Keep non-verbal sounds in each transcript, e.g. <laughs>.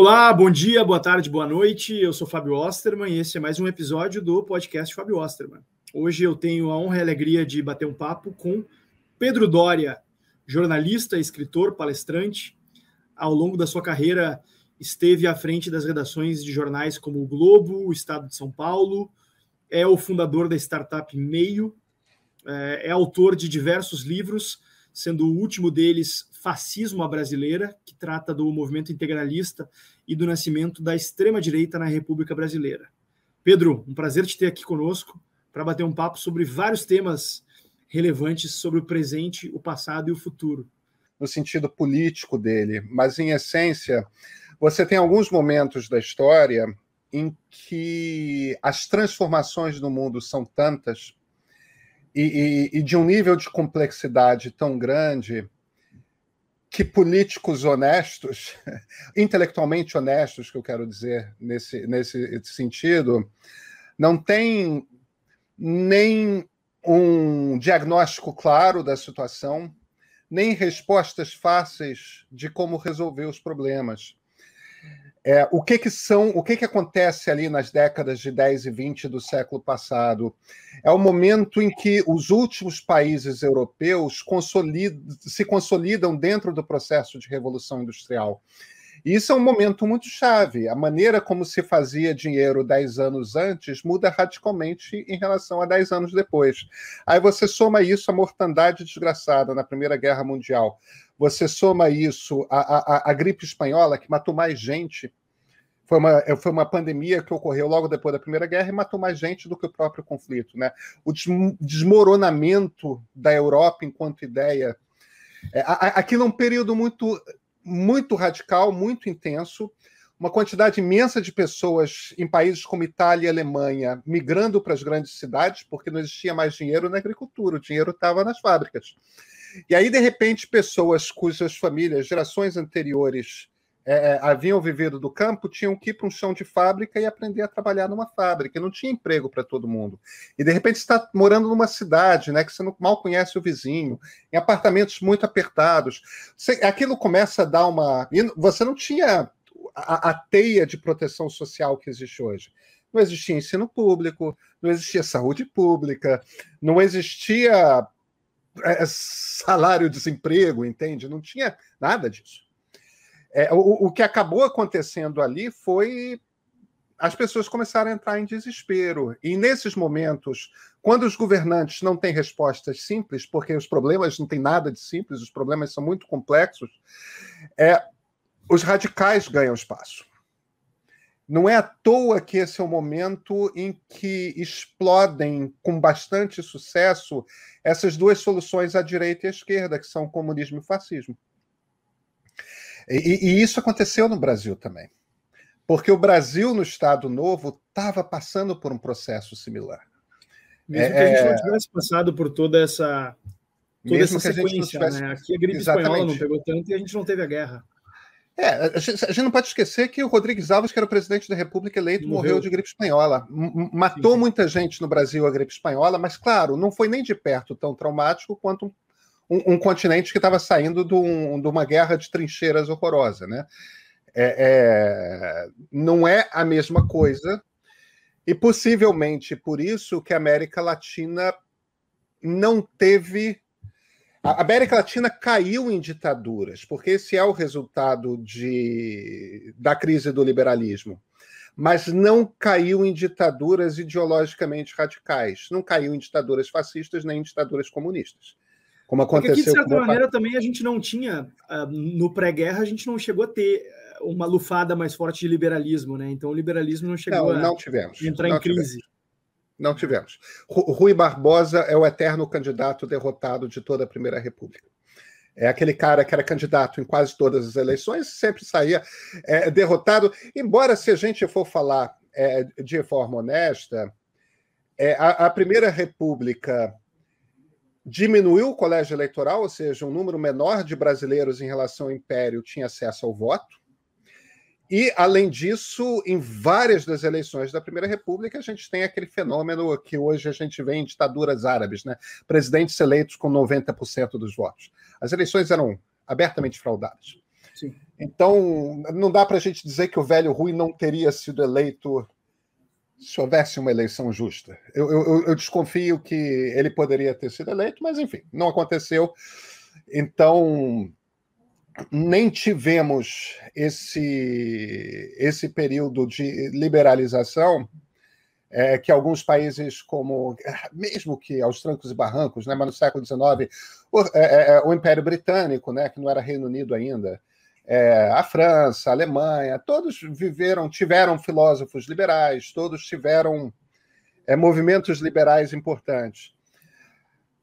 Olá, bom dia, boa tarde, boa noite. Eu sou Fábio Osterman e esse é mais um episódio do podcast Fábio Osterman. Hoje eu tenho a honra e a alegria de bater um papo com Pedro Dória, jornalista, escritor, palestrante. Ao longo da sua carreira, esteve à frente das redações de jornais como o Globo, o Estado de São Paulo, é o fundador da startup Meio, é, é autor de diversos livros, sendo o último deles Fascismo à Brasileira, que trata do movimento integralista e do nascimento da extrema-direita na República Brasileira. Pedro, um prazer te ter aqui conosco para bater um papo sobre vários temas relevantes sobre o presente, o passado e o futuro. No sentido político dele, mas em essência, você tem alguns momentos da história em que as transformações no mundo são tantas e, e, e de um nível de complexidade tão grande que políticos honestos, <laughs> intelectualmente honestos, que eu quero dizer nesse, nesse sentido, não têm nem um diagnóstico claro da situação, nem respostas fáceis de como resolver os problemas. É, o que que são, o que que acontece ali nas décadas de 10 e 20 do século passado? É o momento em que os últimos países europeus consolidam, se consolidam dentro do processo de revolução industrial. E isso é um momento muito chave. A maneira como se fazia dinheiro 10 anos antes muda radicalmente em relação a 10 anos depois. Aí você soma isso à mortandade desgraçada na Primeira Guerra Mundial você soma isso à, à, à, gripe espanhola, que matou mais gente. Foi uma, foi uma pandemia que ocorreu logo depois da Primeira Guerra e matou mais gente do que o próprio conflito. Né? O desmoronamento da Europa enquanto ideia. É, aquilo é um período muito, muito radical, muito intenso uma quantidade imensa de pessoas em países como Itália e Alemanha migrando para as grandes cidades, porque não existia mais dinheiro na agricultura, o dinheiro estava nas fábricas. E aí, de repente, pessoas cujas famílias, gerações anteriores, é, é, haviam vivido do campo, tinham que ir para um chão de fábrica e aprender a trabalhar numa fábrica. Não tinha emprego para todo mundo. E, de repente, está morando numa cidade, né, que você não, mal conhece o vizinho, em apartamentos muito apertados. Você, aquilo começa a dar uma. Você não tinha a, a teia de proteção social que existe hoje não existia ensino público, não existia saúde pública, não existia é, salário-desemprego, entende? Não tinha nada disso. É, o, o que acabou acontecendo ali foi as pessoas começaram a entrar em desespero. E nesses momentos, quando os governantes não têm respostas simples, porque os problemas não têm nada de simples, os problemas são muito complexos, é, os radicais ganham espaço. Não é à toa que esse é o momento em que explodem com bastante sucesso essas duas soluções à direita e à esquerda, que são comunismo e fascismo. E, e isso aconteceu no Brasil também. Porque o Brasil, no Estado Novo, estava passando por um processo similar. Mesmo é, que a gente não é. tivesse passado por toda essa, toda essa sequência. Tivesse... Né? Aqui a gripe Exatamente. espanhola não pegou tanto e a gente não teve a guerra. É, a gente, a gente, não pode esquecer que o Rodrigues Alves, que era o presidente da República eleito, morreu, morreu de gripe espanhola. Matou sim, sim. muita gente no Brasil a gripe espanhola, mas, claro, não foi nem de perto tão traumático quanto um, um continente que estava saindo de, um, de, uma guerra de trincheiras horrorosa. Né? É, é, não é a mesma coisa, e possivelmente por isso que a América Latina não teve a América Latina caiu em ditaduras, porque esse é o resultado de, da crise do liberalismo. Mas não caiu em ditaduras ideologicamente radicais. Não caiu em ditaduras fascistas nem em ditaduras comunistas. Como aconteceu Porque aqui, de certa maneira, também a gente não tinha, ah, no pré-guerra, a gente não chegou a ter uma lufada mais forte de liberalismo, né? Então o liberalismo não chegou não, não tivemos, a entrar não em crise. Tivemos. Não tivemos. Rui Barbosa é o eterno candidato derrotado de toda a Primeira República. É aquele cara que era candidato em quase todas as eleições, sempre saía é, derrotado. Embora, se a gente for falar é, de forma honesta, é, a, a, Primeira República diminuiu o colégio eleitoral, ou seja, um número menor de brasileiros em relação ao Império tinha acesso ao voto. E, além disso, em várias das eleições da Primeira República, a gente tem aquele fenômeno que hoje a gente vê em ditaduras árabes, né? Presidentes eleitos com 90% dos votos. As eleições eram abertamente fraudadas. Sim. Então, não dá para a gente dizer que o velho Rui não teria sido eleito se houvesse uma eleição justa. Eu, eu, eu, desconfio que ele poderia ter sido eleito, mas enfim, não aconteceu. Então, nem tivemos esse, esse período de liberalização é, que alguns países, como mesmo que aos trancos e barrancos, né, mas no século XIX, o, é, é, é, o Império Britânico, né, que não era Reino Unido ainda, é, a França, a Alemanha, todos viveram, tiveram filósofos liberais, todos tiveram é, movimentos liberais importantes.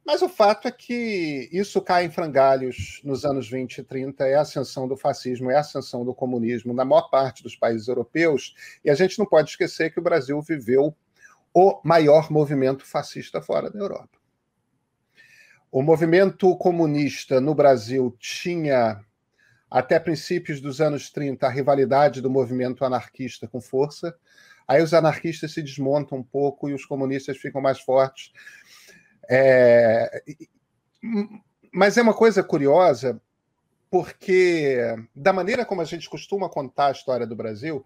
Mas o fato é que isso cai em frangalhos nos anos 20 e 30, é a ascensão do fascismo, é a ascensão do comunismo na maior parte dos países europeus, e a gente não pode esquecer que o Brasil viveu o maior movimento fascista fora da Europa. O movimento comunista no Brasil tinha até princípios dos anos 30, a rivalidade do movimento anarquista com força. Aí os anarquistas se desmontam um pouco e os comunistas ficam mais fortes. É... Mas é uma coisa curiosa, porque da maneira como a gente costuma contar a história do Brasil,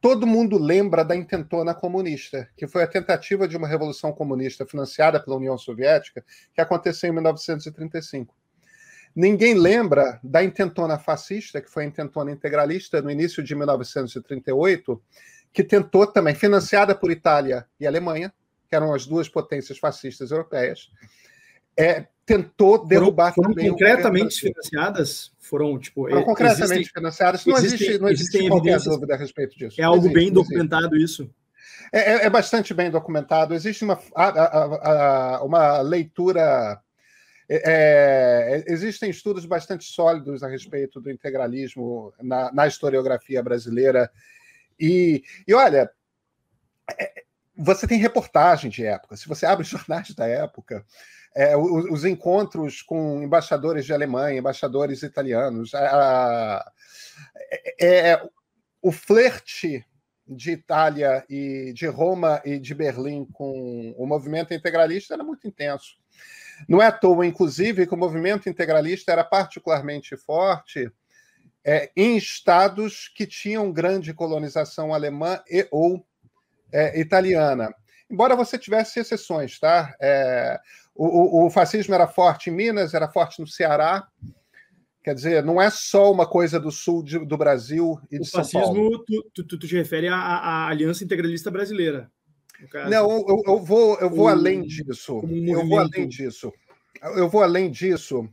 todo mundo lembra da intentona comunista, que foi a tentativa de uma revolução comunista financiada pela União Soviética, que aconteceu em 1935. Ninguém lembra da intentona fascista, que foi a intentona integralista no início de 1938, que tentou também, financiada por Itália e Alemanha, que eram as duas potências fascistas europeias, é, tentou derrubar foram, foram concretamente financiadas? Foram tipo foram concretamente existem, financiadas. Não existe existem, não existe qualquer dúvida a respeito disso. É algo existe, bem documentado isso? É, é, é, bastante bem documentado. Existe uma, a, a, a, uma leitura é, é, existem estudos bastante sólidos a respeito do integralismo na, na historiografia brasileira. E, e olha, é, você tem reportagem de época. Se você abre <laughs> jornais da época, é, os, os, encontros com embaixadores de Alemanha, embaixadores italianos, a, é, é, o flerte de Itália e de Roma e de Berlim com o movimento integralista era muito intenso. Não é à toa, inclusive, que o movimento integralista era particularmente forte é, em estados que tinham grande colonização alemã e ou é, italiana. Embora você tivesse exceções, tá? É, o, o, fascismo era forte em Minas, era forte no Ceará. Quer dizer, não é só uma coisa do sul de, do Brasil e o de São Paulo. O fascismo, tu, tu, tu, te refere à, à Aliança Integralista Brasileira. Não, eu, eu, vou, eu vou um, além disso. Um eu vou além disso. Eu vou além disso,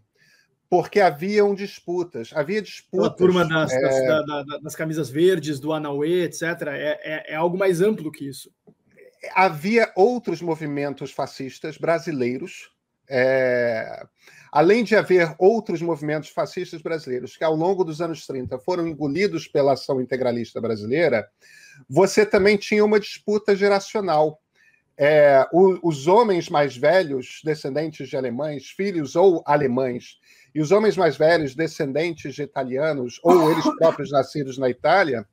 porque haviam disputas. Havia disputas. A turma das, é... das, da, da, das, camisas verdes, do Anauê, etc., é, é, é algo mais amplo que isso. Havia outros movimentos fascistas brasileiros. Além de haver outros movimentos fascistas brasileiros que, ao longo dos anos 30, foram engolidos pela ação integralista brasileira, você também tinha uma disputa geracional. É, o, os homens mais velhos, descendentes de alemães, filhos ou alemães, e os homens mais velhos, descendentes de italianos, ou eles próprios <laughs> nascidos na Itália,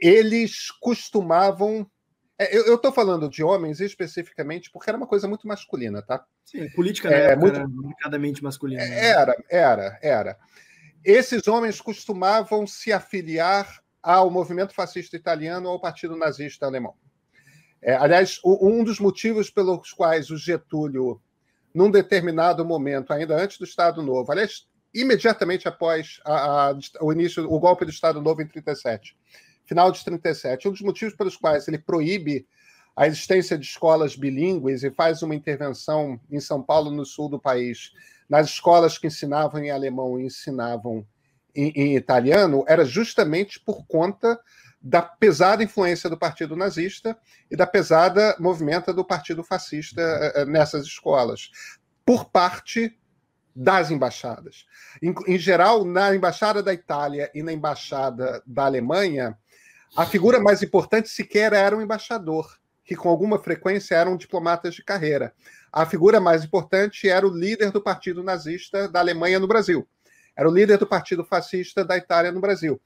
eles costumavam. É, eu estou falando de homens especificamente porque era uma coisa muito masculina, tá? Sim, política é, muito... era marcadamente masculina. Né? Era, era, era. Esses homens costumavam se afiliar ao movimento fascista italiano ou ao partido nazista alemão. É, aliás, um dos motivos pelos quais o Getúlio, num determinado momento, ainda antes do Estado Novo, aliás, imediatamente após a, a, o início, o golpe do Estado Novo em 37, final de 37, um dos motivos pelos quais ele proíbe a existência de escolas bilíngues e faz uma intervenção em São Paulo, no sul do país, nas escolas que ensinavam em alemão e ensinavam em, em italiano era justamente por conta da pesada influência do Partido Nazista e da pesada movimenta do Partido Fascista eh, eh, nessas escolas, por parte das embaixadas. Em, em, geral, na embaixada da Itália e na embaixada da Alemanha, a figura mais importante sequer era o embaixador, que com alguma frequência eram diplomatas de carreira. A figura mais importante era o líder do Partido Nazista da Alemanha no Brasil, era o líder do Partido Fascista da Itália no Brasil.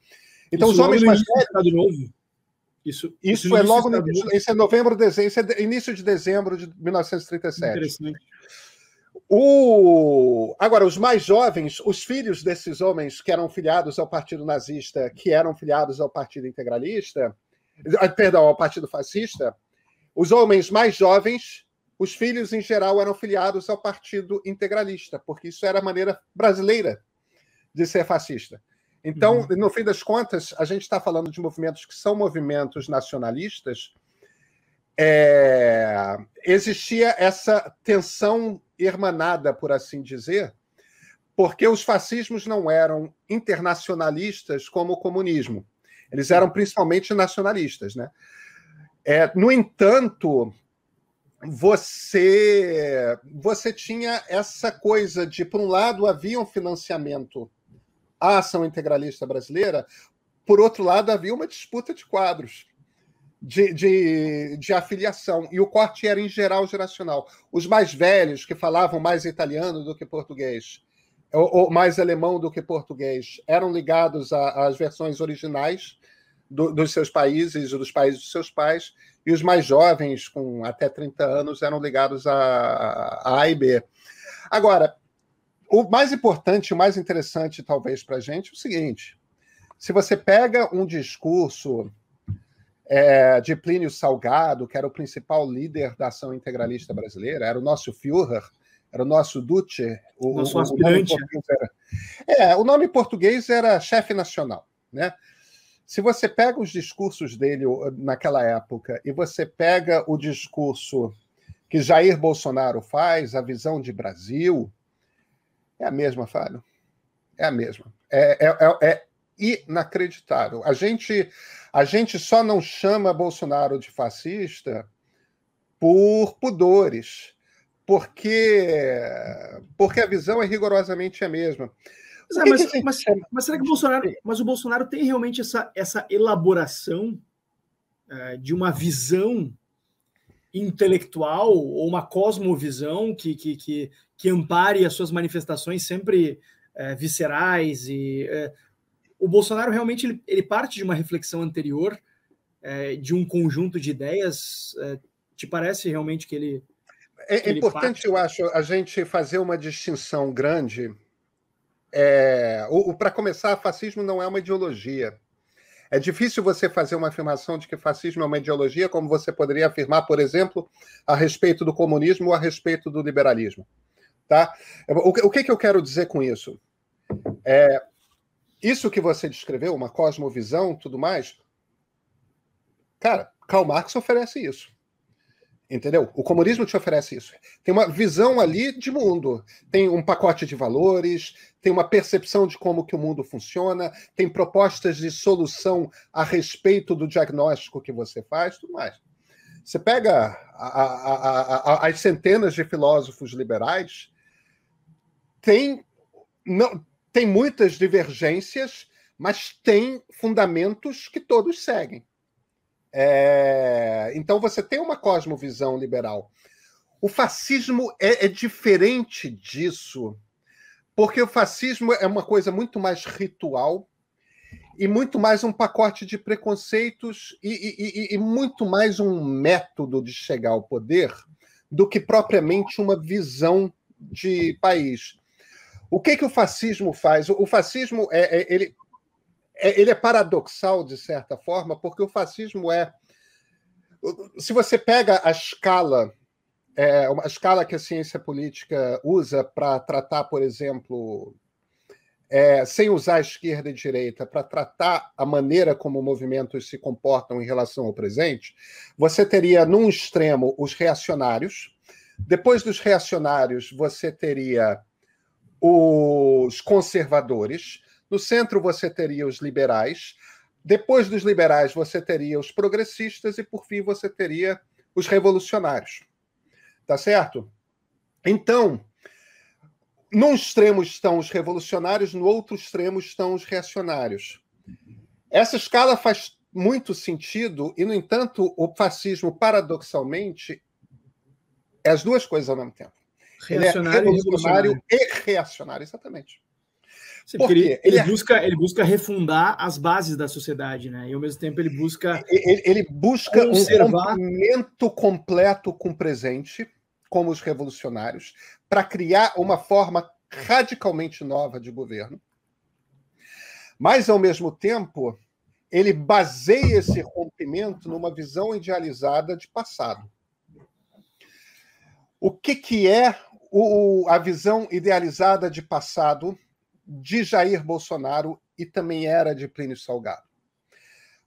Então, isso os homens mais velhos. Isso, isso, isso é logo no início, isso é novembro, dezembro, isso é início de dezembro de 1937. O... Agora, os mais jovens, os filhos desses homens que eram filiados ao Partido Nazista, que eram filiados ao Partido Integralista, ah, perdão, ao Partido Fascista, os homens mais jovens, os filhos em geral eram filiados ao Partido Integralista, porque isso era a maneira brasileira de ser fascista. Então, uhum. no fim das contas, a gente está falando de movimentos que são movimentos nacionalistas. É... Existia essa tensão hermanada, por assim dizer, porque os fascismos não eram internacionalistas como o comunismo. Eles eram principalmente nacionalistas. Né? É, no entanto, você, você tinha essa coisa de, por um lado, havia um financiamento à ação integralista brasileira, por outro lado, havia uma disputa de quadros de, de, de, afiliação. E o corte era, em geral, geracional. Os mais velhos, que falavam mais italiano do que português, ou, ou mais alemão do que português, eram ligados às versões originais do, dos seus países, dos países dos seus pais, e os mais jovens, com até 30 anos, eram ligados a, a A e B. Agora, o mais importante, o mais interessante, talvez, para a gente, é o seguinte: se você pega um discurso é, de Plínio Salgado, que era o principal líder da ação integralista brasileira, era o nosso Führer, era o nosso Duce, o, nosso o, aspirante. O era, é, o nome português era chefe nacional, né? Se você pega os discursos dele naquela época e você pega o discurso que Jair Bolsonaro faz, a visão de Brasil, é a mesma, Fábio. É a mesma. É, é, é, é inacreditável. A gente, a gente só não chama Bolsonaro de fascista por pudores, porque, porque a visão é rigorosamente a mesma. Mas, é, mas, mas, mas, será que o Bolsonaro, mas o Bolsonaro tem realmente essa, essa elaboração é, de uma visão intelectual ou uma cosmovisão que, que, que, que ampare as suas manifestações sempre é, viscerais e é, o Bolsonaro realmente ele, ele, parte de uma reflexão anterior é, de um conjunto de ideias é, te parece realmente que ele é, que importante eu acho a gente fazer uma distinção grande é, para começar fascismo não é uma ideologia é difícil você fazer uma afirmação de que fascismo é uma ideologia, como você poderia afirmar, por exemplo, a respeito do comunismo ou a respeito do liberalismo. Tá? O, que, que eu quero dizer com isso? É, isso que você descreveu, uma cosmovisão, tudo mais, cara, Karl Marx oferece isso. Entendeu? O comunismo te oferece isso. Tem uma visão ali de mundo, tem um pacote de valores, tem uma percepção de como que o mundo funciona, tem propostas de solução a respeito do diagnóstico que você faz, tudo mais. Você pega a, a, a, as centenas de filósofos liberais tem, não, tem muitas divergências, mas tem fundamentos que todos seguem. É, então você tem uma cosmovisão liberal. O fascismo é, é, diferente disso, porque o fascismo é uma coisa muito mais ritual e muito mais um pacote de preconceitos e, e, e muito mais um método de chegar ao poder do que propriamente uma visão de país. O que, que o fascismo faz? O fascismo é, é ele, é, ele é paradoxal, de certa forma, porque o fascismo é. Se você pega a escala, é, escala que a ciência política usa para tratar, por exemplo, é, sem usar esquerda e direita, para tratar a maneira como movimentos se comportam em relação ao presente, você teria, num extremo, os reacionários, depois dos reacionários, você teria os conservadores, no centro você teria os liberais, depois dos liberais você teria os progressistas e por fim você teria os revolucionários. Tá certo? Então, num extremo estão os revolucionários, no outro extremo estão os reacionários. Essa escala faz muito sentido e, no entanto, o fascismo, paradoxalmente, é as duas coisas ao mesmo tempo. Reacionário, ele é revolucionário e reacionário, exatamente. Sim, porque ele, ele, ele é... busca, ele busca refundar as bases da sociedade, né? E ao mesmo tempo ele busca. Ele, ele busca conservar... um rompimento completo com o presente, como os revolucionários, para criar uma forma radicalmente nova de governo. Mas, ao mesmo tempo, ele baseia esse rompimento numa visão idealizada de passado. O que, que é o, a visão idealizada de passado de Jair Bolsonaro e também era de Plínio Salgado?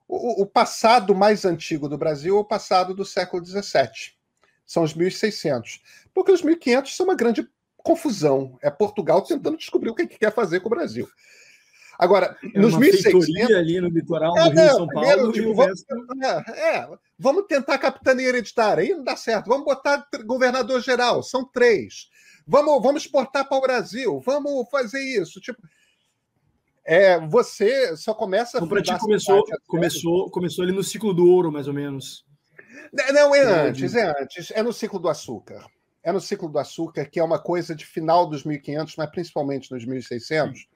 O, o passado mais antigo do Brasil é o passado do século XVII. São os 1600. Porque os 1500 são uma grande confusão. É Portugal tentando descobrir o que quer fazer com o Brasil. Agora, é nos 1600 ali no litoral é, do Rio São Paulo, tipo, vamos, é, é, vamos tentar capitania hereditária, aí não dá certo. Vamos botar governador geral, são três. Vamos, vamos exportar para o Brasil, vamos fazer isso. Tipo, é, você só começa a. Então, ti começou, começou, começou ali no ciclo do ouro, mais ou menos. Não, é antes, é antes. É no ciclo do açúcar. É no ciclo do açúcar, que é uma coisa de final dos 1500, mas principalmente nos 1600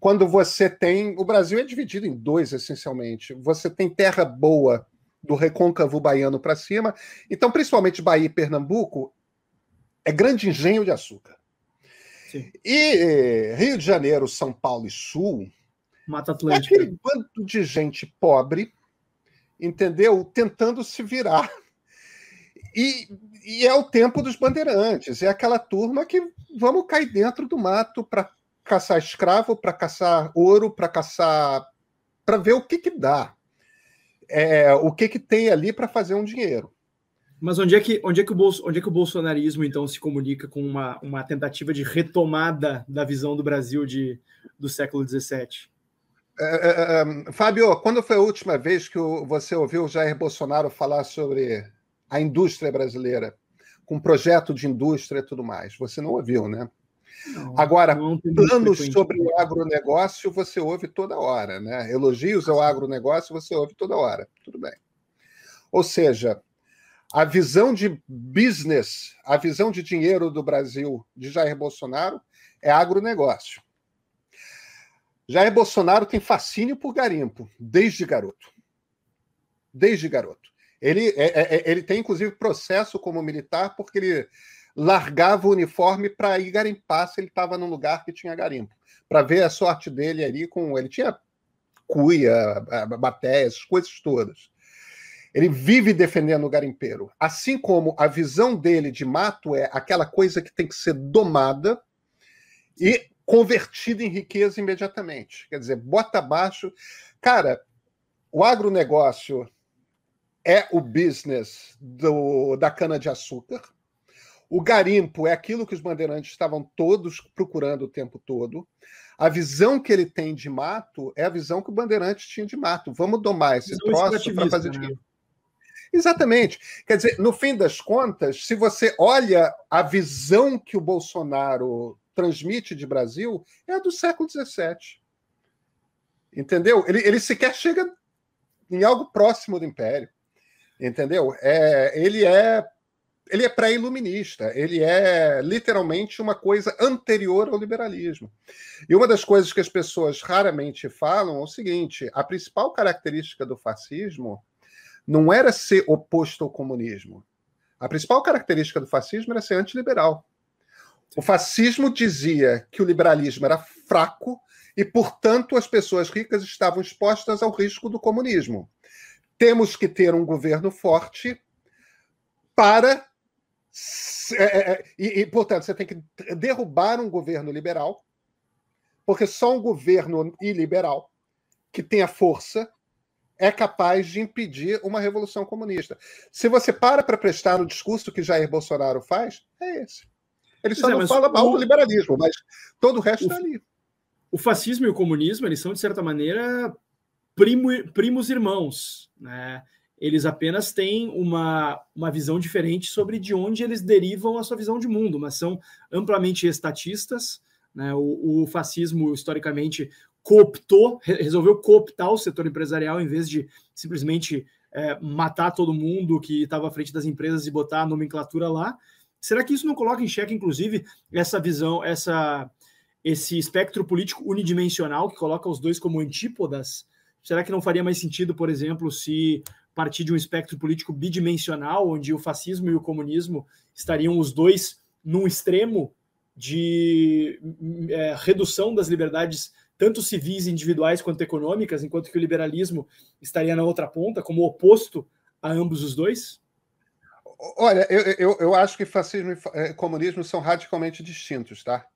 quando você tem. O Brasil é dividido em dois, essencialmente. Você tem terra boa do recôncavo baiano para cima. Então, principalmente Bahia e Pernambuco, é grande engenho de açúcar. Sim. E Rio de Janeiro, São Paulo e Sul. Mata Atlântica. É aquele bando de gente pobre, entendeu? Tentando se virar. E, e, é o tempo dos bandeirantes, é aquela turma que vamos cair dentro do mato para caçar escravo, para caçar ouro, para caçar. para ver o que, que dá. É, o que, que tem ali para fazer um dinheiro. Mas onde é, que, onde, é que o Bolso, onde é que o bolsonarismo, então, se comunica com uma, uma tentativa de retomada da visão do Brasil de, do século XVII? É, é, é, Fábio, quando foi a última vez que você ouviu Jair Bolsonaro falar sobre a indústria brasileira, com projeto de indústria e tudo mais? Você não ouviu, né? Não, Agora, não planos sobre o agronegócio você ouve toda hora, né? Elogios ao agronegócio você ouve toda hora. Tudo bem. Ou seja, a visão de business, a visão de dinheiro do Brasil de Jair Bolsonaro é agronegócio. Jair Bolsonaro tem fascínio por garimpo, desde garoto. Desde garoto. Ele, é, é, é ele tem, inclusive, processo como militar, porque ele largava o uniforme para ir garimpar se ele estava num lugar que tinha garimpo, para ver a sorte dele ali com. Ele tinha cuia, batéia, essas coisas todas. Ele vive defendendo o garimpeiro. Assim como a visão dele de mato é aquela coisa que tem que ser domada e convertida em riqueza imediatamente. Quer dizer, bota abaixo. Cara, o agronegócio é o business do, da cana-de-açúcar o garimpo é aquilo que os bandeirantes estavam todos procurando o tempo todo. A visão que ele tem de mato é a visão que o bandeirante tinha de mato. Vamos domar esse troço para fazer né? Exatamente. Quer dizer, no fim das contas, se você olha a visão que o Bolsonaro transmite de Brasil, é a do século XVII. Entendeu? Ele, ele sequer chega em algo próximo do Império. Entendeu? É, ele é ele é pré-iluminista, ele é literalmente uma coisa anterior ao liberalismo. E uma das coisas que as pessoas raramente falam é o seguinte: a principal característica do fascismo não era ser oposto ao comunismo. A principal característica do fascismo era ser antiliberal. O fascismo dizia que o liberalismo era fraco e, portanto, as pessoas ricas estavam expostas ao risco do comunismo. Temos que ter um governo forte para é, é, é, e, e, portanto, você tem que derrubar um governo liberal, porque só um governo iliberal que tenha força é capaz de impedir uma revolução comunista. Se você para para prestar no discurso que Jair Bolsonaro faz, é esse. Ele só é, não fala mal o, do liberalismo, mas todo o resto está ali. O fascismo e o comunismo, eles são, de certa maneira, primo, primos irmãos. Né? eles apenas têm uma, uma visão diferente sobre de onde eles derivam a sua visão de mundo, mas são amplamente estatistas. Né? O, o fascismo, historicamente, cooptou, resolveu cooptar o setor empresarial em vez de simplesmente é, matar todo mundo que estava à frente das empresas e botar a nomenclatura lá. Será que isso não coloca em xeque, inclusive, essa visão, essa, esse espectro político unidimensional que coloca os dois como antípodas? Será que não faria mais sentido, por exemplo, se partir de um espectro político bidimensional, onde o fascismo e o comunismo estariam os dois num extremo de é, redução das liberdades, tanto civis individuais quanto econômicas, enquanto que o liberalismo estaria na outra ponta, como oposto a ambos os dois? Olha, eu, eu, eu acho que fascismo e comunismo são radicalmente distintos, tá?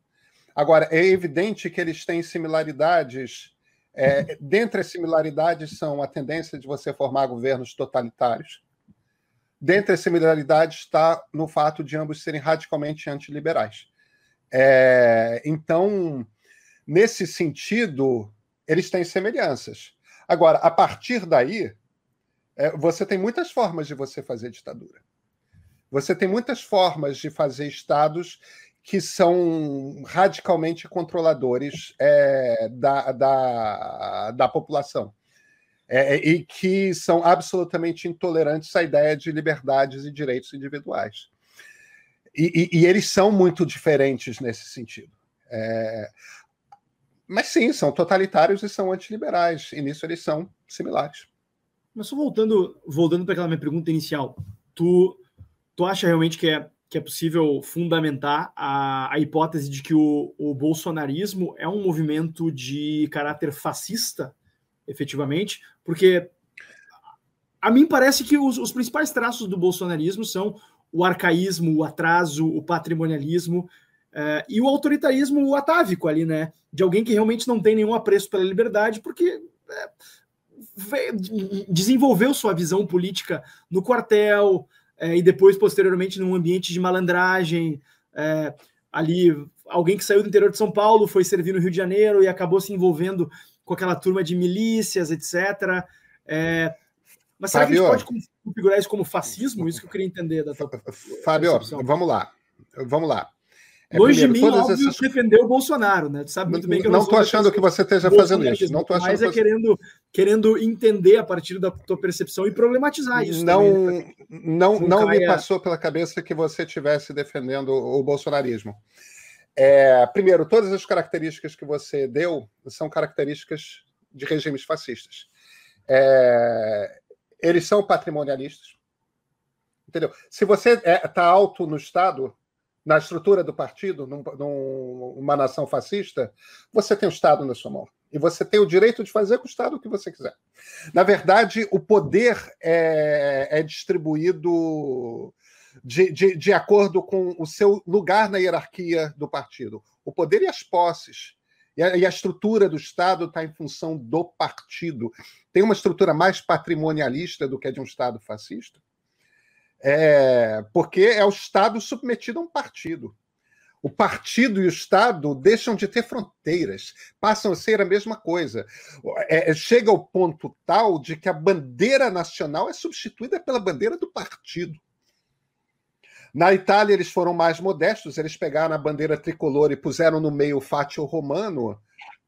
Agora, é evidente que eles têm similaridades. É, <laughs> dentre as similaridades são a tendência de você formar governos totalitários. Dentre as similaridades está no fato de ambos serem radicalmente antiliberais. É, então, nesse sentido, eles têm semelhanças. Agora, a partir daí, é, você tem muitas formas de você fazer ditadura. Você tem muitas formas de fazer estados que são radicalmente controladores é, da, da, da população. É, e que são absolutamente intolerantes à ideia de liberdades e direitos individuais. E, e, e eles são muito diferentes nesse sentido. É, mas sim, são totalitários e são antiliberais, e nisso eles são similares. Mas só voltando, voltando para aquela minha pergunta inicial, tu, tu acha realmente que é que é possível fundamentar a, a hipótese de que o, o bolsonarismo é um movimento de caráter fascista, efetivamente, porque a mim parece que os, os principais traços do bolsonarismo são o arcaísmo, o atraso, o patrimonialismo uh, e o autoritarismo atávico ali, né? De alguém que realmente não tem nenhum apreço pela liberdade, porque é, desenvolveu sua visão política no quartel, é, e depois, posteriormente, num ambiente de malandragem, é, ali, alguém que saiu do interior de São Paulo foi servir no Rio de Janeiro e acabou se envolvendo com aquela turma de milícias, etc. É, mas será Fábio, que a gente pode configurar isso como fascismo? Isso que eu queria entender da tua Fábio, vamos lá. Vamos lá. É, Longe primeiro, de mim, óbvio, essas... defender o Bolsonaro, né? Tu sabe muito bem que eu não estou achando que você esteja fazendo isso. Não tô achando mas é você... querendo, querendo entender a partir da tua percepção e problematizar isso. Não, também, né? não, não me passou pela cabeça que você estivesse defendendo o bolsonarismo. É, primeiro, todas as características que você deu são características de regimes fascistas. É, eles são patrimonialistas. Entendeu? Se você está é, alto no Estado, na estrutura do partido, num, numa nação fascista, você tem o Estado na sua mão. E você tem o direito de fazer com o Estado o que você quiser. Na verdade, o poder é, é distribuído de, de, de acordo com o seu lugar na hierarquia do partido. O poder e as posses. E a, e a estrutura do Estado está em função do partido. Tem uma estrutura mais patrimonialista do que a de um Estado fascista? É, porque é o Estado submetido a um partido. O partido e o Estado deixam de ter fronteiras, passam a ser a mesma coisa. É, é, chega ao ponto tal de que a bandeira nacional é substituída pela bandeira do partido. Na Itália, eles foram mais modestos, eles pegaram a bandeira tricolor e puseram no meio o fátio romano.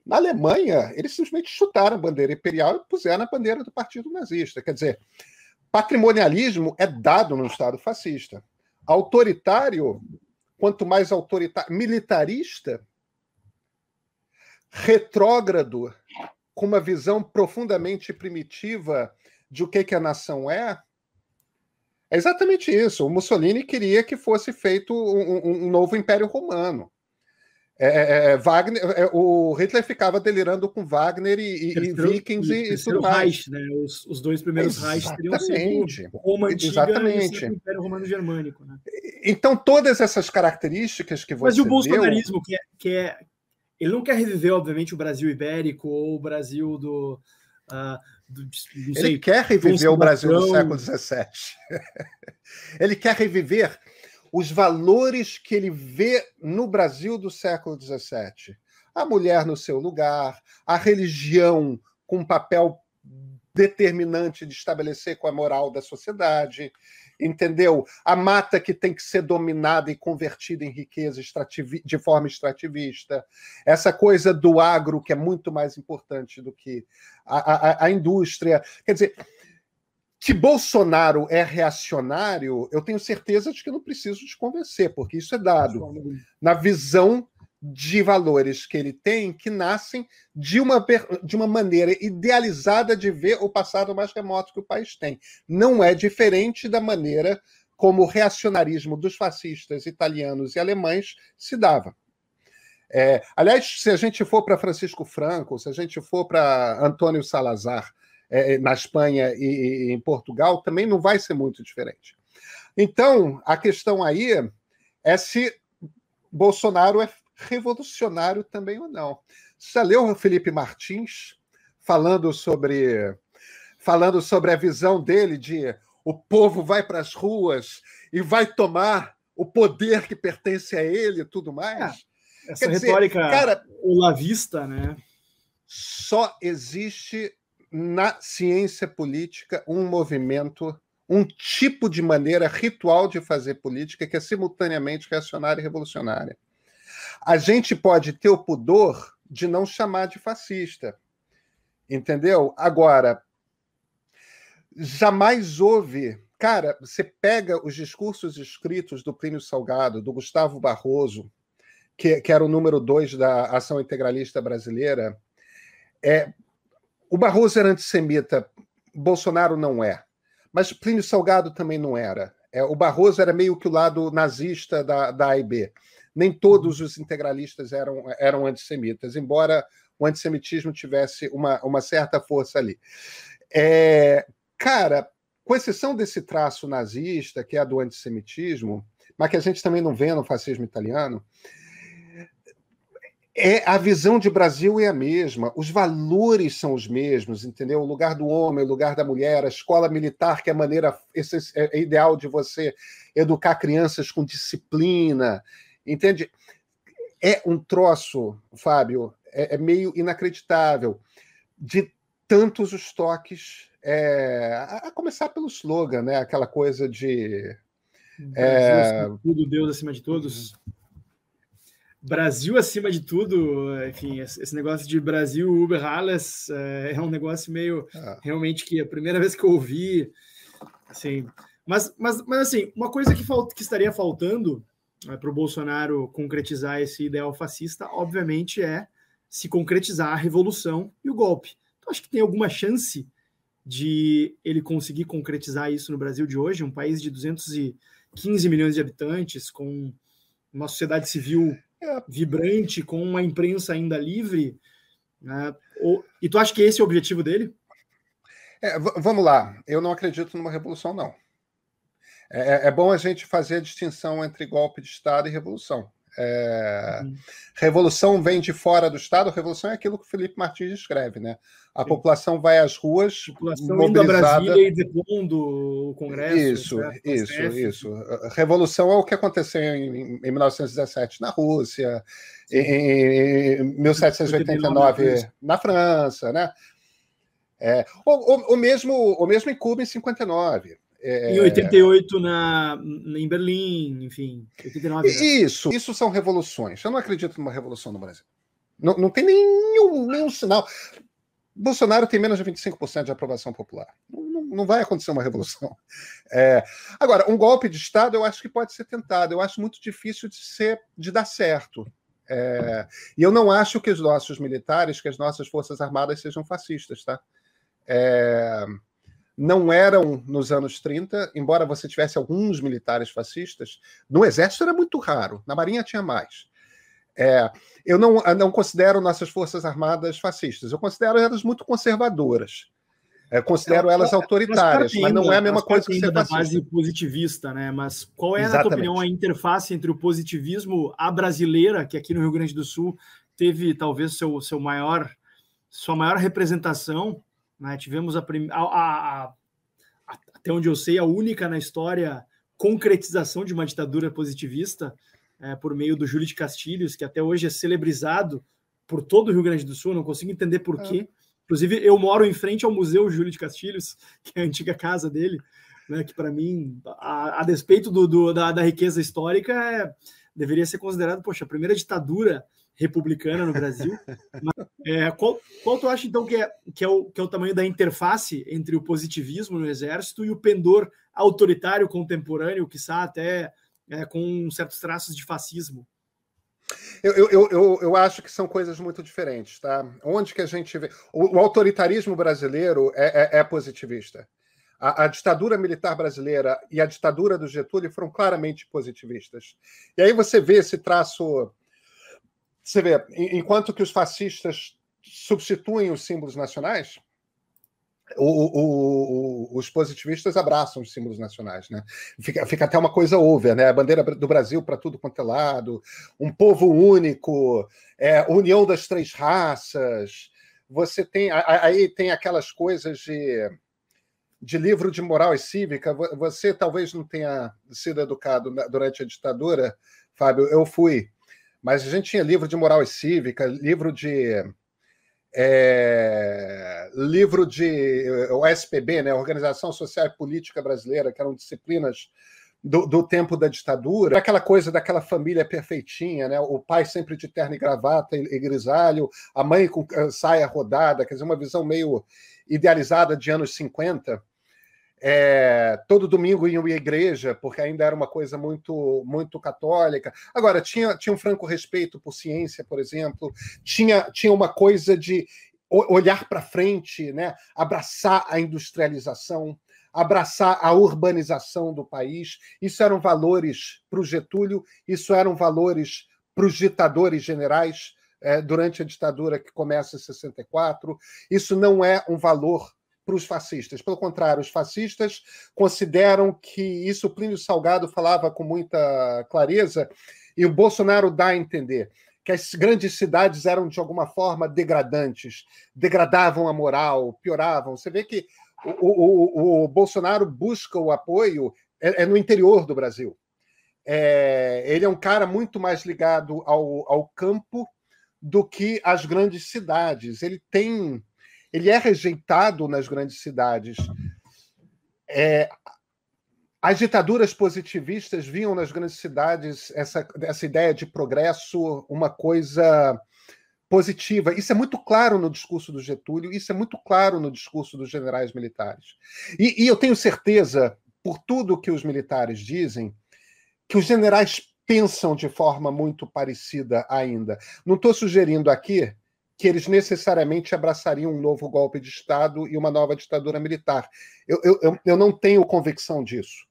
Na Alemanha, eles simplesmente chutaram a bandeira imperial e puseram a bandeira do partido nazista. Quer dizer, Patrimonialismo é dado no Estado fascista. Autoritário, quanto mais autoritário, militarista, retrógrado, com uma visão profundamente primitiva de o que, que a nação é, é exatamente isso. O Mussolini queria que fosse feito um, um novo Império Romano. É, é, é, Wagner, é, o Hitler ficava delirando com Wagner e, e Vikings e, e tudo mais. Reich, né? os, os, dois primeiros Reichs teriam sido Roma Antiga Exatamente. e o Império Romano Germânico. Né? Então, todas essas características que você Mas e o bolsonarismo, deu... que, é, que é... Ele não quer reviver, obviamente, o Brasil ibérico ou o Brasil do... Uh, do sei, ele quer reviver o Brasil do século XVII. <laughs> ele quer reviver os valores que ele vê no Brasil do século XVII. A mulher no seu lugar, a religião com um papel determinante de estabelecer com a moral da sociedade, entendeu? A mata que tem que ser dominada e convertida em riqueza de forma extrativista, essa coisa do agro que é muito mais importante do que a, a, a indústria. Quer dizer, que Bolsonaro é reacionário, eu tenho certeza de que não preciso te convencer, porque isso é dado na visão de valores que ele tem que nascem de uma, de uma maneira idealizada de ver o passado mais remoto que o país tem. Não é diferente da maneira como o reacionarismo dos fascistas italianos e alemães se dava. É, aliás, se a gente for para Francisco Franco, se a gente for para Antônio Salazar é, na Espanha e, e em Portugal, também não vai ser muito diferente. Então, a questão aí é se Bolsonaro é revolucionário também ou não. Você já leu o Felipe Martins falando sobre falando sobre a visão dele de o povo vai para as ruas e vai tomar o poder que pertence a ele e tudo mais? É, essa Quer retórica dizer, cara, olavista, né? Só existe na ciência política um movimento, um tipo de maneira ritual de fazer política que é simultaneamente reacionária e revolucionária. A gente pode ter o pudor de não chamar de fascista. Entendeu? Agora, jamais houve. Cara, você pega os discursos escritos do Plínio Salgado, do Gustavo Barroso, que, que era o número dois da Ação Integralista Brasileira. É, o Barroso era antissemita, Bolsonaro não é. Mas Plínio Salgado também não era. É, o Barroso era meio que o lado nazista da, da AIB nem todos os integralistas eram, eram antissemitas, embora o antissemitismo tivesse uma, uma certa força ali. É, cara, com exceção desse traço nazista, que é a do antissemitismo, mas que a gente também não vê no fascismo italiano, é a visão de Brasil é a mesma, os valores são os mesmos, entendeu? O lugar do homem, o lugar da mulher, a escola militar, que é a maneira é ideal de você educar crianças com disciplina, Entende? É um troço, Fábio, é, é meio inacreditável. De tantos os toques, é, a, começar pelo slogan, né? Aquela coisa de. É... Tudo, Deus acima de todos. Brasil acima de tudo, enfim, esse negócio de Brasil Uber Alles é, é um negócio meio ah. realmente que a primeira vez que eu ouvi, assim, mas, mas, mas assim, uma coisa que, falt, que estaria faltando é, para o Bolsonaro concretizar esse ideal fascista, obviamente, é se concretizar a revolução e o golpe. Então, acho que tem alguma chance de ele conseguir concretizar isso no Brasil de hoje, um país de 215 milhões de habitantes, com uma sociedade civil é. vibrante, com uma imprensa ainda livre. Né? E tu acha que esse é o objetivo dele? É, vamos lá, eu não acredito numa revolução, não. É, é, é, bom a gente fazer a distinção entre golpe de Estado e revolução. É, uhum. Revolução vem de fora do Estado, revolução é aquilo que o Felipe Martins escreve, né? A Sim. população vai às ruas. A população mobilizada... indo a Brasília e depondo o Congresso. Isso, isso, isso. Revolução é o que aconteceu em, em 1917 na Rússia, em, em 1789 na França, né? É, mesmo, o mesmo em Cuba em 59. É... Em 88 na, em Berlim, enfim. 89, né? Isso, isso são revoluções. Eu não acredito numa revolução no Brasil. Não, não tem nenhum, nenhum sinal. Bolsonaro tem menos de 25% de aprovação popular. Não, não, não vai acontecer uma revolução. É, agora, um golpe de Estado eu acho que pode ser tentado. Eu acho muito difícil de ser, de dar certo. É, e eu não acho que os nossos militares, que as nossas forças armadas sejam fascistas, tá? É, não eram nos anos 30, embora você tivesse alguns militares fascistas, no exército era muito raro, na marinha tinha mais. É, eu não, não considero nossas forças armadas fascistas, eu considero elas muito conservadoras. É, considero é, elas autoritárias, mas não é a mesma coisa que ser da base positivista, né? Mas qual é, Exatamente. na tua opinião, a interface entre o positivismo a brasileira, que aqui no Rio Grande do Sul teve talvez seu, seu maior, sua maior representação, né? Tivemos a, prim... a, a, a, até onde eu sei, a única na história concretização de uma ditadura positivista é, por meio do Júlio de Castilhos, que até hoje é celebrizado por todo o Rio Grande do Sul, não consigo entender por quê. É. Inclusive, eu moro em frente ao Museu Júlio de Castilhos, <laughs> que é a antiga casa dele, né, que para mim, a, a despeito do, do da, da, riqueza histórica, é, deveria ser considerado, poxa, a primeira ditadura republicana no Brasil. <laughs> Mas, é, qual, qual tu acha, então, que é, que, é o, que é o tamanho da interface entre o positivismo no Exército e o pendor autoritário contemporâneo, que está até é, com certos traços de fascismo? Eu, eu, eu, eu, acho que são coisas muito diferentes, tá? Onde que a gente vê. O, o autoritarismo brasileiro é, é, é positivista. A, a, ditadura militar brasileira e a ditadura do Getúlio foram claramente positivistas. E aí você vê esse traço. Você vê, enquanto que os fascistas substituem os símbolos nacionais, o, o, o, os positivistas abraçam os símbolos nacionais, né? Fica, fica até uma coisa over, né? A bandeira do Brasil para tudo quanto é lado, um povo único, é, união das três raças. Você tem aí tem aquelas coisas de, de livro de moral e cívica. Você talvez não tenha sido educado durante a ditadura, Fábio. Eu fui, mas a gente tinha livro de moral e cívica, livro de é, livro de o SPB, né, Organização Social e Política Brasileira, que eram disciplinas do, do, tempo da ditadura, aquela coisa daquela família perfeitinha, né? O pai sempre de terno e gravata e, e grisalho, a mãe com eh, saia rodada, quer dizer, uma visão meio idealizada de anos 50. É, todo domingo iam à igreja, porque ainda era uma coisa muito muito católica. Agora, tinha, tinha um franco respeito por ciência, por exemplo, tinha, tinha uma coisa de olhar para frente, né? abraçar a industrialização, abraçar a urbanização do país. Isso eram valores para o Getúlio, isso eram valores para os ditadores generais é, durante a ditadura que começa em 64. Isso não é um valor para os fascistas. Pelo contrário, os fascistas consideram que isso Plínio Salgado falava com muita clareza, e o Bolsonaro dá a entender que as grandes cidades eram de alguma forma degradantes, degradavam a moral, pioravam. Você vê que o, o, o Bolsonaro busca o apoio é, é no interior do Brasil. É, ele é um cara muito mais ligado ao, ao campo do que às grandes cidades. Ele tem ele é rejeitado nas grandes cidades. É, as ditaduras positivistas viam nas grandes cidades essa, essa ideia de progresso uma coisa positiva. Isso é muito claro no discurso do Getúlio, isso é muito claro no discurso dos generais militares. E, e eu tenho certeza, por tudo que os militares dizem, que os generais pensam de forma muito parecida ainda. Não estou sugerindo aqui que eles necessariamente abraçariam um novo golpe de Estado e uma nova ditadura militar. Eu, eu, eu não tenho convicção disso.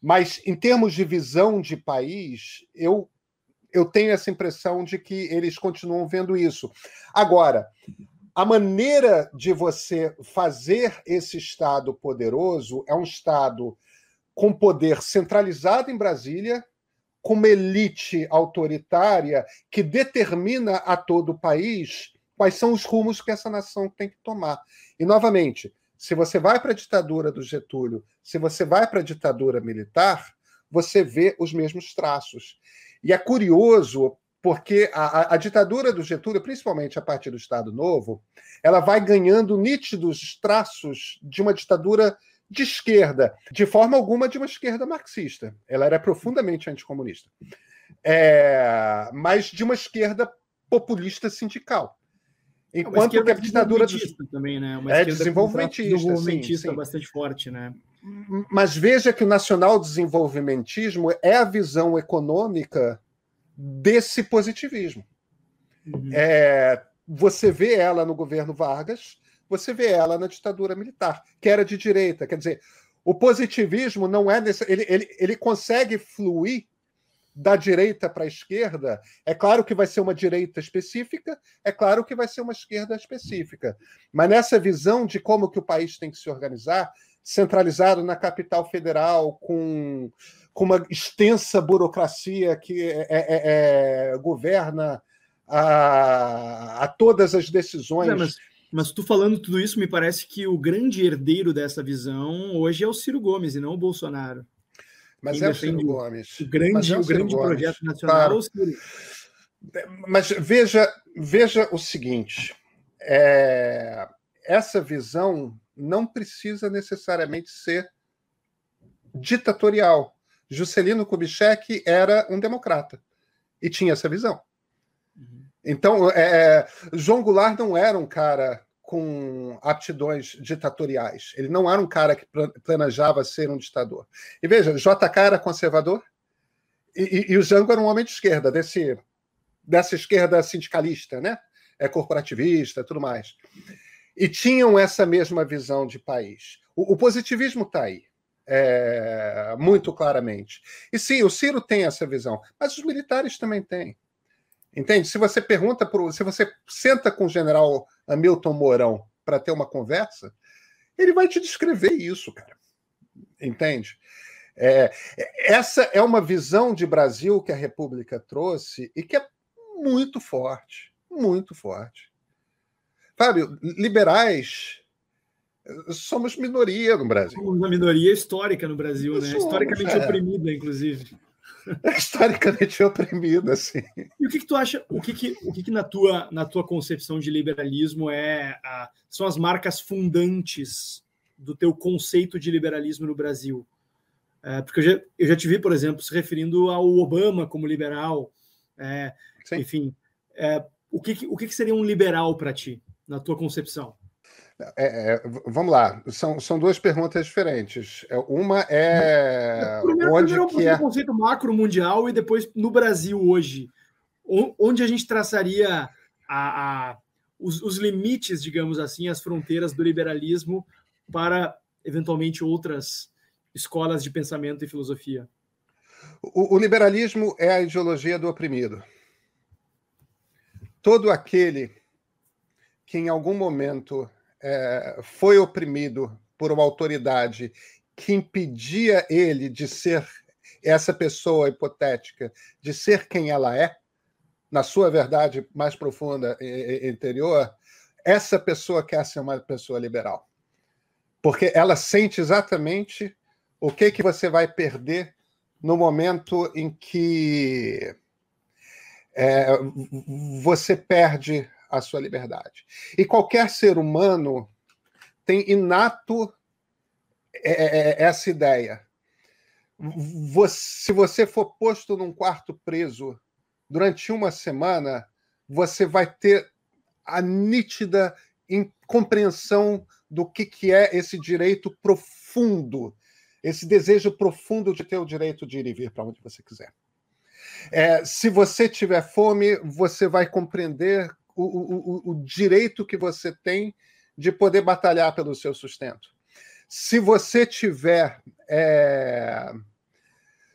Mas, em termos de visão de país, eu, eu tenho essa impressão de que eles continuam vendo isso. Agora, a maneira de você fazer esse Estado poderoso é um Estado com poder centralizado em Brasília, com uma elite autoritária que determina a todo o país quais são os rumos que essa nação tem que tomar. E, novamente, se você vai para a ditadura do Getúlio, se você vai para a ditadura militar, você vê os mesmos traços. E é curioso porque a, a, ditadura do Getúlio, principalmente a partir do Estado Novo, ela vai ganhando nítidos traços de uma ditadura de esquerda, de forma alguma de uma esquerda marxista. Ela era profundamente anticomunista. É, mas de uma esquerda populista sindical. Enquanto que a ditadura do... também, né? Uma é desenvolvimentista, desenvolvimentista sim, sim. bastante forte, né? Mas veja que o nacional desenvolvimentismo é a visão econômica desse positivismo. Uhum. É, você vê ela no governo Vargas, você vê ela na ditadura militar, que era de direita. Quer dizer, o positivismo não é. Nesse, ele, ele, ele consegue fluir da direita para a esquerda. É claro que vai ser uma direita específica, é claro que vai ser uma esquerda específica. Mas nessa visão de como que o país tem que se organizar, centralizado na capital federal, com, com uma extensa burocracia que é, é, é, é governa a, a todas as decisões. Não, mas mas tu falando tudo isso, me parece que o grande herdeiro dessa visão hoje é o Ciro Gomes e não o Bolsonaro. Mas Quem é o Ciro Gomes. O grande, é o, o grande Gomes. projeto nacional claro. é Ciro. Mas veja, veja o seguinte: é, essa visão não precisa necessariamente ser ditatorial. Juscelino Kubitschek era um democrata e tinha essa visão. Então, é, é, João Goulart não era um cara com aptidões ditatoriais. Ele não era um cara que planejava ser um ditador. E veja, JK era conservador e, e, e o Jango era um homem de esquerda, desse dessa esquerda sindicalista, né? É corporativista, tudo mais. E tinham essa mesma visão de país. O, o positivismo está aí, é, muito claramente. E sim, o Ciro tem essa visão, mas os militares também têm. Entende? Se você pergunta, pro, se você senta com o general Hamilton Mourão para ter uma conversa, ele vai te descrever isso, cara. Entende? É, essa é uma visão de Brasil que a República trouxe e que é muito forte, muito forte. Fábio, liberais somos minoria no Brasil. Somos uma minoria histórica no Brasil, né? Somos, Historicamente é. oprimida, inclusive. <laughs> Historicamente oprimida, sim. E o que, que tu acha? O que, que, o que, que na, tua, na tua concepção de liberalismo é a, são as marcas fundantes do teu conceito de liberalismo no Brasil? É, porque eu já, eu já te vi, por exemplo, se referindo ao Obama como liberal. É, enfim, é, o, que, o que seria um liberal para ti, na tua concepção? É, é, vamos lá, são, são duas perguntas diferentes. É, uma é. Primeiro, onde primeiro que é o conceito macro mundial e depois no Brasil hoje. Onde a gente traçaria a, a os, os, limites, digamos assim, as fronteiras do liberalismo para eventualmente outras escolas de pensamento e filosofia? O, o liberalismo é a ideologia do oprimido. Todo aquele que em algum momento é, foi oprimido por uma autoridade que impedia ele de ser essa pessoa hipotética, de ser quem ela é, na sua verdade mais profunda e interior, essa pessoa quer ser uma pessoa liberal. Porque ela sente exatamente o que que você vai perder no momento em que é, você perde a sua liberdade. E qualquer ser humano tem inato é, é, é, essa ideia. Se você for posto num quarto preso durante uma semana, você vai ter a nítida compreensão do que, que é esse direito profundo, esse desejo profundo de ter o direito de ir e vir para onde você quiser. É, se você tiver fome, você vai compreender o, o, o direito que você tem de poder batalhar pelo seu sustento. Se você tiver. É...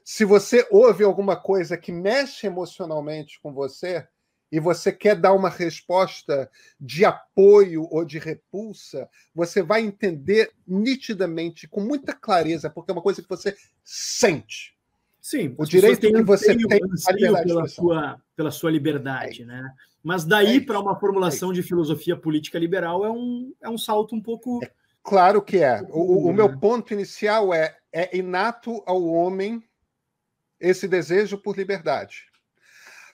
Se você ouve alguma coisa que mexe emocionalmente com você e você quer dar uma resposta de apoio ou de repulsa, você vai entender nitidamente, com muita clareza, porque é uma coisa que você sente. Sim, o direito que você tem pela sua, pela sua liberdade, é. né? Mas daí é para uma formulação é de filosofia política liberal é um, é um salto um pouco. É claro que é. O, o meu né? ponto inicial é é inato ao homem esse desejo por liberdade.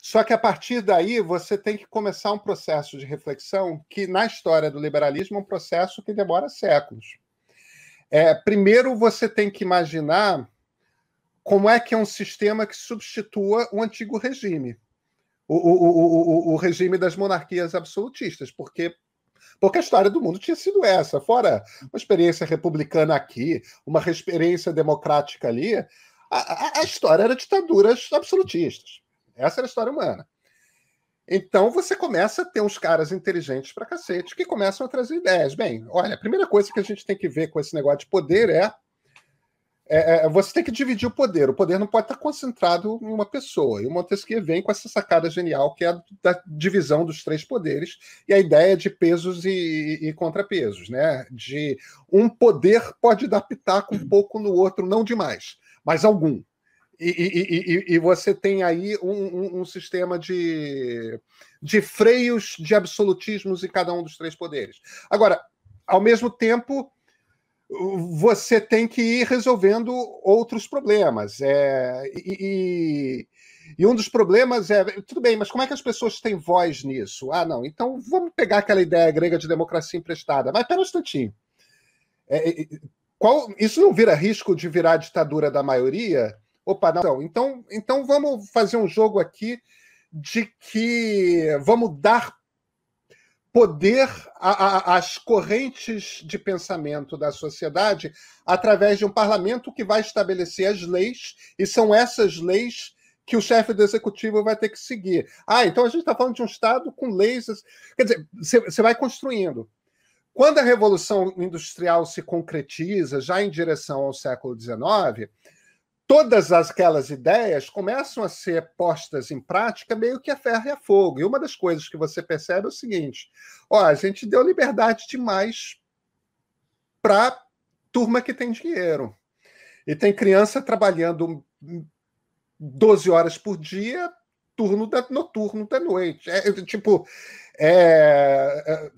Só que a partir daí você tem que começar um processo de reflexão que, na história do liberalismo, é um processo que demora séculos. É, primeiro, você tem que imaginar como é que é um sistema que substitua o antigo regime o, o, o, o regime das monarquias absolutistas, porque porque a história do mundo tinha sido essa. Fora uma experiência republicana aqui, uma experiência democrática ali, a, a, a, história era ditaduras absolutistas. Essa era a história humana. Então você começa a ter uns caras inteligentes para cacete que começam a trazer ideias. Bem, olha, a primeira coisa que a gente tem que ver com esse negócio de poder é é, é, você tem que dividir o poder. O poder não pode estar concentrado em uma pessoa. E o Montesquieu vem com essa sacada genial que é a da divisão dos três poderes e a ideia de pesos e, e contrapesos, né? De um poder pode dar pitaco um pouco no outro, não demais, mas algum. E, e, e você tem aí um, um, um sistema de, de freios de absolutismos em cada um dos três poderes. Agora, ao mesmo tempo, você tem que ir resolvendo outros problemas. É, e, e, um dos problemas é, tudo bem, mas como é que as pessoas têm voz nisso? Ah, não, então vamos pegar aquela ideia grega de democracia emprestada. Mas pera um instantinho. É, é qual, isso não vira risco de virar ditadura da maioria? Opa, não. Então, então vamos fazer um jogo aqui de que vamos dar poder às correntes de pensamento da sociedade através de um parlamento que vai estabelecer as leis, e são essas leis que o chefe do executivo vai ter que seguir. Ah, então a gente está falando de um Estado com leis. Quer dizer, você vai construindo. Quando a Revolução Industrial se concretiza, já em direção ao século XIX, todas aquelas ideias começam a ser postas em prática meio que a ferro e a fogo. E uma das coisas que você percebe é o seguinte: ó, a gente deu liberdade demais para turma que tem dinheiro. E tem criança trabalhando 12 horas por dia, turno da, noturno da noite. É, tipo, é, é,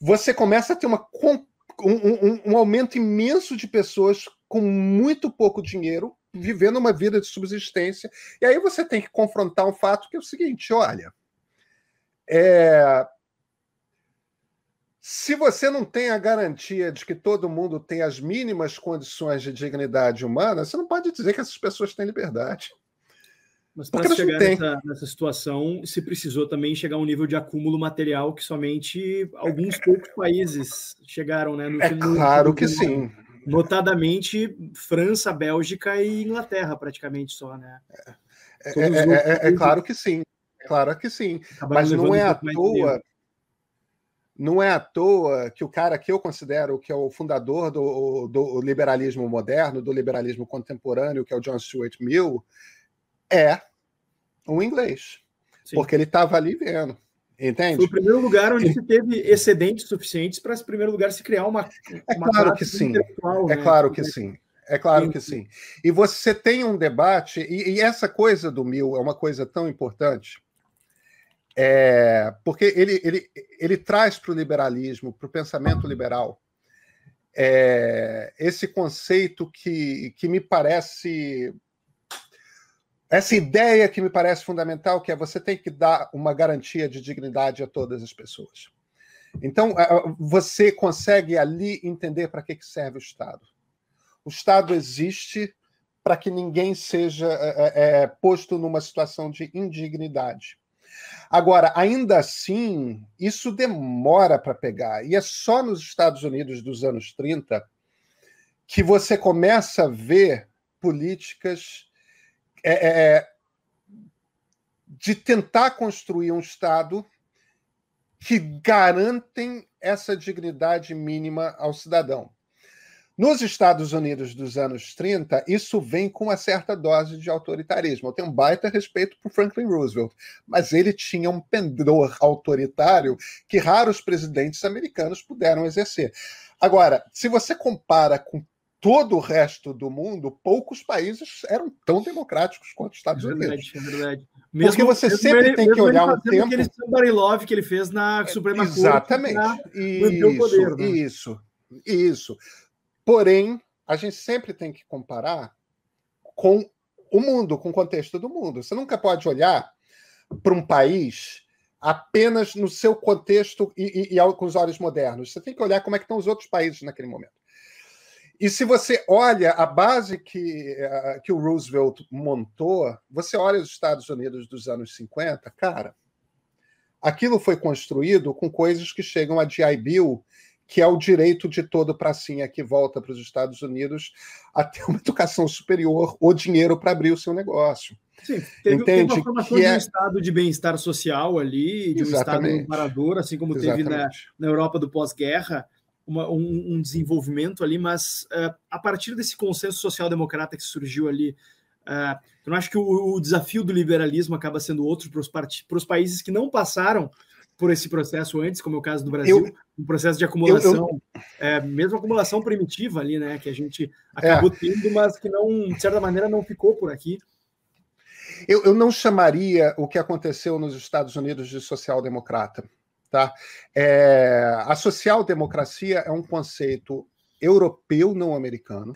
você começa a ter uma, um, um, um aumento imenso de pessoas com muito pouco dinheiro, vivendo uma vida de subsistência. E aí você tem que confrontar um fato que é o seguinte: olha, é, se você não tem a garantia de que todo mundo tem as mínimas condições de dignidade humana, você não pode dizer que essas pessoas têm liberdade. Mas para chegar nessa, nessa, situação, se precisou também chegar a um nível de acúmulo material que somente alguns poucos países chegaram, né? No, é claro que sim. Notadamente França, Bélgica e Inglaterra, praticamente só, né? É, é, é, é, é claro que sim. É claro que sim. Mas não é à toa. Não é à toa que o cara que eu considero que é o fundador do, do liberalismo moderno, do liberalismo contemporâneo, que é o John Stuart Mill, é um inglês. Sim. Porque ele estava ali vendo. Entende? Foi o primeiro lugar onde se teve excedentes suficientes para, esse primeiro lugar, se criar uma. É claro que sim. É né? claro que sim. É claro que sim. E você tem um debate, e, e essa coisa do Mil é uma coisa tão importante, é, porque ele, ele, ele traz para o liberalismo, para o pensamento liberal, é, esse conceito que, que me parece essa ideia que me parece fundamental, que é você tem que dar uma garantia de dignidade a todas as pessoas. Então, você consegue ali entender para que serve o Estado. O Estado existe para que ninguém seja é, é, posto numa situação de indignidade. Agora, ainda assim, isso demora para pegar. E é só nos Estados Unidos dos anos 30 que você começa a ver políticas é, é, é, de tentar construir um Estado que garantem essa dignidade mínima ao cidadão. Nos Estados Unidos dos anos 30, isso vem com uma certa dose de autoritarismo. Eu tenho um baita respeito por Franklin Roosevelt, mas ele tinha um pendor autoritário que raros presidentes americanos puderam exercer. Agora, se você compara com todo o resto do mundo, poucos países eram tão democráticos quanto os Estados é verdade, Unidos. É verdade. Mesmo, Porque você sempre ele, tem que olhar um tempo. Aquele love que ele fez na Suprema Exatamente. Corte. Exatamente. Isso, poder, né? isso, isso. Porém, a gente sempre tem que comparar com o mundo, com o contexto do mundo. Você nunca pode olhar para um país apenas no seu contexto e, e, e, com os olhos modernos. Você tem que olhar como é que estão os outros países naquele momento. E se você olha a base que, uh, que o Roosevelt montou, você olha os Estados Unidos dos anos 50, cara, aquilo foi construído com coisas que chegam a GI Bill, que é o direito de todo pracinha que volta para os Estados Unidos a ter uma educação superior ou dinheiro para abrir o seu negócio. Sim, teve, Entende? teve uma formação que de um é... estado de bem-estar social ali, de Exatamente. um estado parador, assim como Exatamente. teve na, na Europa do pós-guerra uma, um, um, desenvolvimento ali, mas uh, a partir desse consenso social-democrata que surgiu ali, uh, eu não acho que o, o, desafio do liberalismo acaba sendo outro para os países que não passaram por esse processo antes, como é o caso do Brasil, eu, um processo de acumulação, eu, eu, é, mesmo acumulação primitiva ali, né, que a gente acabou é. tendo, mas que não, de certa maneira, não ficou por aqui. Eu, eu não chamaria o que aconteceu nos Estados Unidos de social-democrata. Tá? É, a social-democracia é um conceito europeu, não americano,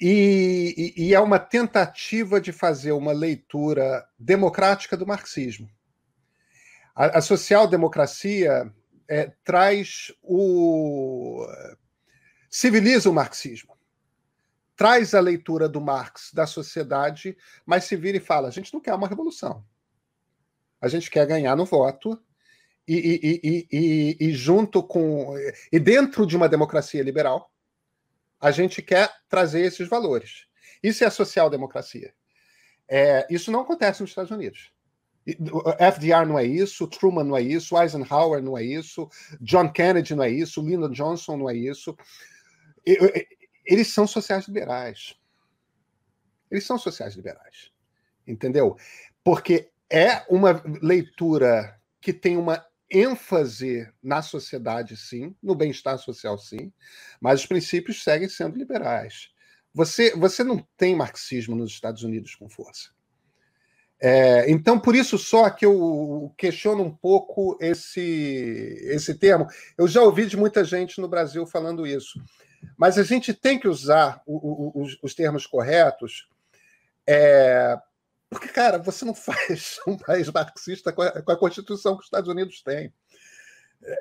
e, e, e, é uma tentativa de fazer uma leitura democrática do marxismo. A, a social-democracia é, traz o. civiliza o marxismo. Traz a leitura do Marx da sociedade, mas se vira e fala: a gente não quer uma revolução. A gente quer ganhar no voto e, e, e, e, junto com. E dentro de uma democracia liberal, a gente quer trazer esses valores. Isso é social-democracia. É, isso não acontece nos Estados Unidos. FDR não é isso, Truman não é isso, Eisenhower não é isso, John Kennedy não é isso, Lyndon Johnson não é isso. Eles são sociais liberais. Eles são sociais liberais. Entendeu? Porque é uma leitura que tem uma ênfase na sociedade, sim, no bem-estar social, sim, mas os princípios seguem sendo liberais. Você, você não tem marxismo nos Estados Unidos com força. É, então, por isso só que eu questiono um pouco esse, esse termo. Eu já ouvi de muita gente no Brasil falando isso. Mas a gente tem que usar o, o, os, os, termos corretos, é, porque, cara, você não <laughs> faz um país marxista com a, com a Constituição que os Estados Unidos têm.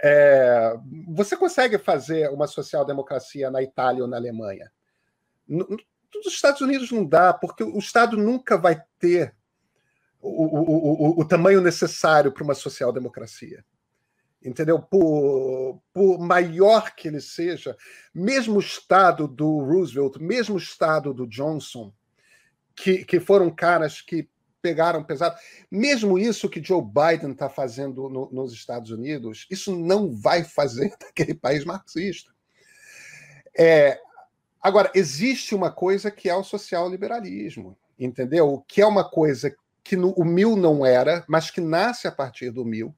É, você consegue fazer uma social-democracia na Itália ou na Alemanha? Nos Estados Unidos não dá, porque o Estado nunca vai ter o, o, o, o tamanho necessário para uma social-democracia. Entendeu? Por, por maior que ele seja, mesmo o Estado do Roosevelt, mesmo o Estado do Johnson, que, que foram caras que pegaram pesado. Mesmo isso que Joe Biden está fazendo no, nos Estados Unidos, isso não vai fazer <laughs> daquele país marxista. É, agora, existe uma coisa que é o social-liberalismo, entendeu? Que é uma coisa que no, o mil não era, mas que nasce a partir do mil,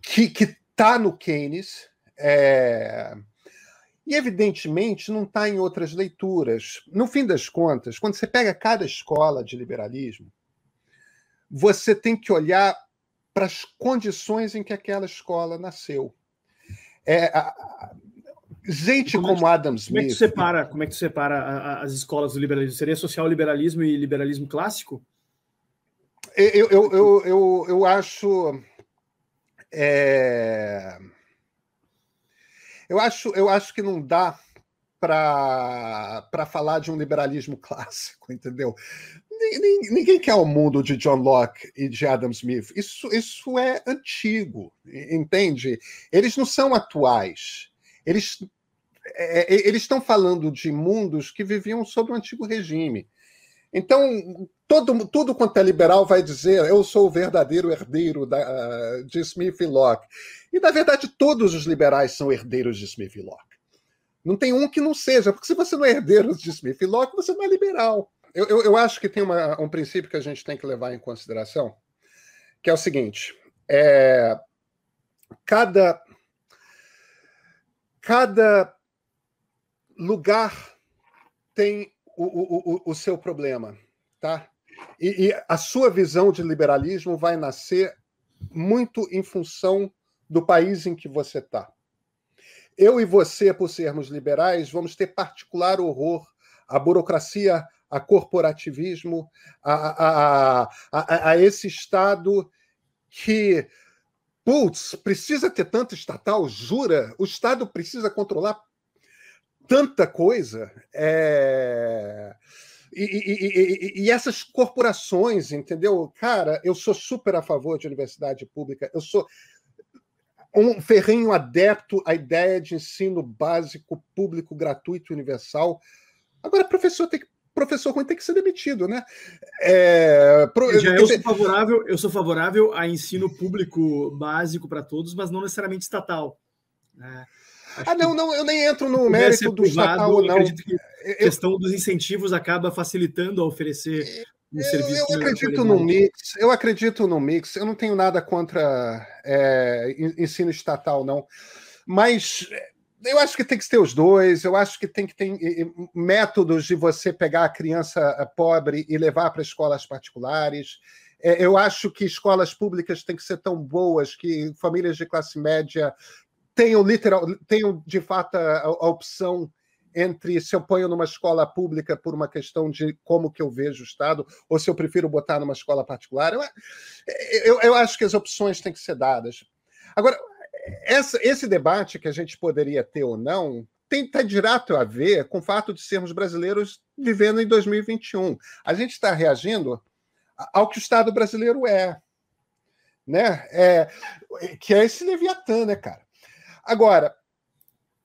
que está no Keynes, é... e evidentemente não está em outras leituras. No fim das contas, quando você pega cada escola de liberalismo, você tem que olhar para as condições em que aquela escola nasceu. É, a, a, gente como, como Adam Smith. Como é que tu separa, como é que separa a, as escolas do liberalismo? Seria social liberalismo e liberalismo clássico? Eu, eu, eu, eu, eu acho. É... Eu acho, eu acho que não dá para falar de um liberalismo <laughs> clássico, entendeu? Ninguém quer o mundo de John Locke e de Adam Smith. Isso, isso é antigo, entende? Eles não são atuais. Eles, é, é eles estão falando de mundos que viviam sob o antigo regime. Então, todo, tudo quanto é liberal vai dizer eu sou o verdadeiro herdeiro da, de Smith e Locke. E, na verdade, todos os liberais são herdeiros de Smith e Locke. Não tem um que não seja, porque se você não é herdeiro de Smith e Locke, você não é liberal. Eu, eu, eu acho que tem uma, um princípio que a gente tem que levar em consideração, que é o seguinte: é, cada, cada lugar tem o, o, o, seu problema, tá? E, e, a sua visão de liberalismo vai nascer muito em função do país em que você está. Eu e você, por sermos liberais, vamos ter particular horror à burocracia, a corporativismo, a, a, a, a esse Estado que, putz, precisa ter tanta estatal, jura? O Estado precisa controlar tanta coisa. É... E, e, e, e, essas corporações, entendeu? Cara, eu sou super a favor de universidade pública, eu sou um ferrenho adepto à ideia de ensino básico, público, gratuito, universal. Agora, professor tem que professor ruim tem que ser demitido, né? É, pro, Já eu, sou favorável, eu sou favorável a ensino público básico para todos, mas não necessariamente estatal. Né? Ah, não, não, eu nem entro no mérito do estatal, não. Acredito que a questão dos incentivos acaba facilitando a oferecer um eu, serviço. Eu acredito no mix, eu acredito no mix. Eu não tenho nada contra é, ensino estatal, não. Mas eu acho que tem que ter os dois. Eu acho que tem que ter métodos de você pegar a criança pobre e levar para escolas particulares. É, eu acho que escolas públicas têm que ser tão boas que famílias de classe média tenham literal, tenham de fato a, a opção entre se eu ponho numa escola pública por uma questão de como que eu vejo o Estado, ou se eu prefiro botar numa escola particular. Eu, eu, eu acho que as opções têm que ser dadas. Agora, essa, esse debate que a gente poderia ter ou não tem tá direto a ver com o fato de sermos brasileiros vivendo em 2021. A gente está reagindo ao que o Estado brasileiro é, né? É, que é esse Leviatã, né, cara? Agora,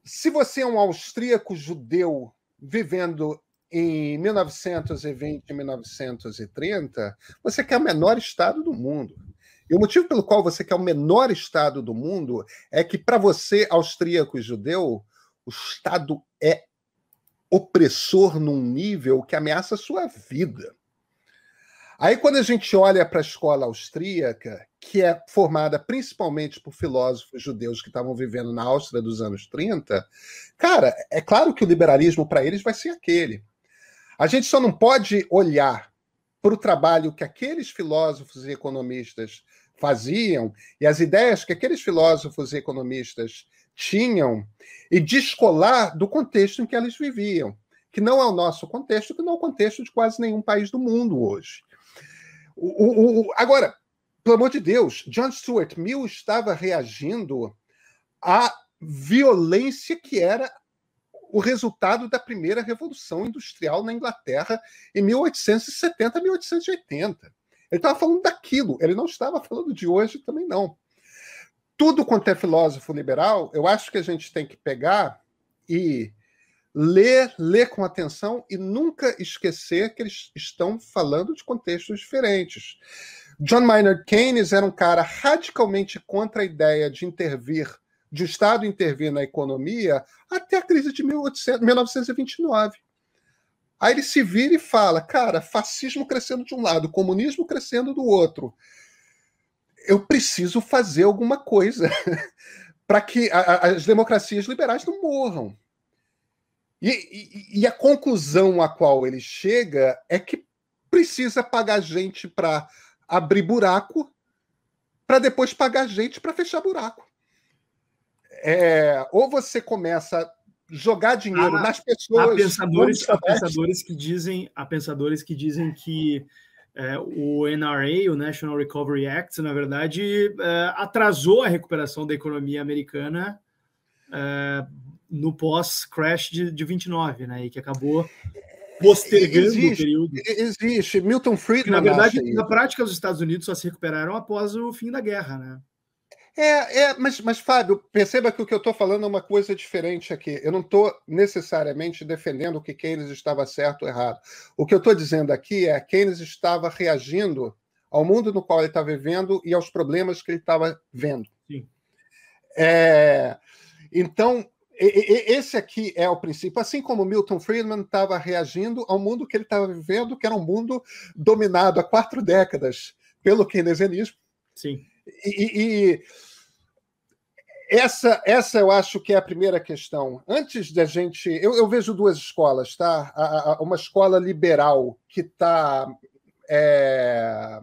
se você é um austríaco judeu vivendo em 1920 e 1930, você quer o menor Estado do mundo. E o motivo pelo qual você quer o menor Estado do mundo é que, para você, austríaco e judeu, o Estado é opressor num nível que ameaça a sua vida. Aí, quando a gente olha para a escola austríaca, que é formada principalmente por filósofos judeus que estavam vivendo na Áustria dos anos 30, cara, é claro que o liberalismo para eles vai ser aquele. A gente só não pode olhar para o trabalho que aqueles filósofos e economistas faziam e as ideias que aqueles filósofos e economistas tinham e descolar do contexto em que eles viviam, que não é o nosso contexto, que não é o contexto de quase nenhum país do mundo hoje. O, o, o, agora, pelo amor de Deus, John Stuart Mill estava reagindo à violência que era o resultado da primeira revolução industrial na Inglaterra em 1870, 1880. Ele estava falando daquilo, ele não estava falando de hoje também não. Tudo quanto é filósofo liberal, eu acho que a gente tem que pegar e ler, ler com atenção e nunca esquecer que eles estão falando de contextos diferentes. John Maynard Keynes era um cara radicalmente contra a ideia de intervir, de o Estado intervir na economia até a crise de 1800, 1929. Aí ele se vira e fala: cara, fascismo crescendo de um lado, comunismo crescendo do outro. Eu preciso fazer alguma coisa <laughs> para que as democracias liberais não morram. E, e, e, a conclusão a qual ele chega é que precisa pagar gente para abrir buraco, para depois pagar gente para fechar buraco. É, ou você começa a jogar dinheiro há, nas pessoas. Há pensadores, há pensadores que dizem, há pensadores que dizem que é, o NRA, o National Recovery Act, na verdade, é, atrasou a recuperação da economia americana é, no pós-crash de, de 29, né? E que acabou postergando existe, o período. Existe. Milton Friedman. na verdade, na prática, os Estados Unidos só se recuperaram após o fim da guerra, né? É, é mas, mas, Fábio, perceba que o que eu estou falando é uma coisa diferente aqui. Eu não estou necessariamente defendendo que Keynes estava certo ou errado. O que eu estou dizendo aqui é que Keynes estava reagindo ao mundo no qual ele estava vivendo e aos problemas que ele estava vendo. Sim. É, então, esse aqui é o princípio. Assim como Milton Friedman estava reagindo ao mundo que ele estava vivendo, que era um mundo dominado há quatro décadas pelo keynesianismo. Sim. E, e, essa, essa eu acho que é a primeira questão. Antes da gente. Eu, eu vejo duas escolas, tá? A, a, uma escola liberal que está. É,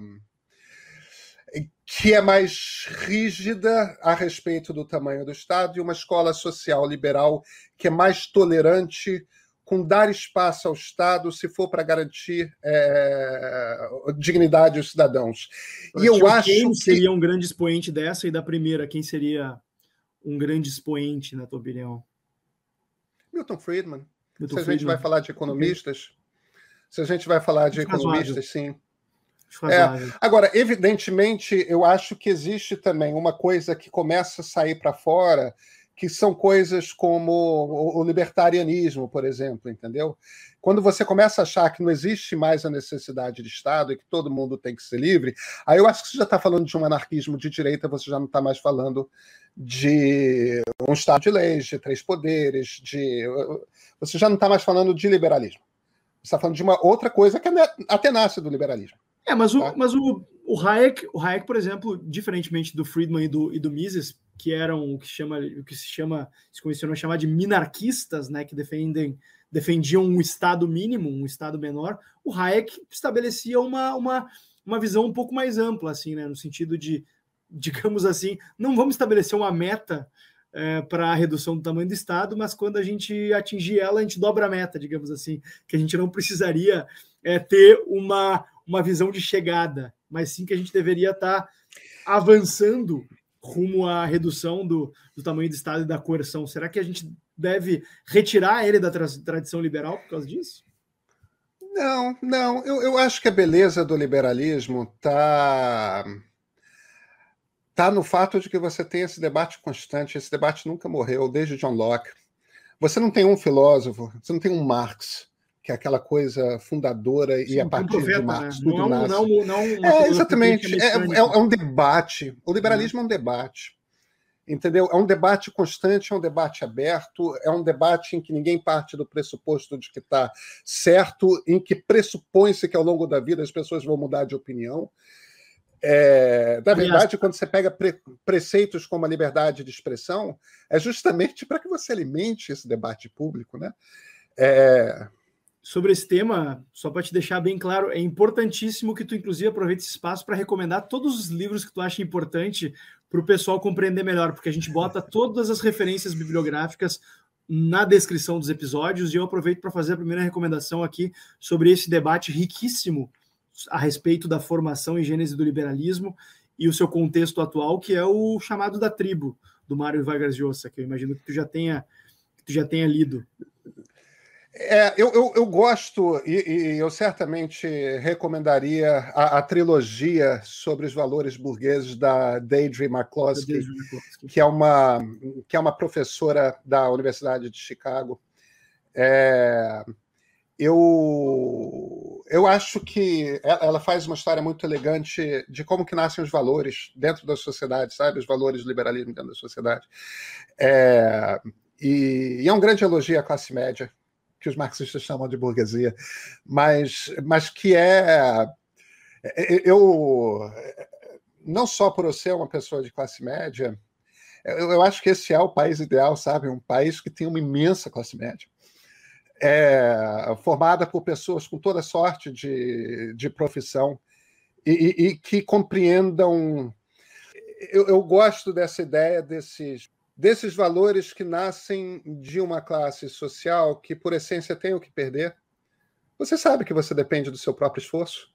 que é mais rígida a respeito do tamanho do Estado, e uma escola social liberal que é mais tolerante com dar espaço ao Estado se for para garantir é, dignidade aos cidadãos. E eu acho quem que seria um grande expoente dessa e da primeira, quem seria um grande expoente, na tua opinião? Milton Friedman. Milton se a gente vai falar de economistas, se a gente vai falar de economistas, sim. É, agora, evidentemente, eu acho que existe também uma coisa que começa a sair para fora, que são coisas como o libertarianismo, por exemplo, entendeu? Quando você começa a achar que não existe mais a necessidade de Estado e que todo mundo tem que ser livre, aí eu acho que você já está falando de um anarquismo de direita, você já não está mais falando de um Estado de leis, de três poderes, de. Você já não está mais falando de liberalismo. Você está falando de uma outra coisa que é até nasce do liberalismo. É, mas o, tá? mas o, o, Hayek, o Hayek, por exemplo, diferentemente do Friedman e do, e do Mises, que eram o que, chama, o que se chama, se a chamar de minarquistas, né, que defendem, defendiam um Estado mínimo, um Estado menor, o Hayek estabelecia uma, uma, uma visão um pouco mais ampla, assim, né, no sentido de, <laughs> digamos assim, não vamos estabelecer uma meta é, para a redução do tamanho do Estado, mas quando a gente atingir ela, a gente dobra a meta, digamos assim, que a gente não precisaria é, ter uma uma visão de chegada, mas sim que a gente deveria estar tá avançando rumo à redução do, do tamanho do Estado e da coerção. Será que a gente deve retirar ele da tra tradição liberal por causa disso? Não, não. Eu, eu acho que a beleza do liberalismo está tá no fato de que você tem esse debate constante. Esse debate nunca morreu, desde John Locke. Você não tem um filósofo, você não tem um Marx que é aquela coisa fundadora Sim, e a partir profeta, de Marx né? tudo não, nasce. Não, não, é, exatamente, é, é, é, um debate. O liberalismo é um debate. Entendeu? É um debate constante, é um debate aberto, é um debate em que ninguém parte do pressuposto de que está certo, em que pressupõe-se que ao longo da vida as pessoas vão mudar de opinião. É, na verdade, quando você pega pre preceitos como a liberdade de expressão, é justamente <laughs> para que você alimente esse debate público, né? É, sobre esse tema, só para te deixar bem claro, é importantíssimo que tu, inclusive, aproveite esse espaço para recomendar todos os livros que tu acha importante para o pessoal compreender melhor, porque a gente bota <laughs> todas as referências bibliográficas na descrição dos episódios e eu aproveito para fazer a primeira recomendação aqui sobre esse debate riquíssimo a respeito da formação e gênese do liberalismo e o seu contexto atual, que é o chamado da tribo, do Mário Vargas Llosa, que eu imagino que tu já tenha, tu já tenha lido. É, eu, eu, eu, gosto e, e, eu certamente recomendaria a, a, trilogia sobre os valores burgueses da Deidre McCloskey, que é uma que é uma professora da Universidade de Chicago. É, eu eu acho que ela faz uma história muito elegante de como que nascem os valores dentro da sociedade, sabe, os valores do liberalismo dentro da sociedade. É, e, e é um grande elogio à classe média que os marxistas chamam de burguesia, mas, mas que é. Eu. Não só por eu ser uma pessoa de classe média, eu, eu acho que esse é o país ideal, sabe? Um país que tem uma imensa classe média. É, formada por pessoas com toda sorte de, de profissão e, e, que compreendam. Eu, eu, gosto dessa ideia desses desses valores que nascem de uma classe social que, por essência, tem o que perder. Você sabe que você depende do seu próprio esforço.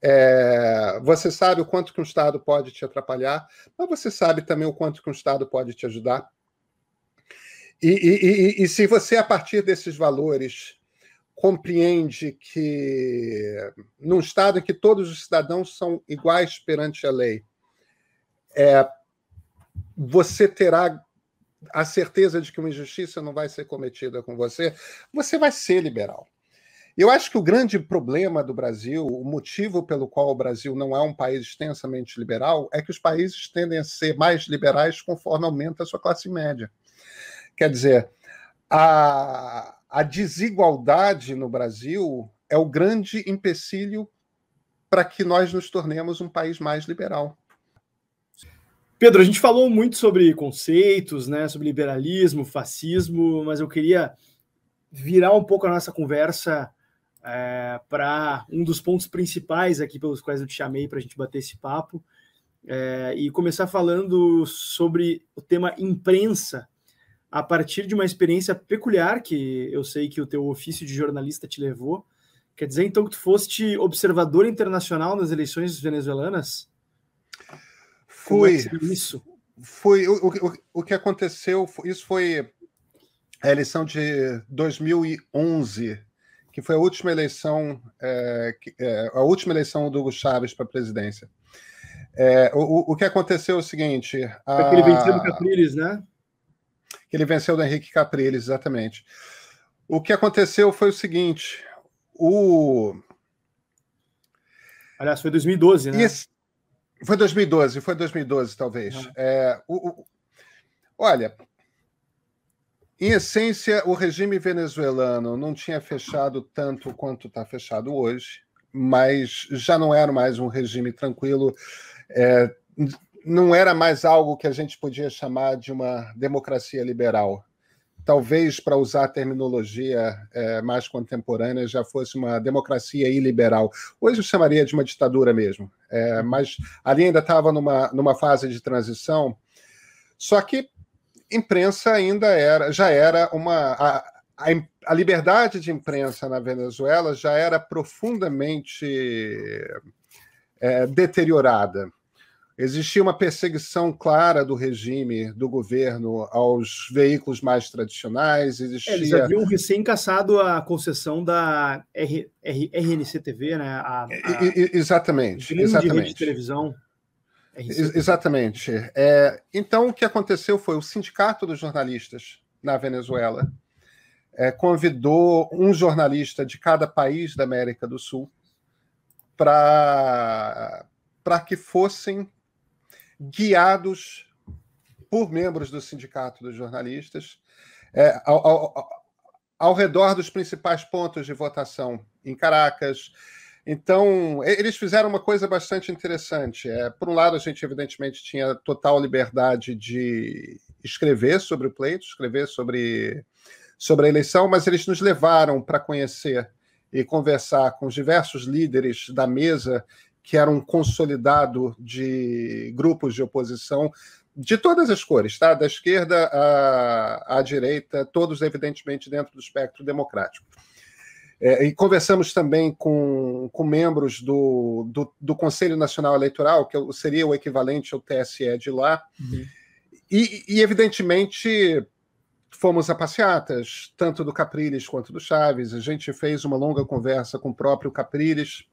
É, você sabe o quanto que um Estado pode te atrapalhar, mas você sabe também o quanto que um Estado pode te ajudar. E, e, e, e se você, a partir desses valores, compreende que num Estado em que todos os cidadãos são iguais perante a lei, é, você terá a certeza de que uma injustiça não vai ser cometida com você, você vai ser liberal. Eu acho que o grande problema do Brasil, o motivo pelo qual o Brasil não é um país extensamente liberal, é que os países tendem a ser mais liberais conforme aumenta a sua classe média. Quer dizer, a, a desigualdade no Brasil é o grande empecilho para que nós nos tornemos um país mais liberal. Pedro, a gente falou muito sobre conceitos, né, sobre liberalismo, fascismo, mas eu queria virar um pouco a nossa conversa é, para um dos pontos principais aqui pelos quais eu te chamei para a gente bater esse papo é, e começar falando sobre o tema imprensa a partir de uma experiência peculiar que eu sei que o teu ofício de jornalista te levou. Quer dizer, então, que tu foste observador internacional nas eleições venezuelanas? Fui. É isso? Foi o, o, o que aconteceu. Isso foi a eleição de 2011, que foi a última eleição, é, é, a última eleição do Hugo Chávez para a presidência. É, o, o que aconteceu é o seguinte. A... Que ele venceu do Capriles, né? Que ele venceu do Henrique Capriles, exatamente. O que aconteceu foi o seguinte: o. Aliás, foi 2012, né? Esse... Foi 2012, foi 2012, talvez. Uhum. É, o, o, olha, em essência, o regime venezuelano não tinha fechado tanto quanto está fechado hoje, mas já não era mais um regime tranquilo, é, não era mais algo que a gente podia chamar de uma democracia liberal talvez, para usar a terminologia é, mais contemporânea, já fosse uma democracia iliberal. Hoje eu chamaria de uma ditadura mesmo, é, mas ali ainda estava numa, numa fase de transição. Só que imprensa ainda era, já era uma. A, a, a liberdade de imprensa na Venezuela já era profundamente é, deteriorada. Existia uma perseguição clara do regime, do governo, aos veículos mais tradicionais. Existia... É, eles haviam recém caçado a concessão da R, R, RNC-TV, né? A, a... exatamente. exatamente. De televisão. Exatamente. É, então, o que aconteceu foi o Sindicato dos Jornalistas na Venezuela é, convidou um jornalista de cada país da América do Sul para que fossem guiados por membros do Sindicato dos Jornalistas é, ao, ao, ao redor dos principais pontos de votação em Caracas, então, eles fizeram uma coisa bastante interessante. É, por um lado, a gente, evidentemente, tinha total liberdade de escrever sobre o pleito, escrever sobre, sobre a eleição, mas eles nos levaram para conhecer e conversar com os diversos líderes da mesa, que eram um consolidado de grupos de oposição de todas as cores, tá? da esquerda à, à direita, todos, evidentemente, dentro do espectro democrático. É, e conversamos também com, com membros do, do, do, Conselho Nacional Eleitoral, que seria o equivalente ao TSE de lá, uhum. e, e, evidentemente, fomos a passeatas, tanto do Capriles quanto do Chaves. A gente fez uma longa conversa com o próprio Capriles.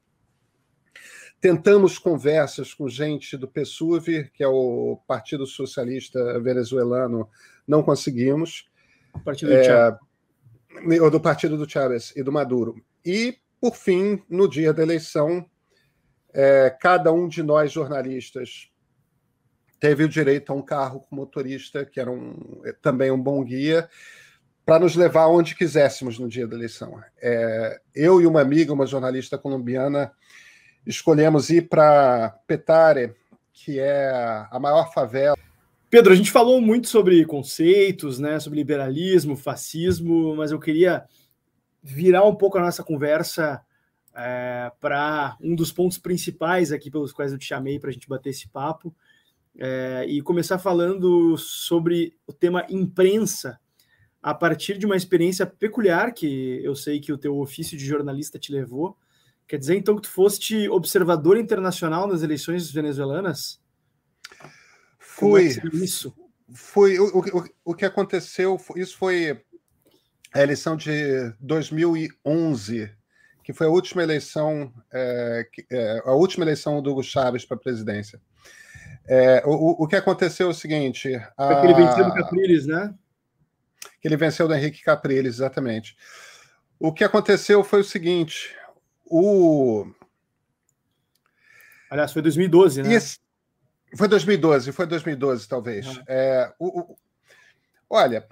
Tentamos conversas com gente do PSUV, que é o Partido Socialista Venezuelano, não conseguimos. Partido é, ou do partido do Chávez e do Maduro. E, por fim, no dia da eleição, é, cada um de nós jornalistas teve o direito a um carro com motorista, que era um, também um bom guia, para nos levar onde quiséssemos no dia da eleição. É, eu e uma amiga, uma jornalista colombiana, escolhemos ir para Petare, que é a maior favela Pedro, a gente falou muito sobre conceitos, né, sobre liberalismo, fascismo, mas eu queria virar um pouco a nossa conversa é, para um dos pontos principais aqui pelos quais eu te chamei para a gente bater esse papo é, e começar falando sobre o tema imprensa a partir de uma experiência peculiar que eu sei que o teu ofício de jornalista te levou. Quer dizer, então, que tu foste observador internacional nas eleições venezuelanas? Fui. É isso? Foi o, o, o que aconteceu. Isso foi a eleição de 2011, que foi a última eleição, é, é, a última eleição do Hugo Chávez para a presidência. É, o, o que aconteceu é o seguinte: a... que ele venceu do Capriles, né? Que ele venceu do Henrique Capriles, exatamente. O que aconteceu foi o seguinte: o. Aliás, foi 2012, né? Esse... Foi 2012, foi 2012, talvez. Uhum. É, o, o, olha,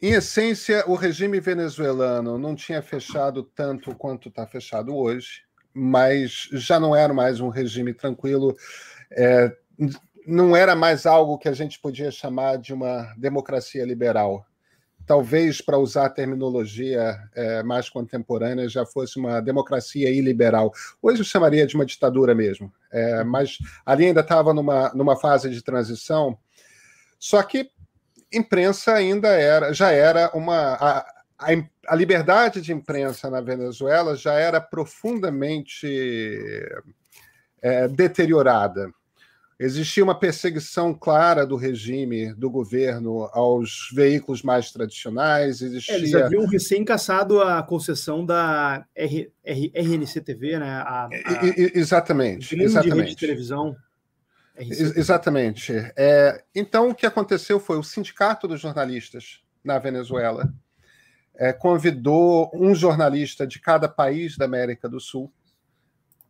em essência, o regime venezuelano não tinha fechado tanto quanto está fechado hoje, mas já não era mais um regime tranquilo. É, não era mais algo que a gente podia chamar de uma democracia liberal talvez, para usar a terminologia é, mais contemporânea, já fosse uma democracia iliberal. Hoje eu chamaria de uma ditadura mesmo, é, mas ali ainda estava numa, numa fase de transição. Só que imprensa ainda era, já era uma. A, a, a liberdade de imprensa na Venezuela já era profundamente é, deteriorada. Existia uma perseguição clara do regime, do governo, aos veículos mais tradicionais. Existia... É, eles haviam recém caçado a concessão da R, R, RNC-TV, né? A, a... exatamente. exatamente. De televisão. Exatamente. É, então, o que aconteceu foi o Sindicato dos Jornalistas na Venezuela é, convidou um jornalista de cada país da América do Sul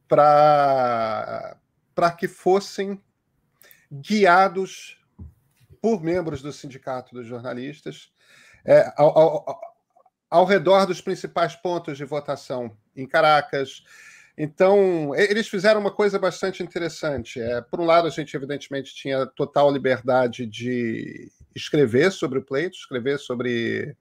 para que fossem guiados por membros do Sindicato dos Jornalistas é, ao, ao, ao redor dos principais pontos de votação em Caracas. Então, eles fizeram uma coisa bastante interessante. É, por um lado, a gente, evidentemente, tinha total liberdade de escrever sobre o pleito, escrever sobre,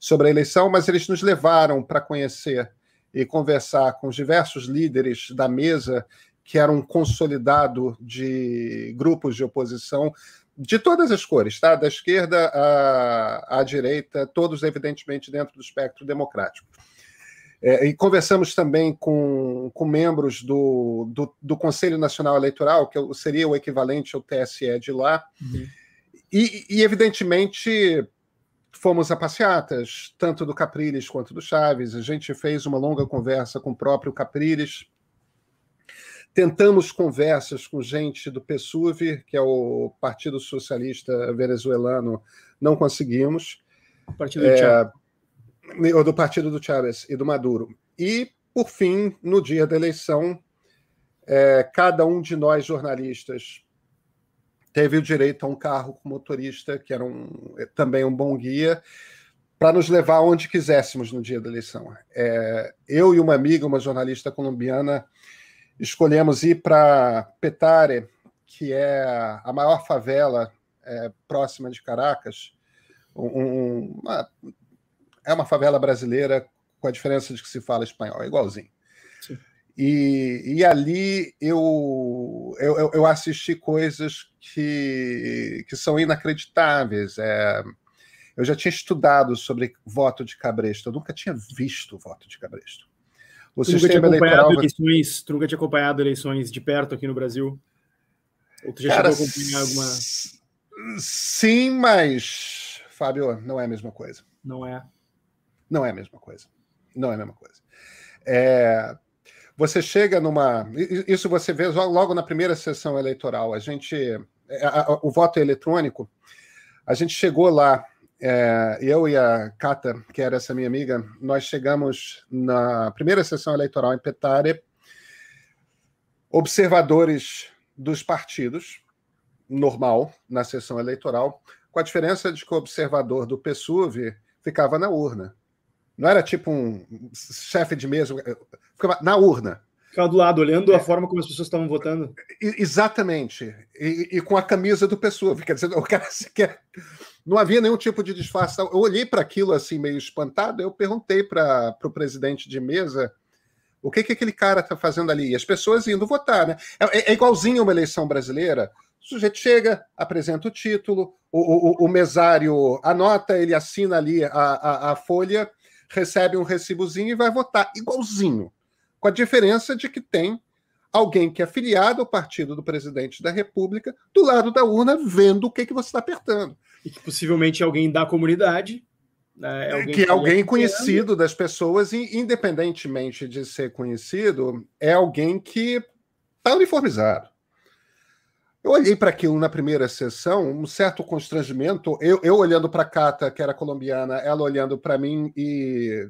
sobre a eleição, mas eles nos levaram para conhecer e conversar com os diversos líderes da mesa que era um consolidado de grupos de oposição de todas as cores, tá? da esquerda à, à direita, todos, evidentemente, dentro do espectro democrático. É, e conversamos também com, com membros do, do, do, Conselho Nacional Eleitoral, que seria o equivalente ao TSE de lá, uhum. e, e, evidentemente, fomos a passeatas, tanto do Capriles quanto do Chaves. A gente fez uma longa conversa com o próprio Capriles, Tentamos conversas com gente do PSUV, que é o Partido Socialista Venezuelano, não conseguimos. Partido do é, ou do partido do Chávez e do Maduro. E, por fim, no dia da eleição, é, cada um de nós jornalistas teve o direito a um carro com motorista, que era um, também um bom guia, para nos levar onde quiséssemos no dia da eleição. É, eu e uma amiga, uma jornalista colombiana, escolhemos ir para Petare, que é a maior favela é, próxima de Caracas. Um, uma, é uma favela brasileira, com a diferença de que se fala espanhol, é igualzinho. E, e ali eu, eu, eu assisti coisas que, que são inacreditáveis. É, eu já tinha estudado sobre voto de cabresto, eu nunca tinha visto voto de cabresto. O tu sistema eleitoral. Eleições, tu nunca tinha acompanhado eleições de perto aqui no Brasil? Ou tu já Cara, chegou a acompanhar alguma. Sim, mas, Fábio, não é a mesma coisa. Não é. Não é a mesma coisa. Não é a mesma coisa. É, você chega numa. Isso você vê logo na primeira sessão eleitoral. A gente. o voto eletrônico, a gente chegou lá. É, eu e a Cata, que era essa minha amiga, nós chegamos na primeira sessão eleitoral em Petare, observadores dos partidos, normal, na sessão eleitoral, com a diferença de que o observador do PSUV ficava na urna. Não era tipo um chefe de mesa, ficava na urna. Ficava do lado, olhando é. a forma como as pessoas estavam votando. Exatamente. E, e, com a camisa do pessoa. Quer dizer, o cara sequer. Não havia nenhum tipo de disfarce. Eu olhei para aquilo assim, meio espantado, eu perguntei para o presidente de mesa o que, que aquele cara está fazendo ali. E as pessoas indo votar, né? É, é igualzinho uma eleição brasileira. O sujeito chega, apresenta o título, o, o, o mesário anota, ele assina ali a, a, a folha recebe um recibozinho e vai votar igualzinho, com a diferença de que tem alguém que é afiliado ao partido do presidente da República do lado da urna vendo o que, que você está apertando. E que possivelmente é alguém da comunidade. Né? É alguém que é alguém conhecido das pessoas, e independentemente de ser conhecido, é alguém que está uniformizado. Eu olhei para aquilo na primeira sessão, um certo constrangimento. Eu, eu olhando para a Cata, que era colombiana, ela olhando para mim e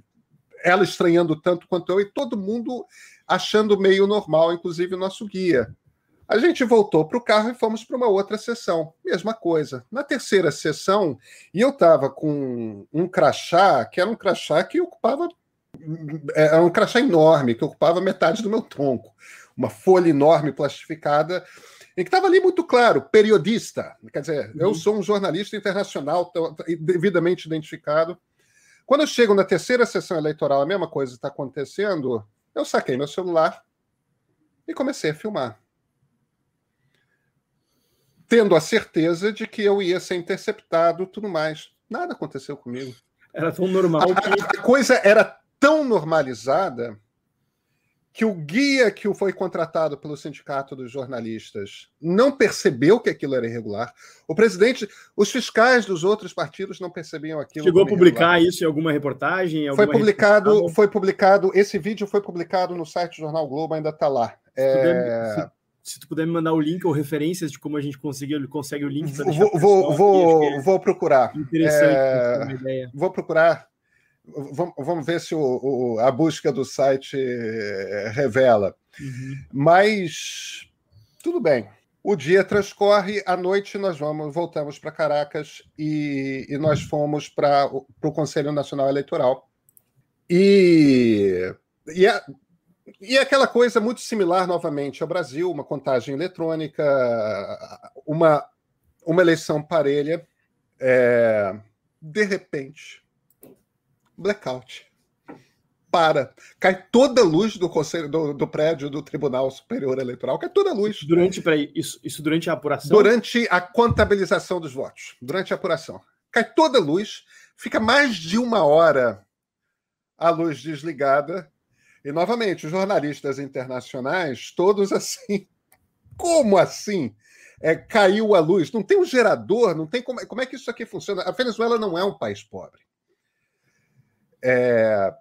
ela estranhando tanto quanto eu, e todo mundo achando meio normal, inclusive o nosso guia. A gente voltou para o carro e fomos para uma outra sessão. Mesma coisa. Na terceira sessão, e eu estava com um crachá, que era um crachá que ocupava. Era um crachá enorme, que ocupava metade do meu tronco. Uma folha enorme plastificada em que estava ali muito claro, periodista. Quer dizer, uhum. eu sou um jornalista internacional devidamente identificado. Quando eu chego na terceira sessão eleitoral, a mesma coisa está acontecendo, eu saquei meu celular e comecei a filmar. Tendo a certeza de que eu ia ser interceptado tudo mais. Nada aconteceu comigo. Era tão normal. A, a coisa era tão normalizada que o guia que foi contratado pelo Sindicato dos Jornalistas não percebeu que aquilo era irregular. O presidente, os fiscais dos outros partidos não percebiam aquilo. Chegou a publicar irregular. isso em alguma reportagem? Em alguma foi publicado, foi publicado. Esse vídeo foi publicado no site do Jornal Globo, ainda está lá. Se, é... puder, se, se, tu puder me mandar o link ou referências de como a gente conseguiu, consegue o link. Vou, vou, vou, é vou procurar. Interessante. É... Vou procurar Vamos ver se o, o, a busca do site eh, revela. Uhum. Mas tudo bem. O dia transcorre, à noite nós vamos, voltamos para Caracas e, e, nós fomos para o Conselho Nacional Eleitoral. E, e, é, e é aquela coisa muito similar novamente ao Brasil, uma contagem eletrônica, uma, uma eleição parelha. É, de repente, blackout. Para. Cai toda a luz do conselho do, do prédio do Tribunal Superior Eleitoral, cai toda a luz. Durante, peraí, isso, isso durante a apuração? Durante a contabilização dos votos. Durante a apuração. Cai toda a luz, fica mais de uma hora a luz desligada. E, novamente, os jornalistas internacionais, todos assim. <laughs> Como assim? É, caiu a luz, não tem um gerador, não tem como, como é que isso aqui funciona. A Venezuela não é um país pobre. É...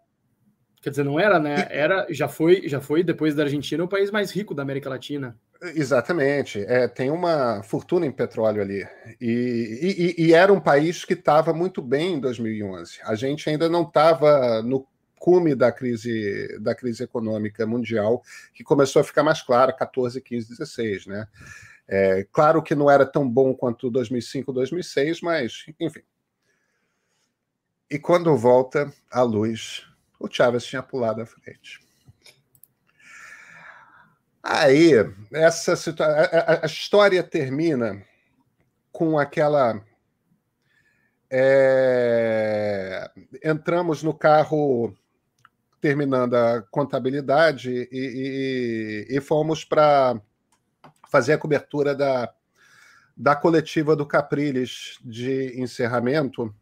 Quer dizer, não era, né? Era, já foi, já foi depois da Argentina o país mais rico da América Latina. Exatamente. É, tem uma fortuna em petróleo ali. E, e, e era um país que estava muito bem em 2011. A gente ainda não estava no cume da crise, da crise econômica mundial, que começou a ficar mais clara 14, 15, 16. Né? É, claro que não era tão bom quanto 2005, 2006, mas, enfim. E quando volta a luz, o Chávez tinha pulado à frente. Aí, essa situa a, a, história termina com aquela. É... Entramos no carro terminando a contabilidade e, e, e fomos para fazer a cobertura da, da coletiva do Capriles de encerramento,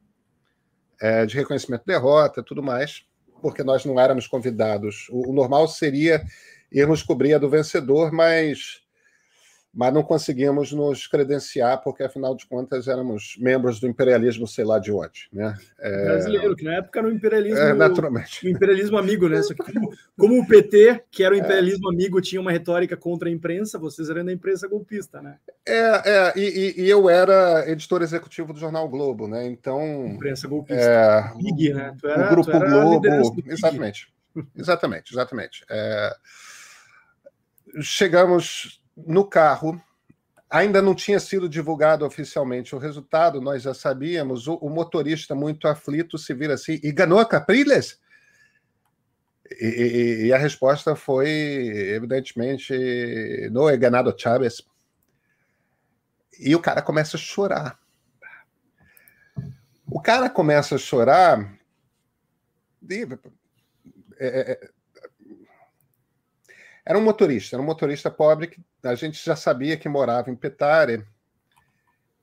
é, de reconhecimento de derrota, tudo mais, porque nós não éramos convidados. O, o normal seria irmos cobrir a do vencedor, mas, mas não conseguimos nos credenciar, porque afinal de contas éramos membros do imperialismo, sei lá de onde. Né? É... Brasileiro, que na época era o imperialismo. É, naturalmente. O imperialismo amigo, né? Só que como, como, o PT, que era o é. imperialismo é. amigo, tinha uma retórica contra a imprensa, vocês eram da imprensa golpista, né? É, é e, e eu era editor executivo do jornal Globo, né? Então. Imprensa golpista. É, Big, né? Era, o Grupo Globo. Exatamente. Exatamente, exatamente. É, chegamos no carro, ainda não tinha sido divulgado oficialmente o resultado, nós já sabíamos. O, o motorista, muito aflito, se vira assim: e ganhou a Capriles? E, e, e, a resposta foi, evidentemente, não é ganado Chávez. E o cara começa a chorar. O cara começa a chorar. E, é, é era um motorista, era um motorista pobre que a gente já sabia que morava em Petare.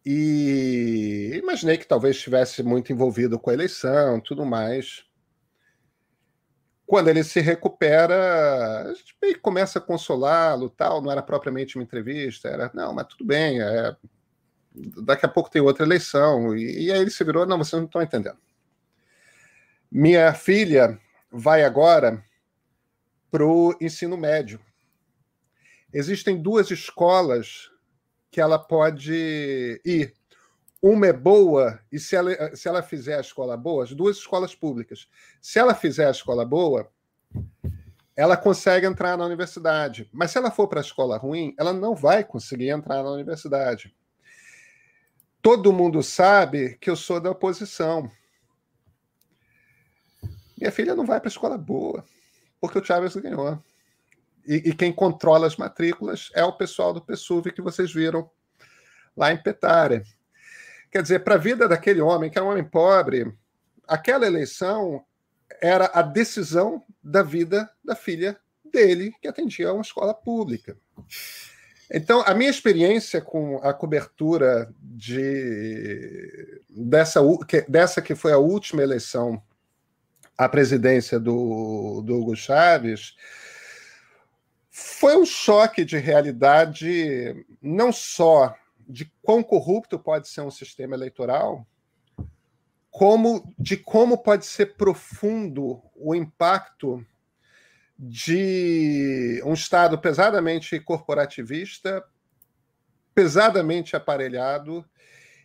E imaginei que talvez estivesse muito envolvido com a eleição, tudo mais. Quando ele se recupera, a gente meio começa a consolá-lo, tal. Não era propriamente uma entrevista, era não, mas tudo bem. É... daqui a pouco tem outra eleição. E, e aí ele se virou, não, vocês não estão entendendo. Minha filha vai agora para o ensino médio. Existem duas escolas que ela pode ir. Uma é boa, e se ela, se ela fizer a escola boa, as duas escolas públicas. Se ela fizer a escola boa, ela consegue entrar na universidade. Mas se ela for para a escola ruim, ela não vai conseguir entrar na universidade. Todo mundo sabe que eu sou da oposição. Minha filha não vai para a escola boa porque o Chaves ganhou. E, e, quem controla as matrículas é o pessoal do PSUV que vocês viram lá em Petare. Quer dizer, para a vida daquele homem, que é um homem pobre, aquela eleição era a decisão da vida da filha dele, que atendia a uma escola pública. Então, a minha experiência com a cobertura de dessa, dessa que foi a última eleição a presidência do, do Hugo Chávez, foi um choque de realidade, não só de quão corrupto pode ser um sistema eleitoral, como de como pode ser profundo o impacto de um Estado pesadamente corporativista, pesadamente aparelhado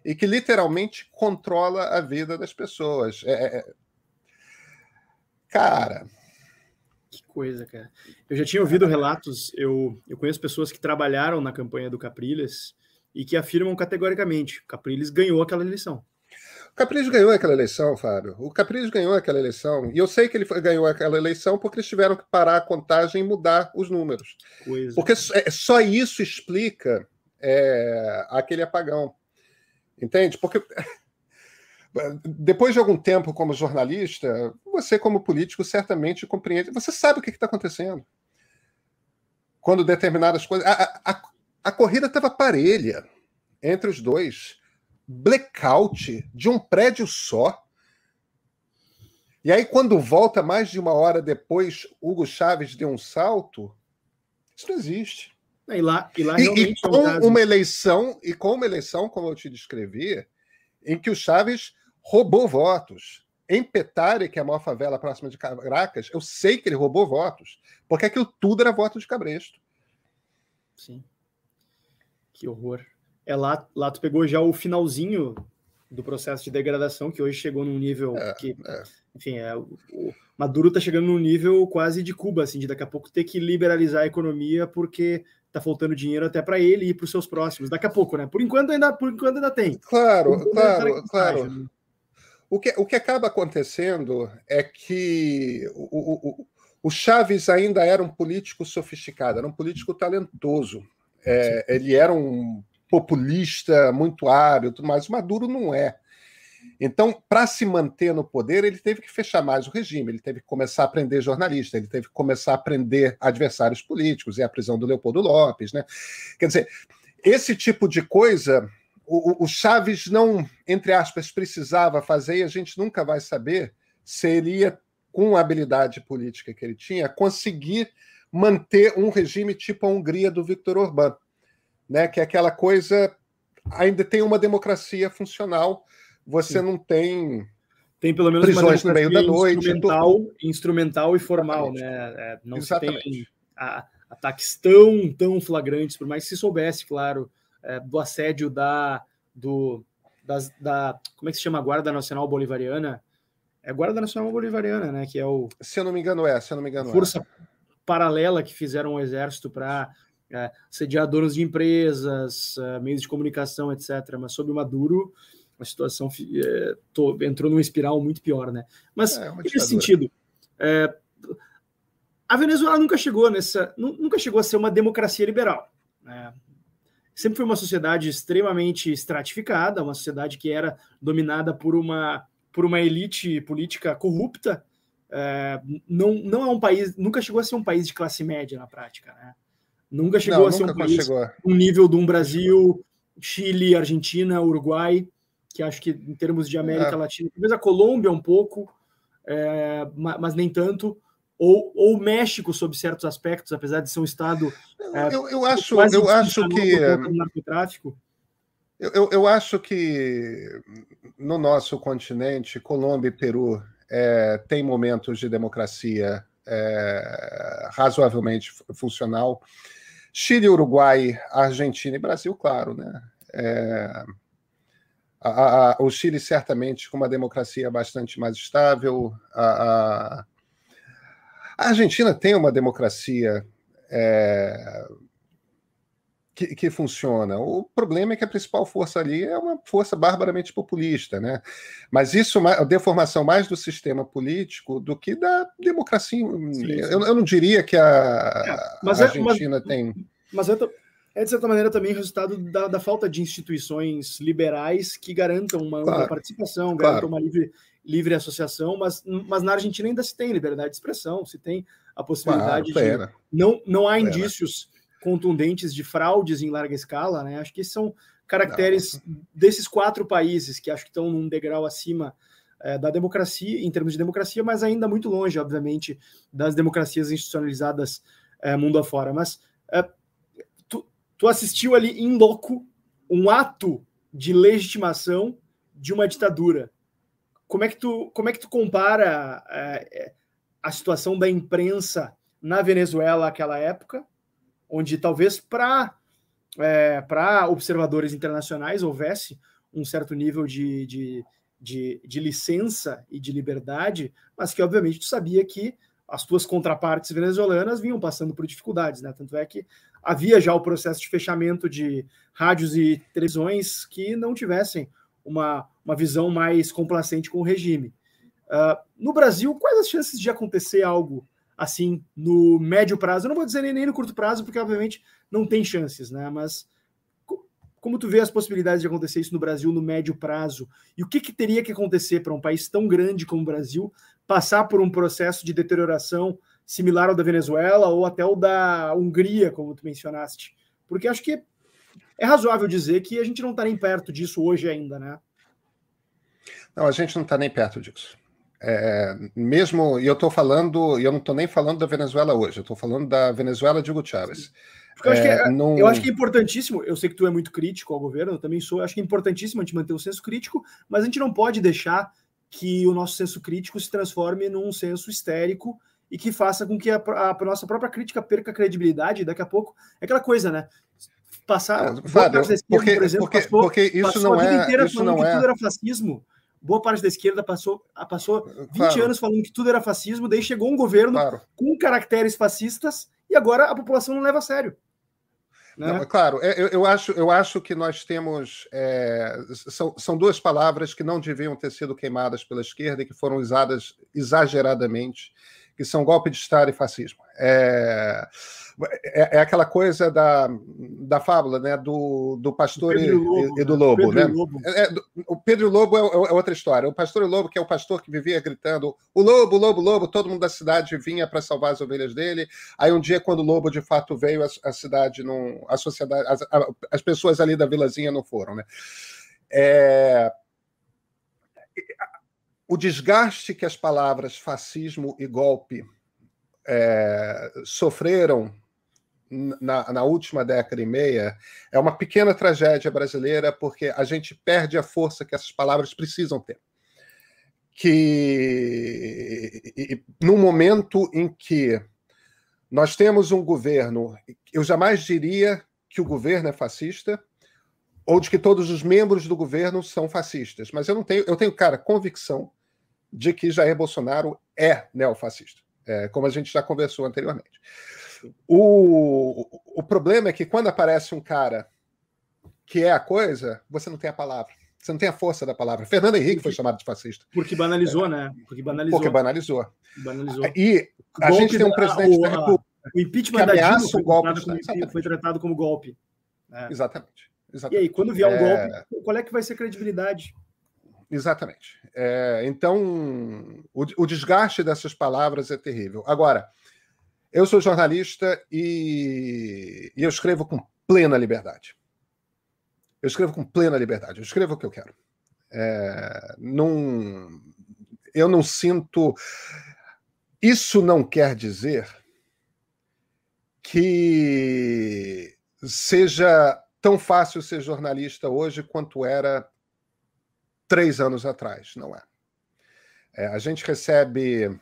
e que literalmente controla a vida das pessoas. É, é Cara. Que coisa, cara. Eu já tinha ouvido relatos, eu, eu conheço pessoas que trabalharam na campanha do Capriles e que afirmam categoricamente: Capriles ganhou aquela eleição. O Capriles ganhou aquela eleição, Fábio. O Capriles ganhou aquela eleição. E eu sei que ele ganhou aquela eleição porque eles tiveram que parar a contagem e mudar os números. Coisa. Porque é, só isso explica é, aquele apagão. Entende? Porque depois de algum tempo como jornalista, você, como político, certamente compreende. Você sabe o que está acontecendo. Quando determinadas coisas. A, a, a corrida estava parelha entre os dois. Blackout de um prédio só. E aí, quando volta mais de uma hora depois, Hugo Chaves deu um salto. Isso não existe. E lá, e lá e, e com é um uma eleição, e com uma eleição, como eu te descrevi, em que o Chaves roubou votos. Em Petare, que é a maior favela próxima de Caracas, eu sei que ele roubou votos, porque aquilo tudo era voto de Cabresto. Sim. Que horror. É lá, lá tu pegou já o finalzinho do processo de degradação, que hoje chegou num nível é, que, é. enfim, é, o, o Maduro está chegando num nível quase de Cuba, assim, de daqui a pouco ter que liberalizar a economia porque está faltando dinheiro até para ele e para os seus próximos. Daqui a pouco, né? Por enquanto ainda, por enquanto ainda tem. Claro, claro, claro. Né? O que, o que acaba acontecendo é que o, o, o Chaves ainda era um político sofisticado, era um político talentoso. É, ele era um populista muito hábil, mas o Maduro não é. Então, para se manter no poder, ele teve que fechar mais o regime, ele teve que começar a prender jornalistas, ele teve que começar a prender adversários políticos, e a prisão do Leopoldo Lopes. Né? Quer dizer, esse tipo de coisa o, o Chaves não, entre aspas, precisava fazer, e a gente nunca vai saber se ele ia, com a habilidade política que ele tinha, conseguir manter um regime tipo a Hungria do Viktor Orbán, né? que é aquela coisa, ainda tem uma democracia funcional, você Sim. não tem tem pelo menos prisões no meio da noite instrumental, instrumental e formal Exatamente. né é, não Exatamente. se tem a, ataques tão tão flagrantes por mais que se soubesse claro é, do assédio da do das, da como é que se chama a guarda nacional bolivariana é guarda nacional bolivariana né que é o se eu não me engano é se eu não me engano força é. paralela que fizeram o exército para é, sediar donos de empresas é, meios de comunicação etc mas sob o Maduro a situação é, tô, entrou numa espiral muito pior, né? Mas é, nesse sentido, é, a Venezuela nunca chegou nessa, nunca chegou a ser uma democracia liberal. Né? Sempre foi uma sociedade extremamente estratificada, uma sociedade que era dominada por uma por uma elite política corrupta. É, não, não é um país, nunca chegou a ser um país de classe média na prática, né? Nunca chegou não, a ser um país um nível de um Brasil, Chile, Argentina, Uruguai que acho que em termos de América é. Latina, talvez a Colômbia um pouco, é, mas nem tanto, ou, ou o México sob certos aspectos, apesar de ser um estado. É, eu, eu acho, eu acho que narcotráfico. Eu, eu, eu, acho que no nosso continente, Colômbia e Peru é, tem momentos de democracia é, razoavelmente funcional. Chile, Uruguai, Argentina e Brasil, claro, né? É, a, a, o Chile, certamente, com uma democracia bastante mais estável. A, a Argentina tem uma democracia é, que, que, funciona. O problema é que a principal força ali é uma força barbaramente populista, né? Mas isso a deformação mais do sistema político do que da democracia. Sim, sim. Eu, eu, não diria que a, é, a Argentina é, mas, tem. Mas tô é, de certa maneira, também resultado da, da falta de instituições liberais que garantam uma claro. participação, claro. garantam uma livre, livre associação, mas, mas na Argentina ainda se tem liberdade de expressão, se tem a possibilidade claro, de. Não, não há indícios contundentes de fraudes em larga escala, né? Acho que são caracteres não. desses quatro países que acho que estão num degrau acima é, da democracia, em termos de democracia, mas ainda muito longe, obviamente, das democracias institucionalizadas é, mundo afora. Mas é, tu assistiu ali em loco um ato de legitimação de uma ditadura. Como é que tu, como é que tu compara é, a situação da imprensa na Venezuela naquela época, onde talvez para é, para observadores internacionais houvesse um certo nível de, de, de, de, licença e de liberdade, mas que obviamente tu sabia que as tuas contrapartes venezuelanas vinham passando por dificuldades, né? Tanto é que havia já o processo de fechamento de rádios e televisões que não tivessem uma, uma visão mais complacente com o regime. Uh, no Brasil, quais as chances de acontecer algo assim no médio prazo? Eu não vou dizer nem, no curto prazo, porque obviamente não tem chances, né? Mas como tu vê as possibilidades de acontecer isso no Brasil no médio prazo? E o que, que teria que acontecer para um país tão grande como o Brasil passar por um processo de deterioração similar ao da Venezuela ou até o da Hungria, como tu mencionaste? Porque acho que é razoável dizer que a gente não está nem perto disso hoje ainda, né? Não, a gente não está nem perto disso. É, mesmo, e eu estou falando, e eu não estou nem falando da Venezuela hoje, eu estou falando da Venezuela de Hugo Chávez. Eu acho, é, é, eu acho, que é, importantíssimo, eu sei que tu é muito crítico ao governo, eu também sou, acho que é importantíssimo a gente manter o senso crítico, mas a gente não pode deixar que o nosso senso crítico se transforme num senso histérico e que faça com que a, a nossa própria crítica perca credibilidade. Daqui a pouco é aquela coisa, né? passar. Não, esquerda, porque, por exemplo, porque, passou, porque isso passou não a vida é. inteira falando não que é... tudo era fascismo. Boa parte da esquerda passou, passou 20 claro. anos falando que tudo era fascismo, daí chegou um governo claro. com caracteres fascistas e agora a população não leva a sério. Né? Não, claro, é, eu, eu, acho, eu acho que nós temos. É, são, são duas palavras que não deviam ter sido queimadas pela esquerda e que foram usadas exageradamente, que são golpe de Estado e fascismo. É, é, é, aquela coisa da, da fábula, né? Do, do pastor e, Lobo, e, do lobo, né? Lobo. É, é, o Pedro Lobo é, é, outra história. O pastor e o lobo, que é o pastor que vivia gritando: o lobo, o lobo, o lobo, todo mundo da cidade vinha para salvar as ovelhas dele. Aí um dia, quando o lobo de fato veio, a, a cidade não. A sociedade, as, a, as pessoas ali da vilazinha não foram, né? É, o desgaste que as palavras fascismo e golpe é, sofreram na, na, última década e meia é uma pequena tragédia brasileira, porque a gente perde a força que essas palavras precisam ter. Que no momento em que nós temos um governo, eu jamais diria que o governo é fascista ou de que todos os membros do governo são fascistas, mas eu não tenho, eu tenho cara convicção de que Jair Bolsonaro é neofascista, é, como a gente já conversou anteriormente. O, o problema é que quando aparece um cara que é a coisa, você não tem a palavra. Você não tem a força da palavra. Fernando Henrique foi chamado de fascista. Porque banalizou, é, né? Porque banalizou. Porque banalizou. banalizou. E a golpe gente tem um presidente da, da República. O impeachment da Dilma foi, golpe tratado como, foi tratado como golpe. É. Exatamente. Exatamente. E aí, quando vier um é... golpe, qual é que vai ser a credibilidade? Exatamente. É, então, o, o desgaste dessas palavras é terrível. Agora, eu sou jornalista e, e, eu escrevo com plena liberdade. Eu escrevo com plena liberdade. Eu escrevo o que eu quero. É, não, eu não sinto. Isso não quer dizer que seja tão fácil ser jornalista hoje quanto era três anos atrás. Não é. é a gente recebe.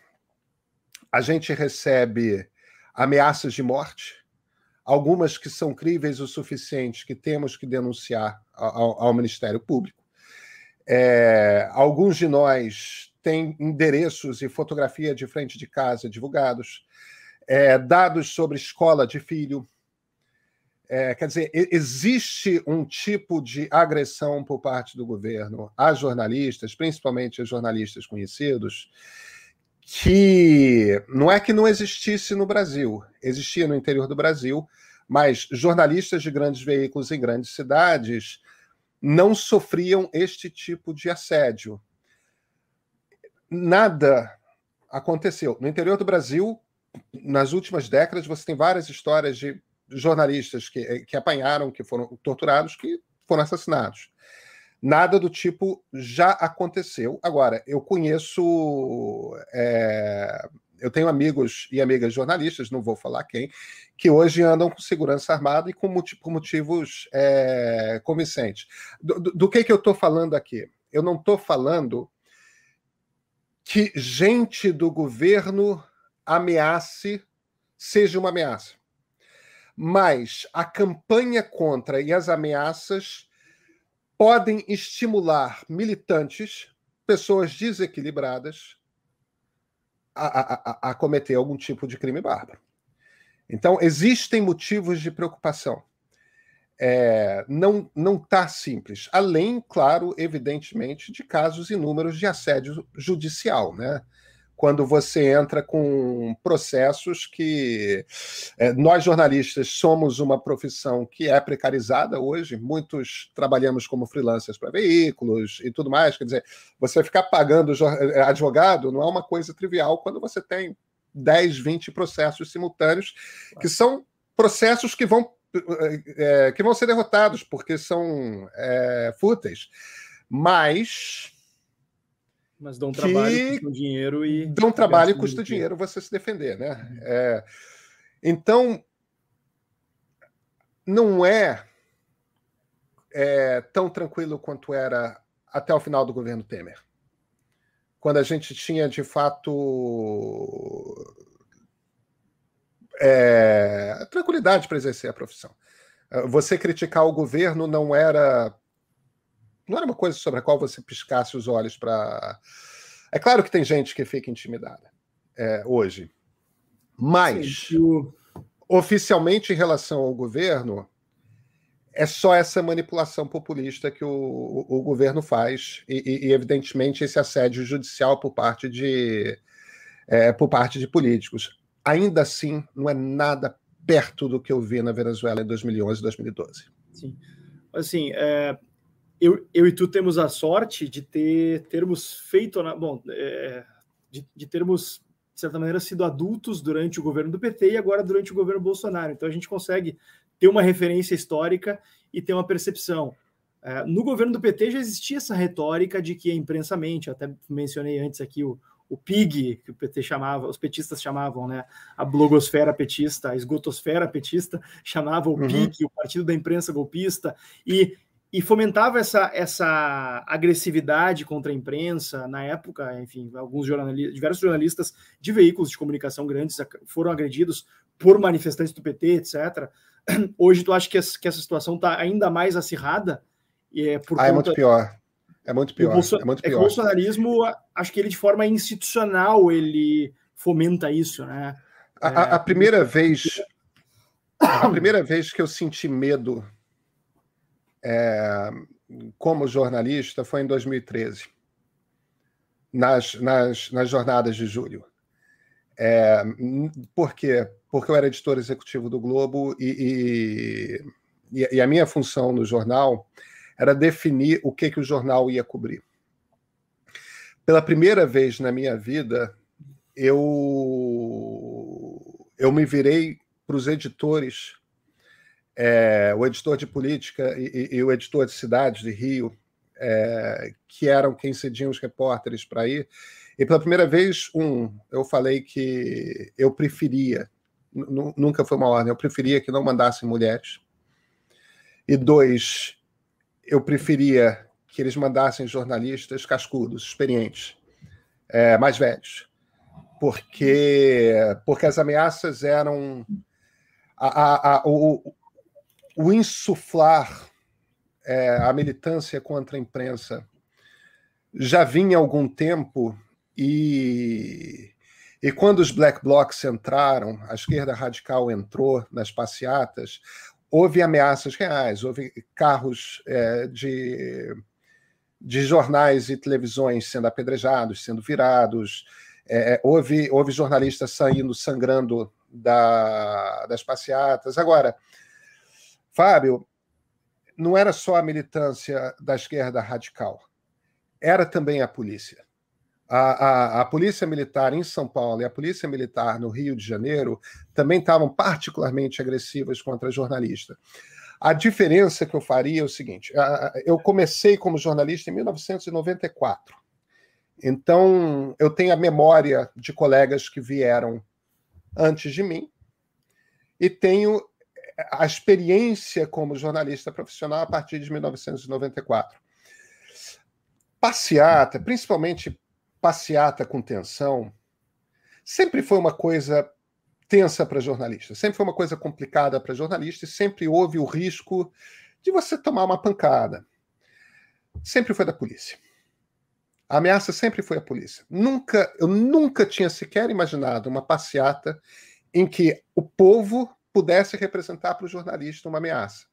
A gente recebe ameaças de morte, algumas que são críveis o suficiente que temos que denunciar ao, ao Ministério Público. É, alguns de nós têm endereços e fotografia de frente de casa divulgados, é, dados sobre escola de filho. É, quer dizer, existe um tipo de agressão por parte do governo a jornalistas, principalmente a jornalistas conhecidos, que não é que não existisse no Brasil, existia no interior do Brasil, mas jornalistas de grandes veículos em grandes cidades não sofriam este tipo de assédio. Nada aconteceu. No interior do Brasil, nas últimas décadas, você tem várias histórias de jornalistas que, que apanharam, que foram torturados, que foram assassinados. Nada do tipo já aconteceu. Agora, eu conheço. É, eu tenho amigos e amigas jornalistas, não vou falar quem, que hoje andam com segurança armada e com motivos é, convincentes. Do, do, do que, que eu estou falando aqui? Eu não estou falando que gente do governo ameace seja uma ameaça. Mas a campanha contra e as ameaças podem estimular militantes, pessoas desequilibradas, a, a, a, cometer algum tipo de crime bárbaro. Então, existem motivos de preocupação. É, não não está simples. Além, claro, evidentemente, de casos inúmeros de assédio judicial, né? Quando você entra com processos que é, nós jornalistas somos uma profissão que é precarizada hoje, muitos trabalhamos como freelancers para veículos e tudo mais, quer dizer, você ficar pagando é, advogado não é uma coisa trivial quando você tem 10, 20 processos simultâneos, que são processos que vão, é, que vão ser derrotados, porque são é, fúteis. Mas mas dão trabalho, custam dinheiro e. Dão trabalho e custa dinheiro você se defender, né? Uhum. É, então, não é, é tão tranquilo quanto era até o final do governo Temer. Quando a gente tinha, de fato, é, tranquilidade para exercer a profissão. Você criticar o governo não era não era uma coisa sobre a qual você piscasse os olhos para. É claro que tem gente que fica intimidada é, hoje, mas Sim, oficialmente em relação ao governo é só essa manipulação populista que o, o, o governo faz e, e, evidentemente esse assédio judicial por parte de é, por parte de políticos. Ainda assim, não é nada perto do que eu vi na Venezuela em 2011 e 2012. Sim. Assim, é, eu, eu e tu temos a sorte de ter termos feito, bom, é, de, de termos, de certa maneira, sido adultos durante o governo do PT e agora durante o governo Bolsonaro. Então a gente consegue ter uma referência histórica e ter uma percepção. É, no governo do PT já existia essa retórica de que a imprensa mente, até mencionei antes aqui o, o PIG, que o PT chamava, os petistas chamavam, né? A blogosfera petista, a esgotosfera petista, <laughs> chamava o uhum. PIG, o Partido da Imprensa Golpista, e, e fomentava essa, essa agressividade contra a imprensa. Na época, enfim, alguns jornalistas, diversos jornalistas de veículos de comunicação grandes foram agredidos por manifestantes do PT, etc. <clears throat> Hoje, tu acha que essa, que essa situação está ainda mais acirrada? E é, por ah, conta... é muito pior. É muito pior. Bolso... É, muito pior. é que o bolsonarismo, acho que ele de forma institucional ele fomenta isso, né? A, a, a primeira vez, a primeira vez que eu senti medo é, como jornalista foi em 2013, nas, nas, nas jornadas de julho. É, por quê? Porque eu era editor executivo do Globo e, e, e a minha função no jornal era definir o que, que o jornal ia cobrir. Pela primeira vez na minha vida, eu, eu me virei para os editores, é, o editor de política e, e, o editor de cidades de Rio, é, que eram quem cediam os repórteres para ir. E pela primeira vez, um, eu falei que eu preferia, nunca foi uma ordem, eu preferia que não mandassem mulheres. E dois, eu preferia que eles mandassem jornalistas cascudos, experientes, é, mais velhos, porque porque as ameaças eram a, a, a, o, o insuflar é, a militância contra a imprensa já vinha há algum tempo e e quando os black blocs entraram, a esquerda radical entrou nas passeatas, houve ameaças reais, houve carros é, de, de jornais e televisões sendo apedrejados, sendo virados, é, houve, houve jornalistas saindo sangrando da, das passeatas. Agora, Fábio, não era só a militância da esquerda radical, era também a polícia a, a, a, Polícia Militar em São Paulo e a Polícia Militar no Rio de Janeiro também estavam particularmente agressivas contra jornalistas. A diferença que eu faria é o seguinte: eu comecei como jornalista em 1994. Então, eu tenho a memória de colegas que vieram antes de mim e tenho a experiência como jornalista profissional a partir de 1994. Passeata, principalmente passeata com tensão sempre foi uma coisa tensa para jornalista, sempre foi uma coisa complicada para jornalista e sempre houve o risco de você tomar uma pancada. Sempre foi da polícia. A ameaça sempre foi a polícia. Nunca, eu nunca tinha sequer imaginado uma passeata em que o povo pudesse representar para o jornalista uma ameaça.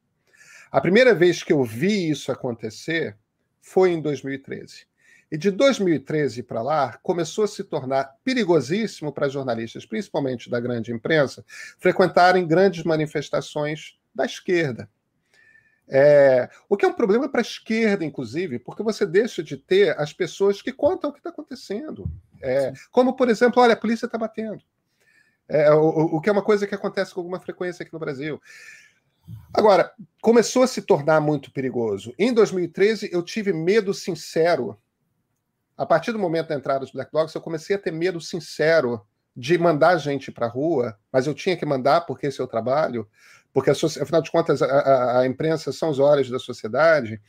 A primeira vez que eu vi isso acontecer foi em 2013. E de 2013 para lá, começou a se tornar perigosíssimo para jornalistas, principalmente da grande imprensa, frequentarem grandes manifestações da esquerda. É, o que é um problema para a esquerda, inclusive, porque você deixa de ter as pessoas que contam o que está acontecendo. É, como, por exemplo, olha, a polícia está batendo. É, o, o que é uma coisa que acontece com alguma frequência aqui no Brasil. Agora, começou a se tornar muito perigoso. Em 2013, eu tive medo sincero a partir do momento da entrada dos Black Dogs, eu comecei a ter medo sincero de mandar gente para a rua, mas eu tinha que mandar porque esse é o trabalho, porque, afinal de contas, a, a, a imprensa são os olhos da sociedade.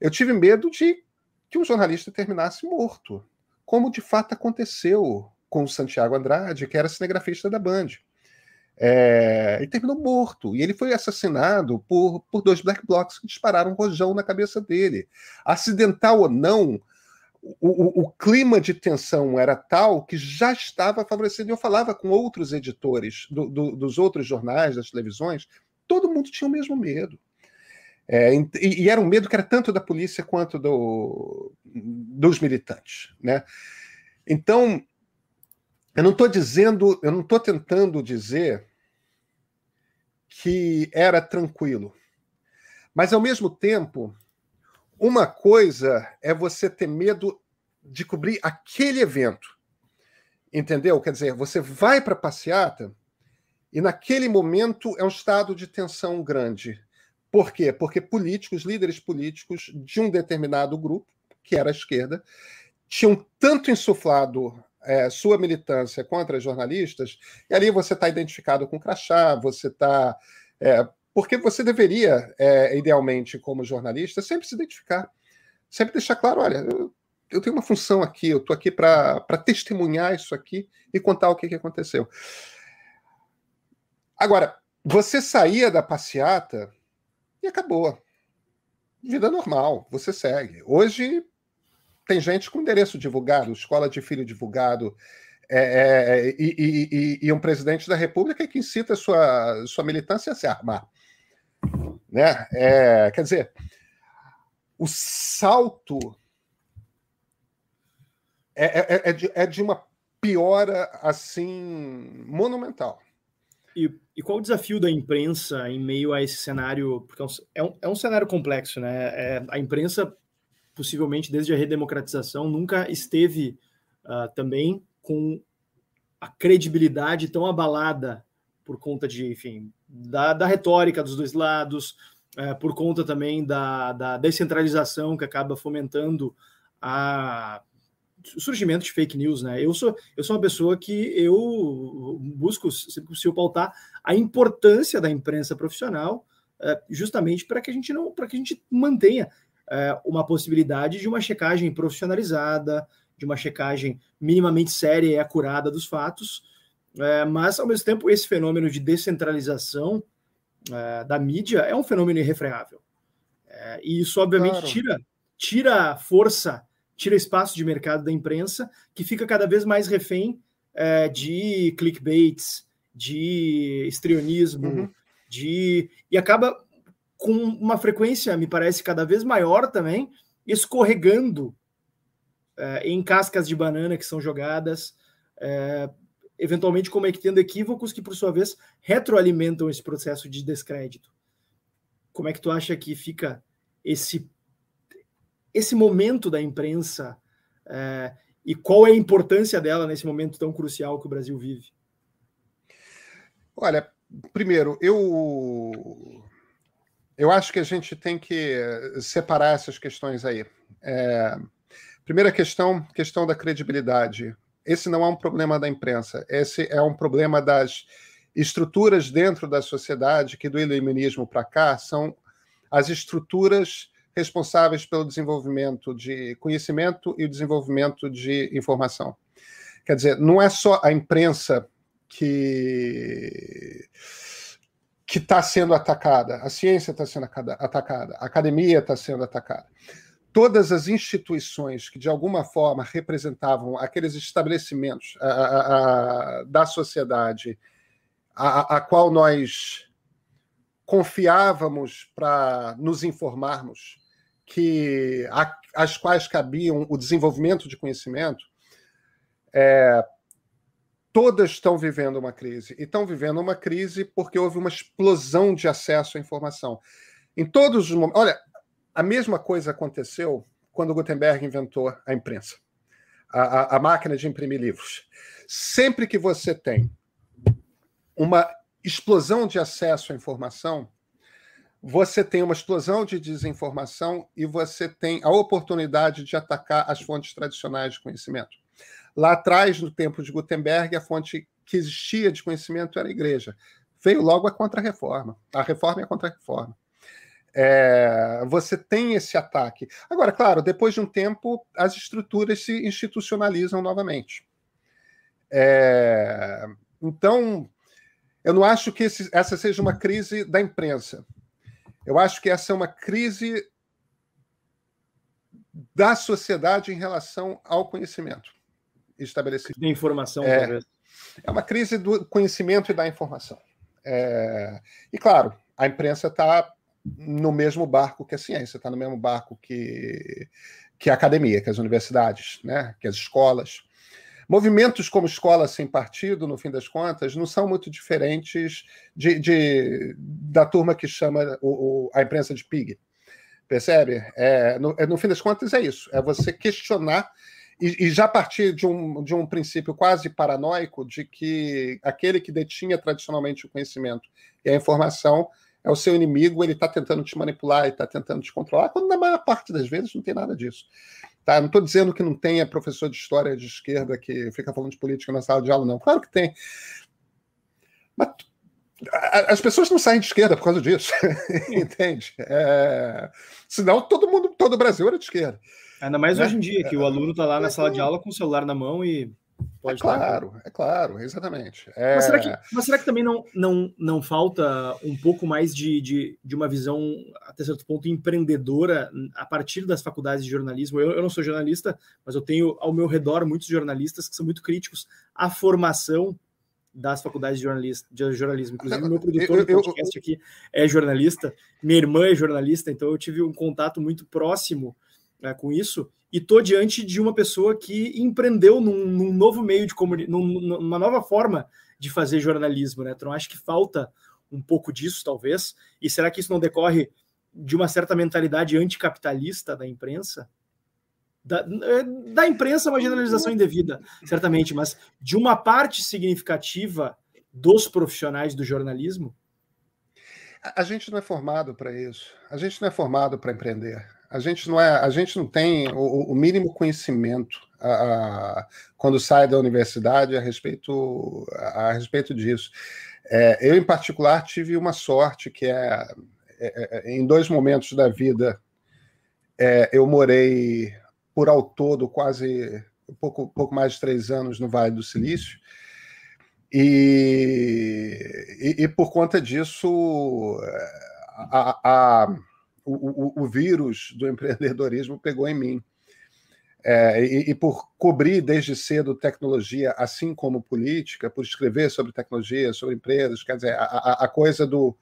Eu tive medo de que um jornalista terminasse morto, como de fato aconteceu com o Santiago Andrade, que era cinegrafista da Band. É, ele terminou morto e ele foi assassinado por, por dois black blocs que dispararam um rojão na cabeça dele. Acidental ou não, o, o, o, clima de tensão era tal que já estava favorecendo. Eu falava com outros editores do, do, dos outros jornais, das televisões, todo mundo tinha o mesmo medo. É, e, e, era um medo que era tanto da polícia quanto do, dos militantes. Né? Então, eu não estou dizendo, eu não estou tentando dizer que era tranquilo. Mas, ao mesmo tempo, uma coisa é você ter medo de cobrir aquele evento. Entendeu? Quer dizer, você vai para a passeata e naquele momento é um estado de tensão grande. Por quê? Porque políticos, líderes políticos de um determinado grupo, que era a esquerda, tinham tanto insuflado é, sua militância contra jornalistas, e ali você está identificado com crachá, você está. É, porque você deveria, é, idealmente, como jornalista, sempre se identificar, sempre deixar claro: olha, eu, eu tenho uma função aqui, eu estou aqui para testemunhar isso aqui e contar o que, que aconteceu. Agora, você saía da passeata e acabou. Vida normal, você segue. Hoje tem gente com endereço divulgado, escola de filho divulgado, é, é, e, e, e, um presidente da República que incita sua, sua militância a se armar. Né? É, quer dizer, o salto é, é, é, de, é de uma piora assim monumental. E, e, qual o desafio da imprensa em meio a esse cenário? Porque é um, é um cenário complexo, né? É, a imprensa possivelmente desde a redemocratização, nunca esteve uh, também com a credibilidade tão abalada por conta de, enfim, da, da retórica dos dois lados, uh, por conta também da, da descentralização que acaba fomentando a o surgimento de fake news, né? Eu sou, eu sou uma pessoa que eu busco, se possível, pautar a importância da imprensa profissional, uh, justamente para que a gente não, para que a gente mantenha é, uma possibilidade de uma checagem profissionalizada, de uma checagem minimamente séria e acurada dos fatos, é, mas, ao mesmo tempo, esse fenômeno de descentralização é, da mídia é um fenômeno irrefreável. É, e isso, obviamente, claro. tira, tira força, tira espaço de mercado da imprensa, que fica cada vez mais refém é, de clickbaits, de estrionismo, uhum. de e acaba com uma frequência, me parece, cada vez maior também, escorregando é, em cascas de banana que são jogadas, é, eventualmente cometendo equívocos que, por sua vez, retroalimentam esse processo de descrédito. Como é que tu acha que fica esse, esse momento da imprensa é, e qual é a importância dela nesse momento tão crucial que o Brasil vive? Olha, primeiro, eu eu acho que a gente tem que separar essas questões aí. É, primeira questão, questão da credibilidade. Esse não é um problema da imprensa, esse é um problema das estruturas dentro da sociedade que do iluminismo para cá são as estruturas responsáveis pelo desenvolvimento de conhecimento e o desenvolvimento de informação. Quer dizer, não é só a imprensa que que está sendo atacada, a ciência está sendo atacada, a academia está sendo atacada. Todas as instituições que, de alguma forma, representavam aqueles estabelecimentos a, a, a, da sociedade a, qual nós confiávamos para nos informarmos, que as quais cabiam o desenvolvimento de conhecimento, é, todas estão vivendo uma crise. E estão vivendo uma crise porque houve uma explosão de acesso à informação. Em todos os momentos. Olha, a mesma coisa aconteceu quando Gutenberg inventou a imprensa, a, a, a máquina de imprimir livros. Sempre que você tem uma explosão de acesso à informação, você tem uma explosão de desinformação e você tem a oportunidade de atacar as fontes tradicionais de conhecimento. Lá atrás, no tempo de Gutenberg, a fonte que existia de conhecimento era a igreja. Veio logo a contra-reforma. A reforma e a contra-reforma. É, você tem esse ataque. Agora, claro, depois de um tempo, as estruturas se institucionalizam novamente. É, então, eu não acho que esse, essa seja uma crise da imprensa. Eu acho que essa é uma crise da sociedade em relação ao conhecimento estabelecido. De informação, é, talvez. É uma crise do conhecimento e da informação. É, e, claro, a imprensa está no mesmo barco que a ciência, está no mesmo barco que, que a academia, que as universidades, né, que as escolas. Movimentos como Escola Sem Partido, no fim das contas, não são muito diferentes de, de da turma que chama o, o, a imprensa de pig. Percebe? É, no, é, no fim das contas, é isso. É você questionar e, e, já partir de um, de um princípio quase paranoico de que aquele que detinha tradicionalmente o conhecimento e a informação é o seu inimigo, ele está tentando te manipular, ele está tentando te controlar, quando na maior parte das vezes não tem nada disso. Tá? Não estou dizendo que não tenha professor de história de esquerda que fica falando de política na sala de aula, não. Claro que tem. Mas as pessoas não saem de esquerda por causa disso, <laughs> entende? É... Senão todo mundo, todo o Brasil era de esquerda. Ainda mais né? hoje em dia, que o aluno está lá na sala de aula com o celular na mão e pode. É claro, é claro, exatamente. É... Mas, será que, mas, será que, também não, não, não falta um pouco mais de, de, de uma visão, até certo ponto, empreendedora a partir das faculdades de jornalismo? Eu, eu não sou jornalista, mas eu tenho ao meu redor muitos jornalistas que são muito críticos à formação das faculdades de jornalismo. De jornalismo. Inclusive, o meu produtor do podcast aqui é jornalista, minha irmã é jornalista, então eu tive um contato muito próximo né, com isso, e estou diante de uma pessoa que empreendeu num, num novo meio de comunicação, numa nova forma de fazer jornalismo. Né? Então, acho que falta um pouco disso, talvez. E será que isso não decorre de uma certa mentalidade anticapitalista da imprensa? Da, da imprensa, uma generalização indevida, certamente, mas de uma parte significativa dos profissionais do jornalismo? A gente não é formado para isso. A gente não é formado para empreender. A gente não é, a gente não tem o, o mínimo conhecimento a, a, quando sai da universidade a respeito a, a respeito disso. É, eu em particular tive uma sorte que é, é, é em dois momentos da vida é, eu morei por ao todo quase um pouco, pouco mais de três anos no Vale do Silício. E, e, e por conta disso, a, a, o, o, o, vírus do <laughs> empreendedorismo pegou em mim. É, e, e, por cobrir desde cedo tecnologia, assim como política, por escrever sobre tecnologia, sobre empresas, quer dizer, a, a coisa do,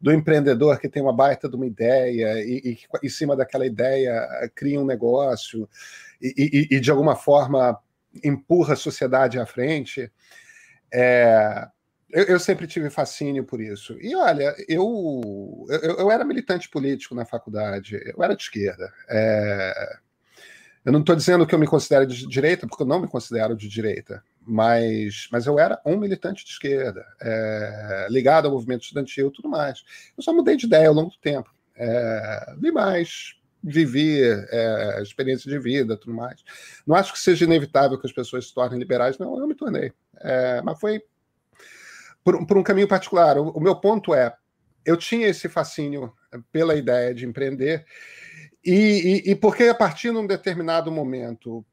do empreendedor que tem uma baita de uma ideia e, em cima daquela ideia cria um negócio e, e, e de alguma forma empurra a sociedade à frente. É, eu, eu, sempre tive fascínio por isso. E olha, eu, eu, eu, era militante político na faculdade, eu era de esquerda. É, eu não estou dizendo que eu me considero de direita, porque eu não me considero de direita mas, mas eu era um militante de esquerda, é, ligado ao movimento estudantil e tudo mais. Eu só mudei de ideia ao longo do tempo. É, vi mais, vivi é, experiência de vida tudo mais. Não acho que seja inevitável que as pessoas se tornem liberais, não, eu me tornei. É, mas foi por, por, um caminho particular. O, o meu ponto é, eu tinha esse fascínio pela ideia de empreender, e, e, e porque a partir de um determinado momento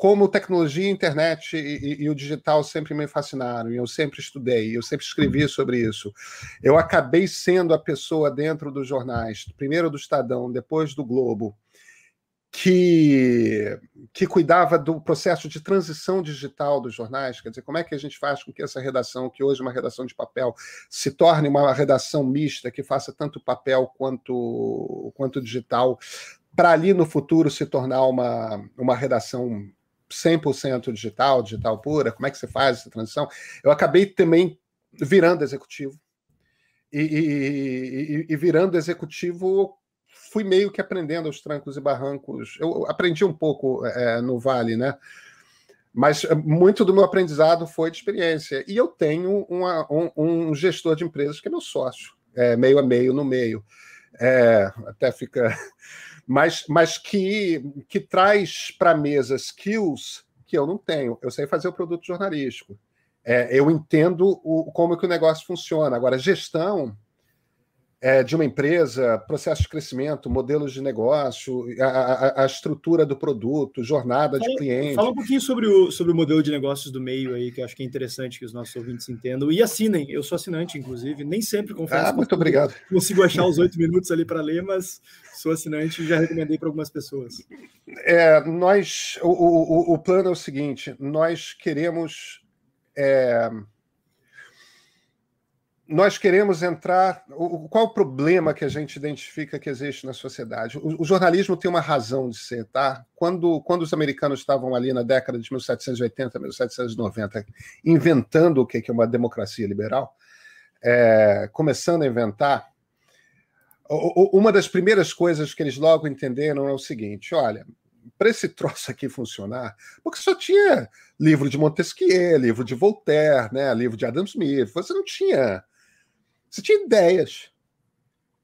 como tecnologia, internet e, e, e, o digital sempre me fascinaram, e eu sempre estudei, eu sempre escrevi sobre isso. Eu acabei sendo a pessoa dentro dos jornais, primeiro do Estadão, depois do Globo, que, que cuidava do processo de transição digital dos jornais, quer dizer, como é que a gente faz com que essa redação, que hoje é uma redação de papel, se torne uma redação mista, que faça tanto papel quanto, quanto digital, para ali no futuro se tornar uma, uma redação 100% digital, digital pura, como é que você faz essa transição? Eu acabei também virando executivo. E, e, e, virando executivo, fui meio que aprendendo aos trancos e barrancos. Eu aprendi um pouco é, no Vale, né? Mas muito do meu aprendizado foi de experiência. E eu tenho uma, um, um, gestor de empresas que é meu sócio, é, meio a meio no meio. É, até fica <laughs> mas, mas que, que traz para a mesa skills que eu não tenho. Eu sei fazer o produto jornalístico. É, eu entendo o, como que o negócio funciona. Agora, gestão, é, de uma empresa, processo de crescimento, modelos de negócio, a, a, a estrutura do produto, jornada fala, de cliente. Fala um pouquinho sobre o, sobre o modelo de negócios do meio aí, que eu acho que é interessante que os nossos ouvintes entendam. E assinem, eu sou assinante, inclusive, nem sempre confesso. Ah, muito obrigado. Consigo achar os oito minutos ali para ler, mas sou assinante e já recomendei para algumas pessoas. É, nós, o, o, o plano é o seguinte: nós queremos. É, nós queremos entrar. O, qual o problema que a gente identifica que existe na sociedade? O, o, jornalismo tem uma razão de ser, tá? Quando, quando os americanos estavam ali na década de 1780, 1790, inventando o que é uma democracia liberal, é, começando a inventar, uma das primeiras coisas que eles logo entenderam é o seguinte: olha, para esse troço aqui funcionar, porque só tinha livro de Montesquieu, livro de Voltaire, né, livro de Adam Smith, você não tinha você tinha ideias.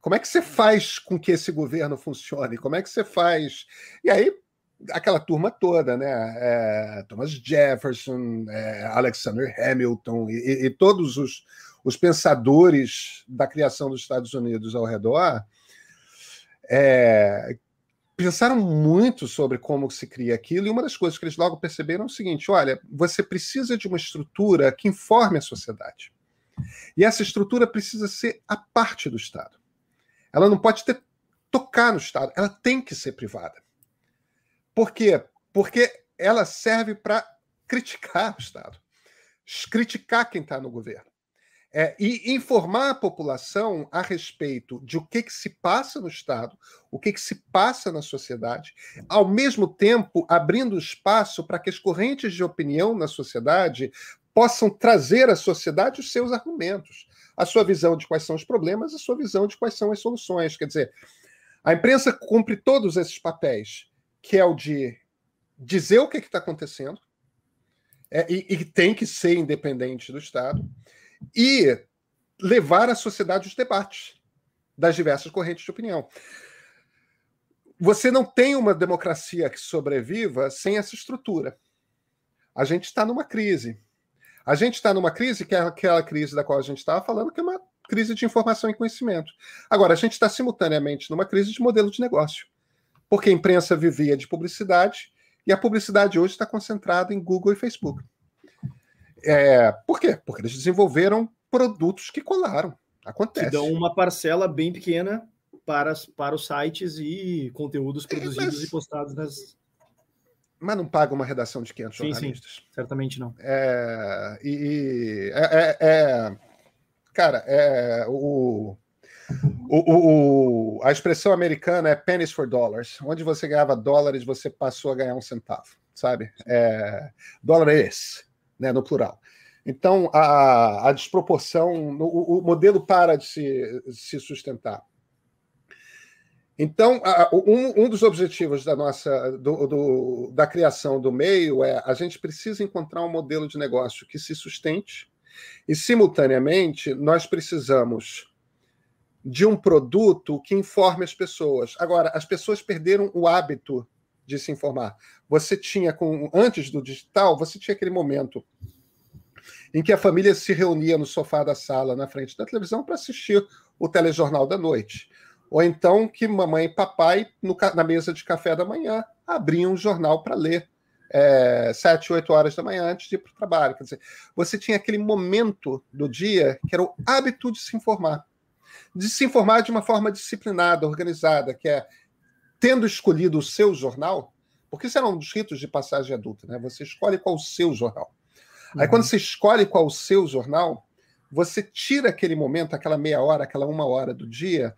Como é que você faz com que esse governo funcione? Como é que você faz? E aí, aquela turma toda, né? É, Thomas Jefferson, é, Alexander Hamilton e, e todos os, os, pensadores da criação dos Estados Unidos ao redor é, pensaram muito sobre como se cria aquilo, e uma das coisas que eles logo perceberam é o seguinte: olha, você precisa de uma estrutura que informe a sociedade. E essa estrutura precisa ser a parte do Estado. Ela não pode ter, tocar no Estado, ela tem que ser privada. Por quê? Porque ela serve para criticar o Estado, criticar quem está no governo. É, e informar a população a respeito de o que, que se passa no Estado, o que, que se passa na sociedade, ao mesmo tempo abrindo espaço para que as correntes de opinião na sociedade possam trazer à sociedade os seus argumentos, a sua visão de quais são os problemas, a sua visão de quais são as soluções. Quer dizer, a imprensa cumpre todos esses papéis, que é o de dizer o que está acontecendo, é, e, e tem que ser independente do Estado, e levar à sociedade os debates das diversas correntes de opinião. Você não tem uma democracia que sobreviva sem essa estrutura. A gente está numa crise. A gente está numa crise que é aquela crise da qual a gente estava falando, que é uma crise de informação e conhecimento. Agora, a gente está simultaneamente numa crise de modelo de negócio, porque a imprensa vivia de publicidade e a publicidade hoje está concentrada em Google e Facebook. É, por quê? Porque eles desenvolveram produtos que colaram. Acontece. Que dão uma parcela bem pequena para, para os sites e conteúdos produzidos Mas... e postados nas, mas não paga uma redação de 500 sim, jornalistas. Sim, certamente não. É, e, é, é, é, cara, é, o, o, o, a expressão americana é pennies for dollars. Onde você ganhava dólares, você passou a ganhar um centavo, sabe? É, dólares, né, no plural. Então, a, a desproporção, o, o modelo para de se, se sustentar. Então, um, dos objetivos da nossa do, do, da criação do meio é a gente precisa encontrar um modelo de negócio que se sustente e, simultaneamente, nós precisamos de um produto que informe as pessoas. Agora, as pessoas perderam o hábito de se informar. Você tinha, com antes do digital, você tinha aquele momento em que a família se reunia no sofá da sala, na frente da televisão, para assistir o telejornal da noite. Ou então que mamãe e papai, no, na mesa de café da manhã, abriam um jornal para ler é, sete, oito horas da manhã antes de ir para o trabalho. Quer dizer, você tinha aquele momento do dia que era o hábito de se informar. De se informar de uma forma disciplinada, organizada, que é tendo escolhido o seu jornal, porque isso era um dos ritos de passagem adulta, né? Você escolhe qual o seu jornal. Uhum. Aí, quando você escolhe qual o seu jornal, você tira aquele momento, aquela meia hora, aquela uma hora do dia,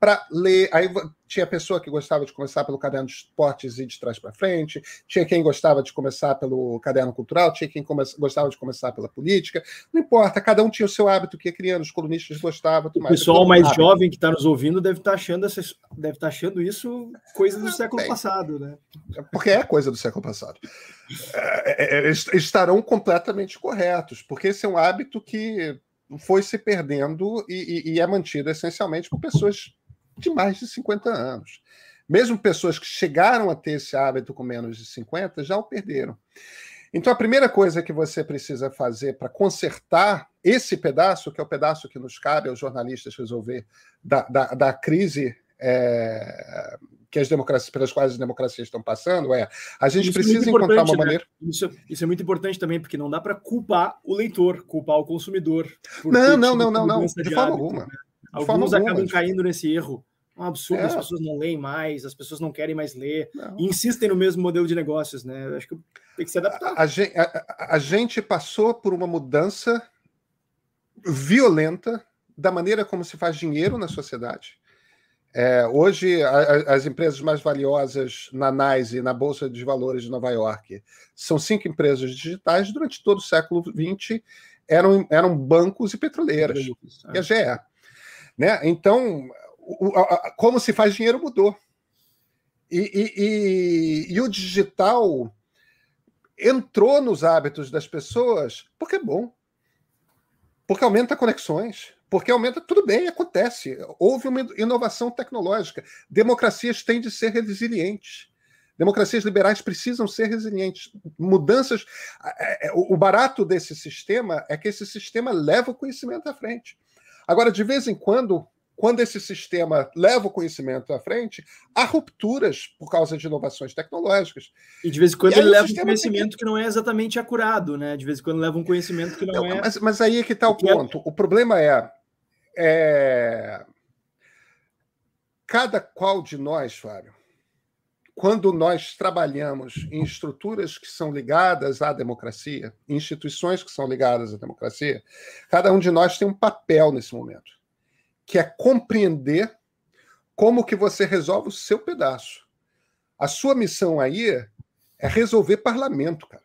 para ler. Aí tinha pessoa que gostava de começar pelo caderno de esportes e de trás para frente, tinha quem gostava de começar pelo caderno cultural, tinha quem come... gostava de começar pela política. Não importa, cada um tinha o seu hábito que ia criando, os colunistas gostavam. O pessoal mais hábito. jovem que está nos ouvindo deve estar tá achando, essa... deve tá achando isso coisa do século bem, passado, né? Porque é coisa do século passado. É, é, é estarão completamente corretos, porque esse é um hábito que foi se perdendo e, e, e é mantido essencialmente por pessoas de mais de 50 anos. Mesmo pessoas que chegaram a ter esse hábito com menos de 50 já o perderam. Então, a primeira coisa que você precisa fazer para consertar esse pedaço, que é o pedaço que nos cabe aos jornalistas resolver, da, da, da crise é, que as democracias, pelas quais as democracias estão passando, é a gente isso é precisa é encontrar uma né? maneira. Isso, isso, é muito importante também, porque não dá para culpar o leitor, culpar o consumidor. Não, não, não, não, não, de, forma alguma. Né? Alguns acabam caindo nesse erro um absurdo, é. as pessoas não leem mais, as pessoas não querem mais ler, e insistem no mesmo modelo de negócios, né? Eu acho que tem que se adaptar. A, a, gente, a, gente passou por uma mudança violenta da maneira como se faz dinheiro na sociedade. É, hoje, a, as empresas mais valiosas na NYSE na Bolsa de Valores de Nova York são cinco empresas digitais. Durante todo o século XX, eram, eram bancos e petroleiras, é. e a GE. Né? Então, o, a, como se faz dinheiro mudou. E, e, e, e, o digital entrou nos hábitos das pessoas porque é bom. Porque aumenta conexões. Porque aumenta, tudo bem, acontece. Houve uma inovação tecnológica. Democracias têm de ser resilientes. Democracias liberais precisam ser resilientes. Mudanças. É, o barato desse sistema é que esse sistema leva o conhecimento à frente. Agora, de vez em quando, quando esse sistema leva o conhecimento à frente, há rupturas por causa de inovações tecnológicas. E de vez em quando ele leva um conhecimento que... que... não é exatamente acurado, né? De vez em quando leva um conhecimento que não, não é. Mas, mas, aí é que está o é ponto. É... O problema é, é. Cada qual de nós, Fábio, quando nós trabalhamos em estruturas que são ligadas à democracia, instituições que são ligadas à democracia, cada um de nós tem um papel nesse momento que é compreender como que você resolve o seu pedaço. A sua missão aí é resolver parlamento, cara.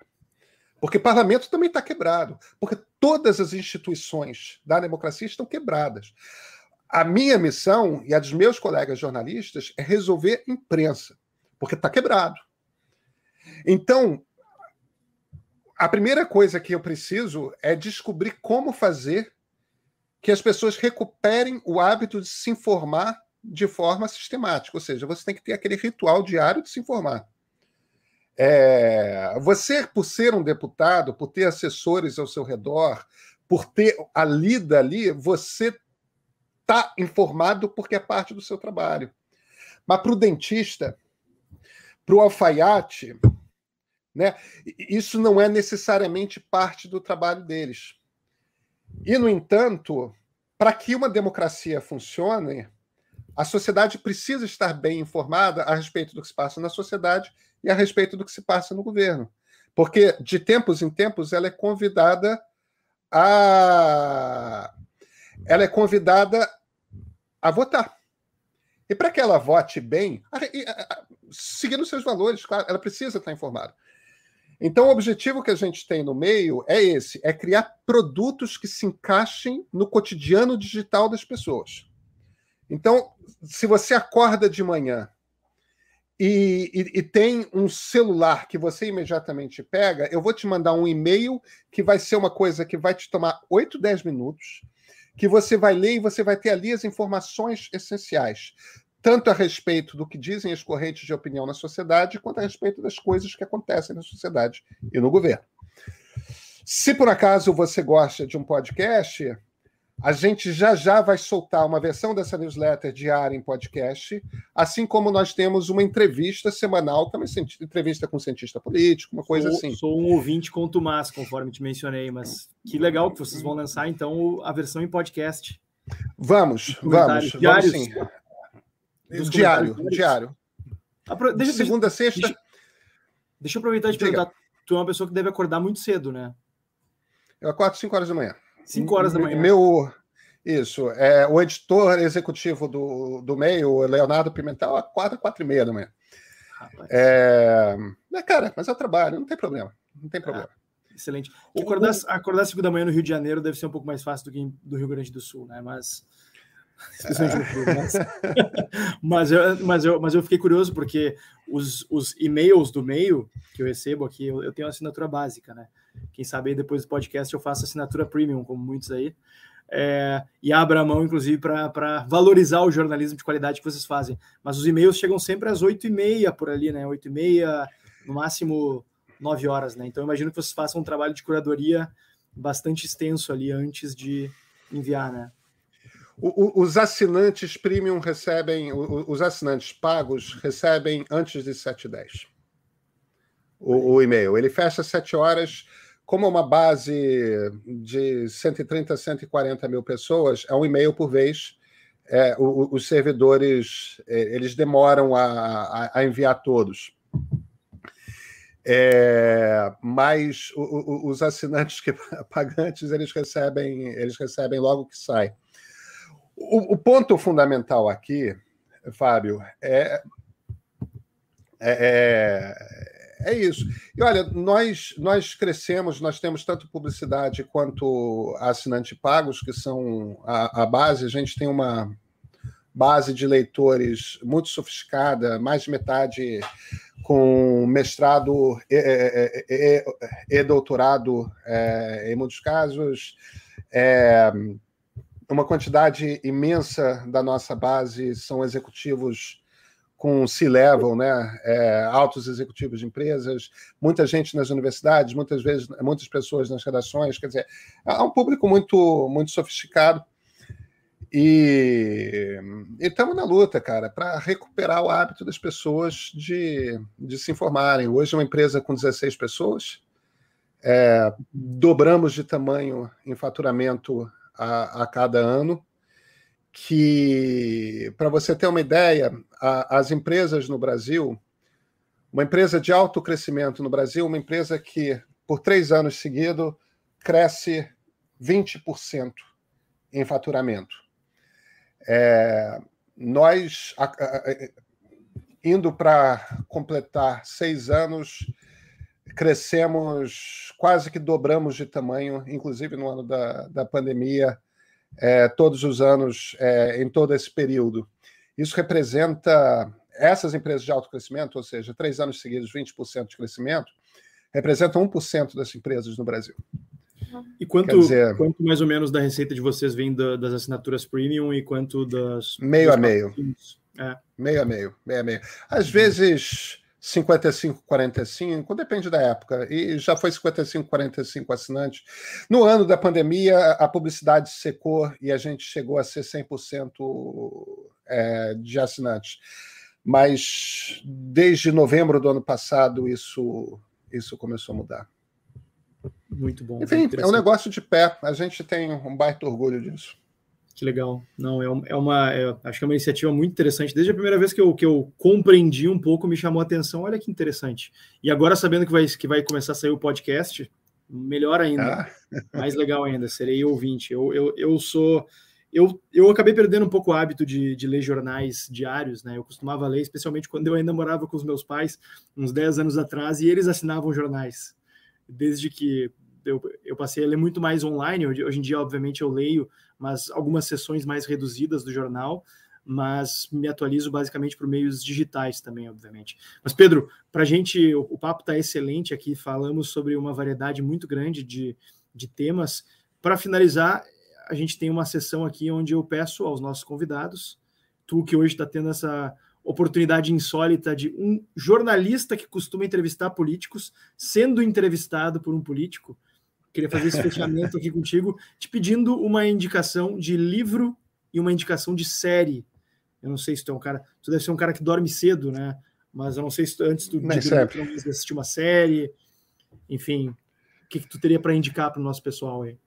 Porque parlamento também está quebrado. Porque todas as instituições da democracia estão quebradas. A minha missão e a dos meus colegas jornalistas é resolver imprensa, porque está quebrado. Então, a primeira coisa que eu preciso é descobrir como fazer que as pessoas recuperem o hábito de se informar de forma sistemática, ou seja, você tem que ter aquele ritual diário de se informar. É, você, por ser um deputado, por ter assessores ao seu redor, por ter a lida ali, você está informado porque é parte do seu trabalho. Mas para o dentista, para o alfaiate, né, isso não é necessariamente parte do trabalho deles. E, no entanto, para que uma democracia funcione, a sociedade precisa estar bem informada a respeito do que se passa na sociedade e a respeito do que se passa no governo. Porque, de tempos em tempos, ela é convidada a. Ela é convidada a votar. E para que ela vote bem, seguindo seus valores, claro, ela precisa estar informada. Então, o objetivo que a gente tem no meio é esse: é criar produtos que se encaixem no cotidiano digital das pessoas. Então, se você acorda de manhã e, e, e, tem um celular que você imediatamente pega, eu vou te mandar um e-mail que vai ser uma coisa que vai te tomar 8, 10 minutos, que você vai ler e você vai ter ali as informações essenciais tanto a respeito do que dizem as correntes de opinião na sociedade, quanto a respeito das coisas que acontecem na sociedade e no governo. Se por acaso você gosta de um podcast, a gente já já vai soltar uma versão dessa newsletter diária em podcast, assim como nós temos uma entrevista semanal, uma entrevista com um cientista político, uma coisa sou, assim. Sou um ouvinte com o Tomás, conforme te mencionei, mas que legal que vocês vão lançar então a versão em podcast. Vamos, vamos, vamos sim. Diário, diário. Deixa, Segunda, deixa, sexta. Deixa, deixa eu aproveitar e te perguntar. Tu é uma pessoa que deve acordar muito cedo, né? Eu acordo 5 horas da manhã. 5 horas da manhã. Meu. Isso. É, o editor executivo do, do meio, o Leonardo Pimentel, acorda 4 e meia da manhã. É, é, cara, mas é o trabalho, não tem problema. Não tem problema. Ah, excelente. Acordar, acordar 5 da manhã no Rio de Janeiro deve ser um pouco mais fácil do que do Rio Grande do Sul, né? Mas <laughs> mas, eu, mas, eu, mas eu fiquei curioso porque os, os e-mails do meio que eu recebo aqui, eu, eu tenho assinatura básica, né? Quem sabe aí depois do podcast eu faço assinatura premium, como muitos aí. É, e abra a mão, inclusive, para valorizar o jornalismo de qualidade que vocês fazem. Mas os e-mails chegam sempre às 8 e meia por ali, né? 8 e meia, no máximo nove horas, né? Então imagino que vocês façam um trabalho de curadoria bastante extenso ali antes de enviar, né? O, os assinantes premium recebem, o, os assinantes pagos recebem antes de 7h10 o, e-mail. Ele fecha às 7 horas. Como é uma base de 130, 140 mil pessoas, é um e-mail por vez. É, os servidores é, eles demoram a, a, a enviar todos. É, mas os assinantes que <laughs> pagantes eles recebem eles recebem logo que sai. O, o ponto fundamental aqui, Fábio, é, é, é, isso. E olha, nós nós crescemos, nós temos tanto publicidade quanto assinante pagos, que são a, a base. A gente tem uma base de leitores muito sofisticada, mais de metade com mestrado e, e, e, e doutorado é, em muitos casos. É, uma quantidade imensa da nossa base são executivos com C-level, né? É, altos executivos de empresas, muita gente nas universidades, muitas vezes muitas pessoas nas redações, quer dizer, é um público muito muito sofisticado. E estamos na luta, cara, para recuperar o hábito das pessoas de, de se informarem. Hoje é uma empresa com 16 pessoas, é, dobramos de tamanho em faturamento a, a cada ano. Que, para você ter uma ideia, a, as empresas no Brasil, uma empresa de alto crescimento no Brasil, uma empresa que por três anos seguidos cresce 20% em faturamento é, nós, a, a, indo para completar seis anos, crescemos, quase que dobramos de tamanho, inclusive no ano da, da pandemia, é, todos os anos, é, em todo esse período. Isso representa, essas empresas de alto crescimento, ou seja, três anos seguidos, 20% de crescimento, representam 1% das empresas no Brasil. E quanto, dizer, quanto mais ou menos da receita de vocês vem da, das assinaturas premium e quanto das. Meio a meio. É. Meio a meio, meio a meio. Às vezes 55, 45, depende da época. E já foi 55, 45 assinantes. No ano da pandemia, a publicidade secou e a gente chegou a ser 100% é, de assinantes. Mas desde novembro do ano passado, isso, isso começou a mudar. Muito bom. Enfim, é um negócio de pé. A gente tem um baita orgulho disso. Que legal. Não, é, é uma. É, acho que é uma iniciativa muito interessante. Desde a primeira vez que eu, que eu compreendi um pouco, me chamou a atenção. Olha que interessante. E agora, sabendo que vai, que vai começar a sair o podcast, melhor ainda. Ah. <laughs> Mais legal ainda. Serei ouvinte. Eu, eu, eu sou. Eu, eu acabei perdendo um pouco o hábito de, de ler jornais diários, né? Eu costumava ler, especialmente quando eu ainda morava com os meus pais, uns 10 anos atrás, e eles assinavam jornais. Desde que eu, eu passei a ler muito mais online. Hoje em dia, obviamente, eu leio, mas algumas sessões mais reduzidas do jornal, mas me atualizo basicamente por meios digitais também, obviamente. Mas, Pedro, para a gente, o, o papo está excelente aqui, falamos sobre uma variedade muito grande de, de temas. Para finalizar, a gente tem uma sessão aqui onde eu peço aos nossos convidados, tu que hoje está tendo essa oportunidade insólita de um jornalista que costuma entrevistar políticos sendo entrevistado por um político, Queria fazer esse fechamento aqui contigo, te pedindo uma indicação de livro e uma indicação de série. Eu não sei se tu é um cara. Tu deve ser um cara que dorme cedo, né? Mas eu não sei se tu, antes tu de assistir uma série. Enfim, o que, que tu teria para indicar para o nosso pessoal aí?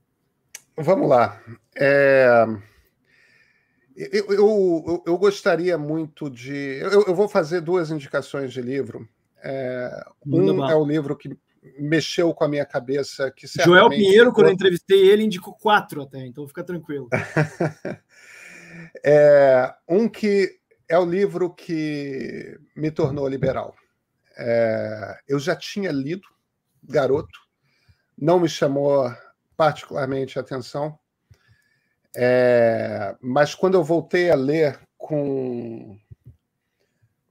Vamos lá. É... Eu, eu, eu, gostaria muito de. Eu, eu, vou fazer duas indicações de livro. É... Um é o livro que mexeu com a minha cabeça. Que Joel Pinheiro, quando eu entrevistei ele, indicou quatro até, então fica tranquilo. <laughs> é, um que é o livro que me tornou liberal. É, eu já tinha lido, garoto, não me chamou particularmente a atenção, é, mas quando eu voltei a ler com,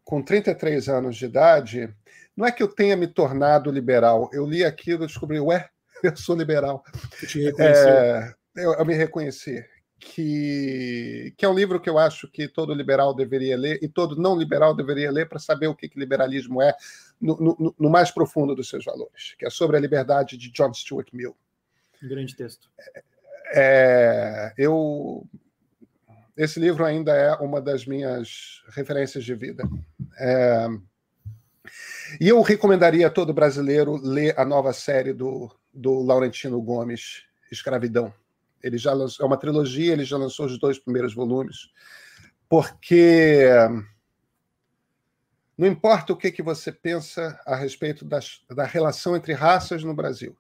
com 33 anos de idade, não é que eu tenha me tornado liberal. Eu li aquilo e descobri, ué, <laughs> eu sou liberal. É, eu, eu me reconheci. que, que é um livro que eu acho que todo liberal deveria ler e todo não liberal deveria ler para saber o que, que liberalismo é no, no, no, mais profundo dos seus valores, que é sobre a liberdade de John Stuart Mill. Um grande texto. É, eu esse livro ainda é uma das minhas referências de vida. É, e eu recomendaria a todo brasileiro ler a nova série do, do Laurentino Gomes, Escravidão. Ele já lançou, é uma trilogia, ele já lançou os dois primeiros volumes, porque não importa o que, que você pensa a respeito das, da relação entre raças no Brasil,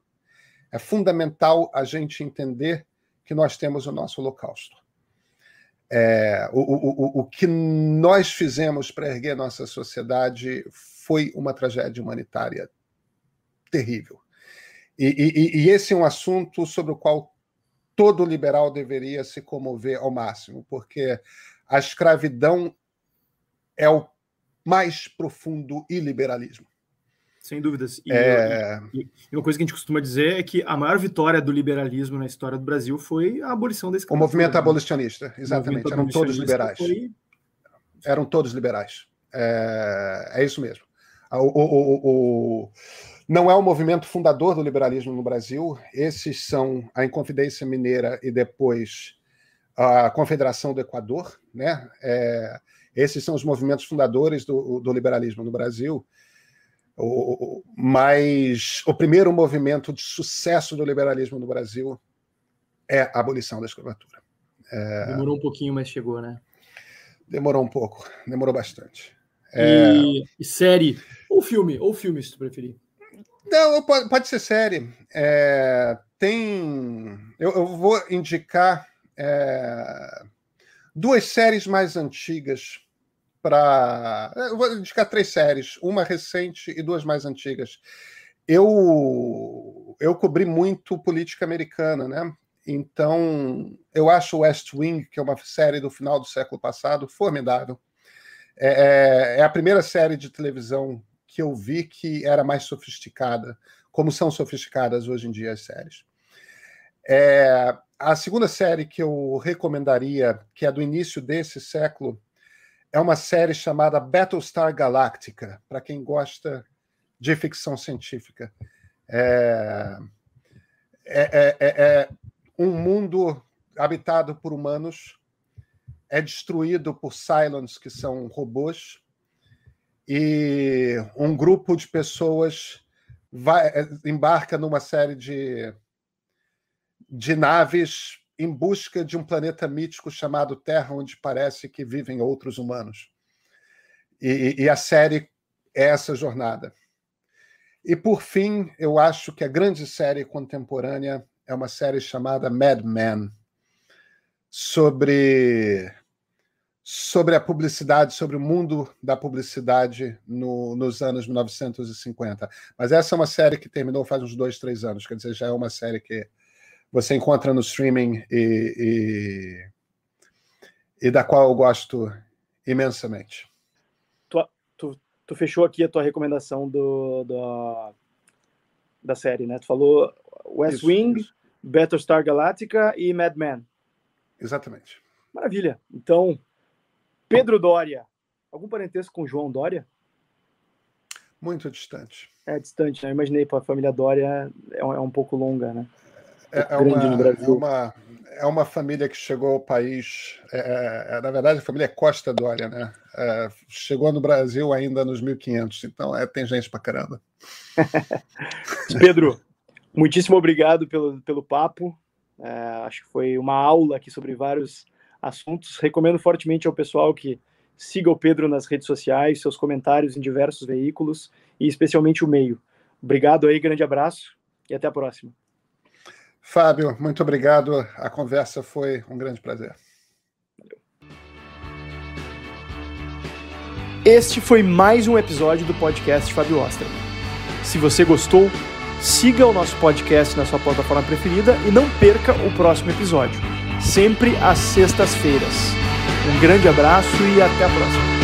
é fundamental a gente entender que nós temos o nosso holocausto. É, o, o, o, que nós fizemos para erguer nossa sociedade foi uma tragédia humanitária terrível. E, e, e, esse é um assunto sobre o qual todo liberal deveria se comover ao máximo, porque a escravidão é o mais profundo iliberalismo. Sem dúvidas. E, é... e, uma coisa que a gente costuma dizer é que a maior vitória do liberalismo na história do Brasil foi a abolição da escravidão. O movimento né? abolicionista, exatamente. Movimento Eram todos liberais. Foi... Eram todos liberais. É, é isso mesmo. O, o, o, não é o movimento fundador do liberalismo no Brasil. Esses são a Inconfidência Mineira e depois a Confederação do Equador. Né? É, esses são os movimentos fundadores do, do liberalismo no Brasil. O, mas o primeiro movimento de sucesso do liberalismo no Brasil é a abolição da escravatura. É... Demorou um pouquinho, mas chegou, né? Demorou um pouco, demorou bastante. É... E, e, série, ou filme, ou filme, se tu preferir. Não, pode, pode ser série. É, tem. Eu, eu, vou indicar é, duas séries mais antigas para. Eu vou indicar três séries, uma recente e duas mais antigas. Eu, eu cobri muito política americana, né? Então, eu acho West Wing, que é uma série do final do século passado, formidável. É, é, é a primeira série de televisão que eu vi que era mais sofisticada, como são sofisticadas hoje em dia as séries. É, a segunda série que eu recomendaria, que é do início desse século, é uma série chamada Battlestar Galactica, para quem gosta de ficção científica. É, é, é, é, é um mundo habitado por humanos, é destruído por Cylons, que são robôs, e um grupo de pessoas vai, é, embarca numa série de, de naves em busca de um planeta mítico chamado Terra, onde parece que vivem outros humanos. E, e, a série é essa jornada. E, por fim, eu acho que a grande série contemporânea é uma série chamada Mad Men, sobre sobre a publicidade, sobre o mundo da publicidade no, nos anos 1950. Mas essa é uma série que terminou faz uns dois, três anos, quer dizer, já é uma série que você encontra no streaming e, e, e da qual eu gosto imensamente. Tu, tu, tu, fechou aqui a tua recomendação do, do, da série, né? Tu falou West isso, Wing, isso. Battlestar Galactica e Mad Men. Exatamente. Maravilha. Então, Pedro Dória. Algum parentesco com João Dória? Muito distante. É distante, né? Eu imaginei para a família Dória é um, é um, pouco longa, né? É, é, uma, é, uma, é uma família que chegou ao país. É, é, é na verdade, a família Costa Dória, né? É, chegou no Brasil ainda nos 1500, então é, tem gente para caramba. <laughs> Pedro, muitíssimo obrigado pelo, pelo papo. acho que foi uma aula aqui sobre vários assuntos. Recomendo fortemente ao pessoal que siga o Pedro nas redes sociais, seus comentários em diversos veículos e especialmente o meio. Obrigado aí, grande abraço e até a próxima. Fábio, muito obrigado. A conversa foi um grande prazer. Este foi mais um episódio do podcast Fábio Osterman. Se você gostou, siga o nosso podcast na sua plataforma preferida e não perca o próximo episódio sempre às sextas-feiras. Um grande abraço e até a próxima.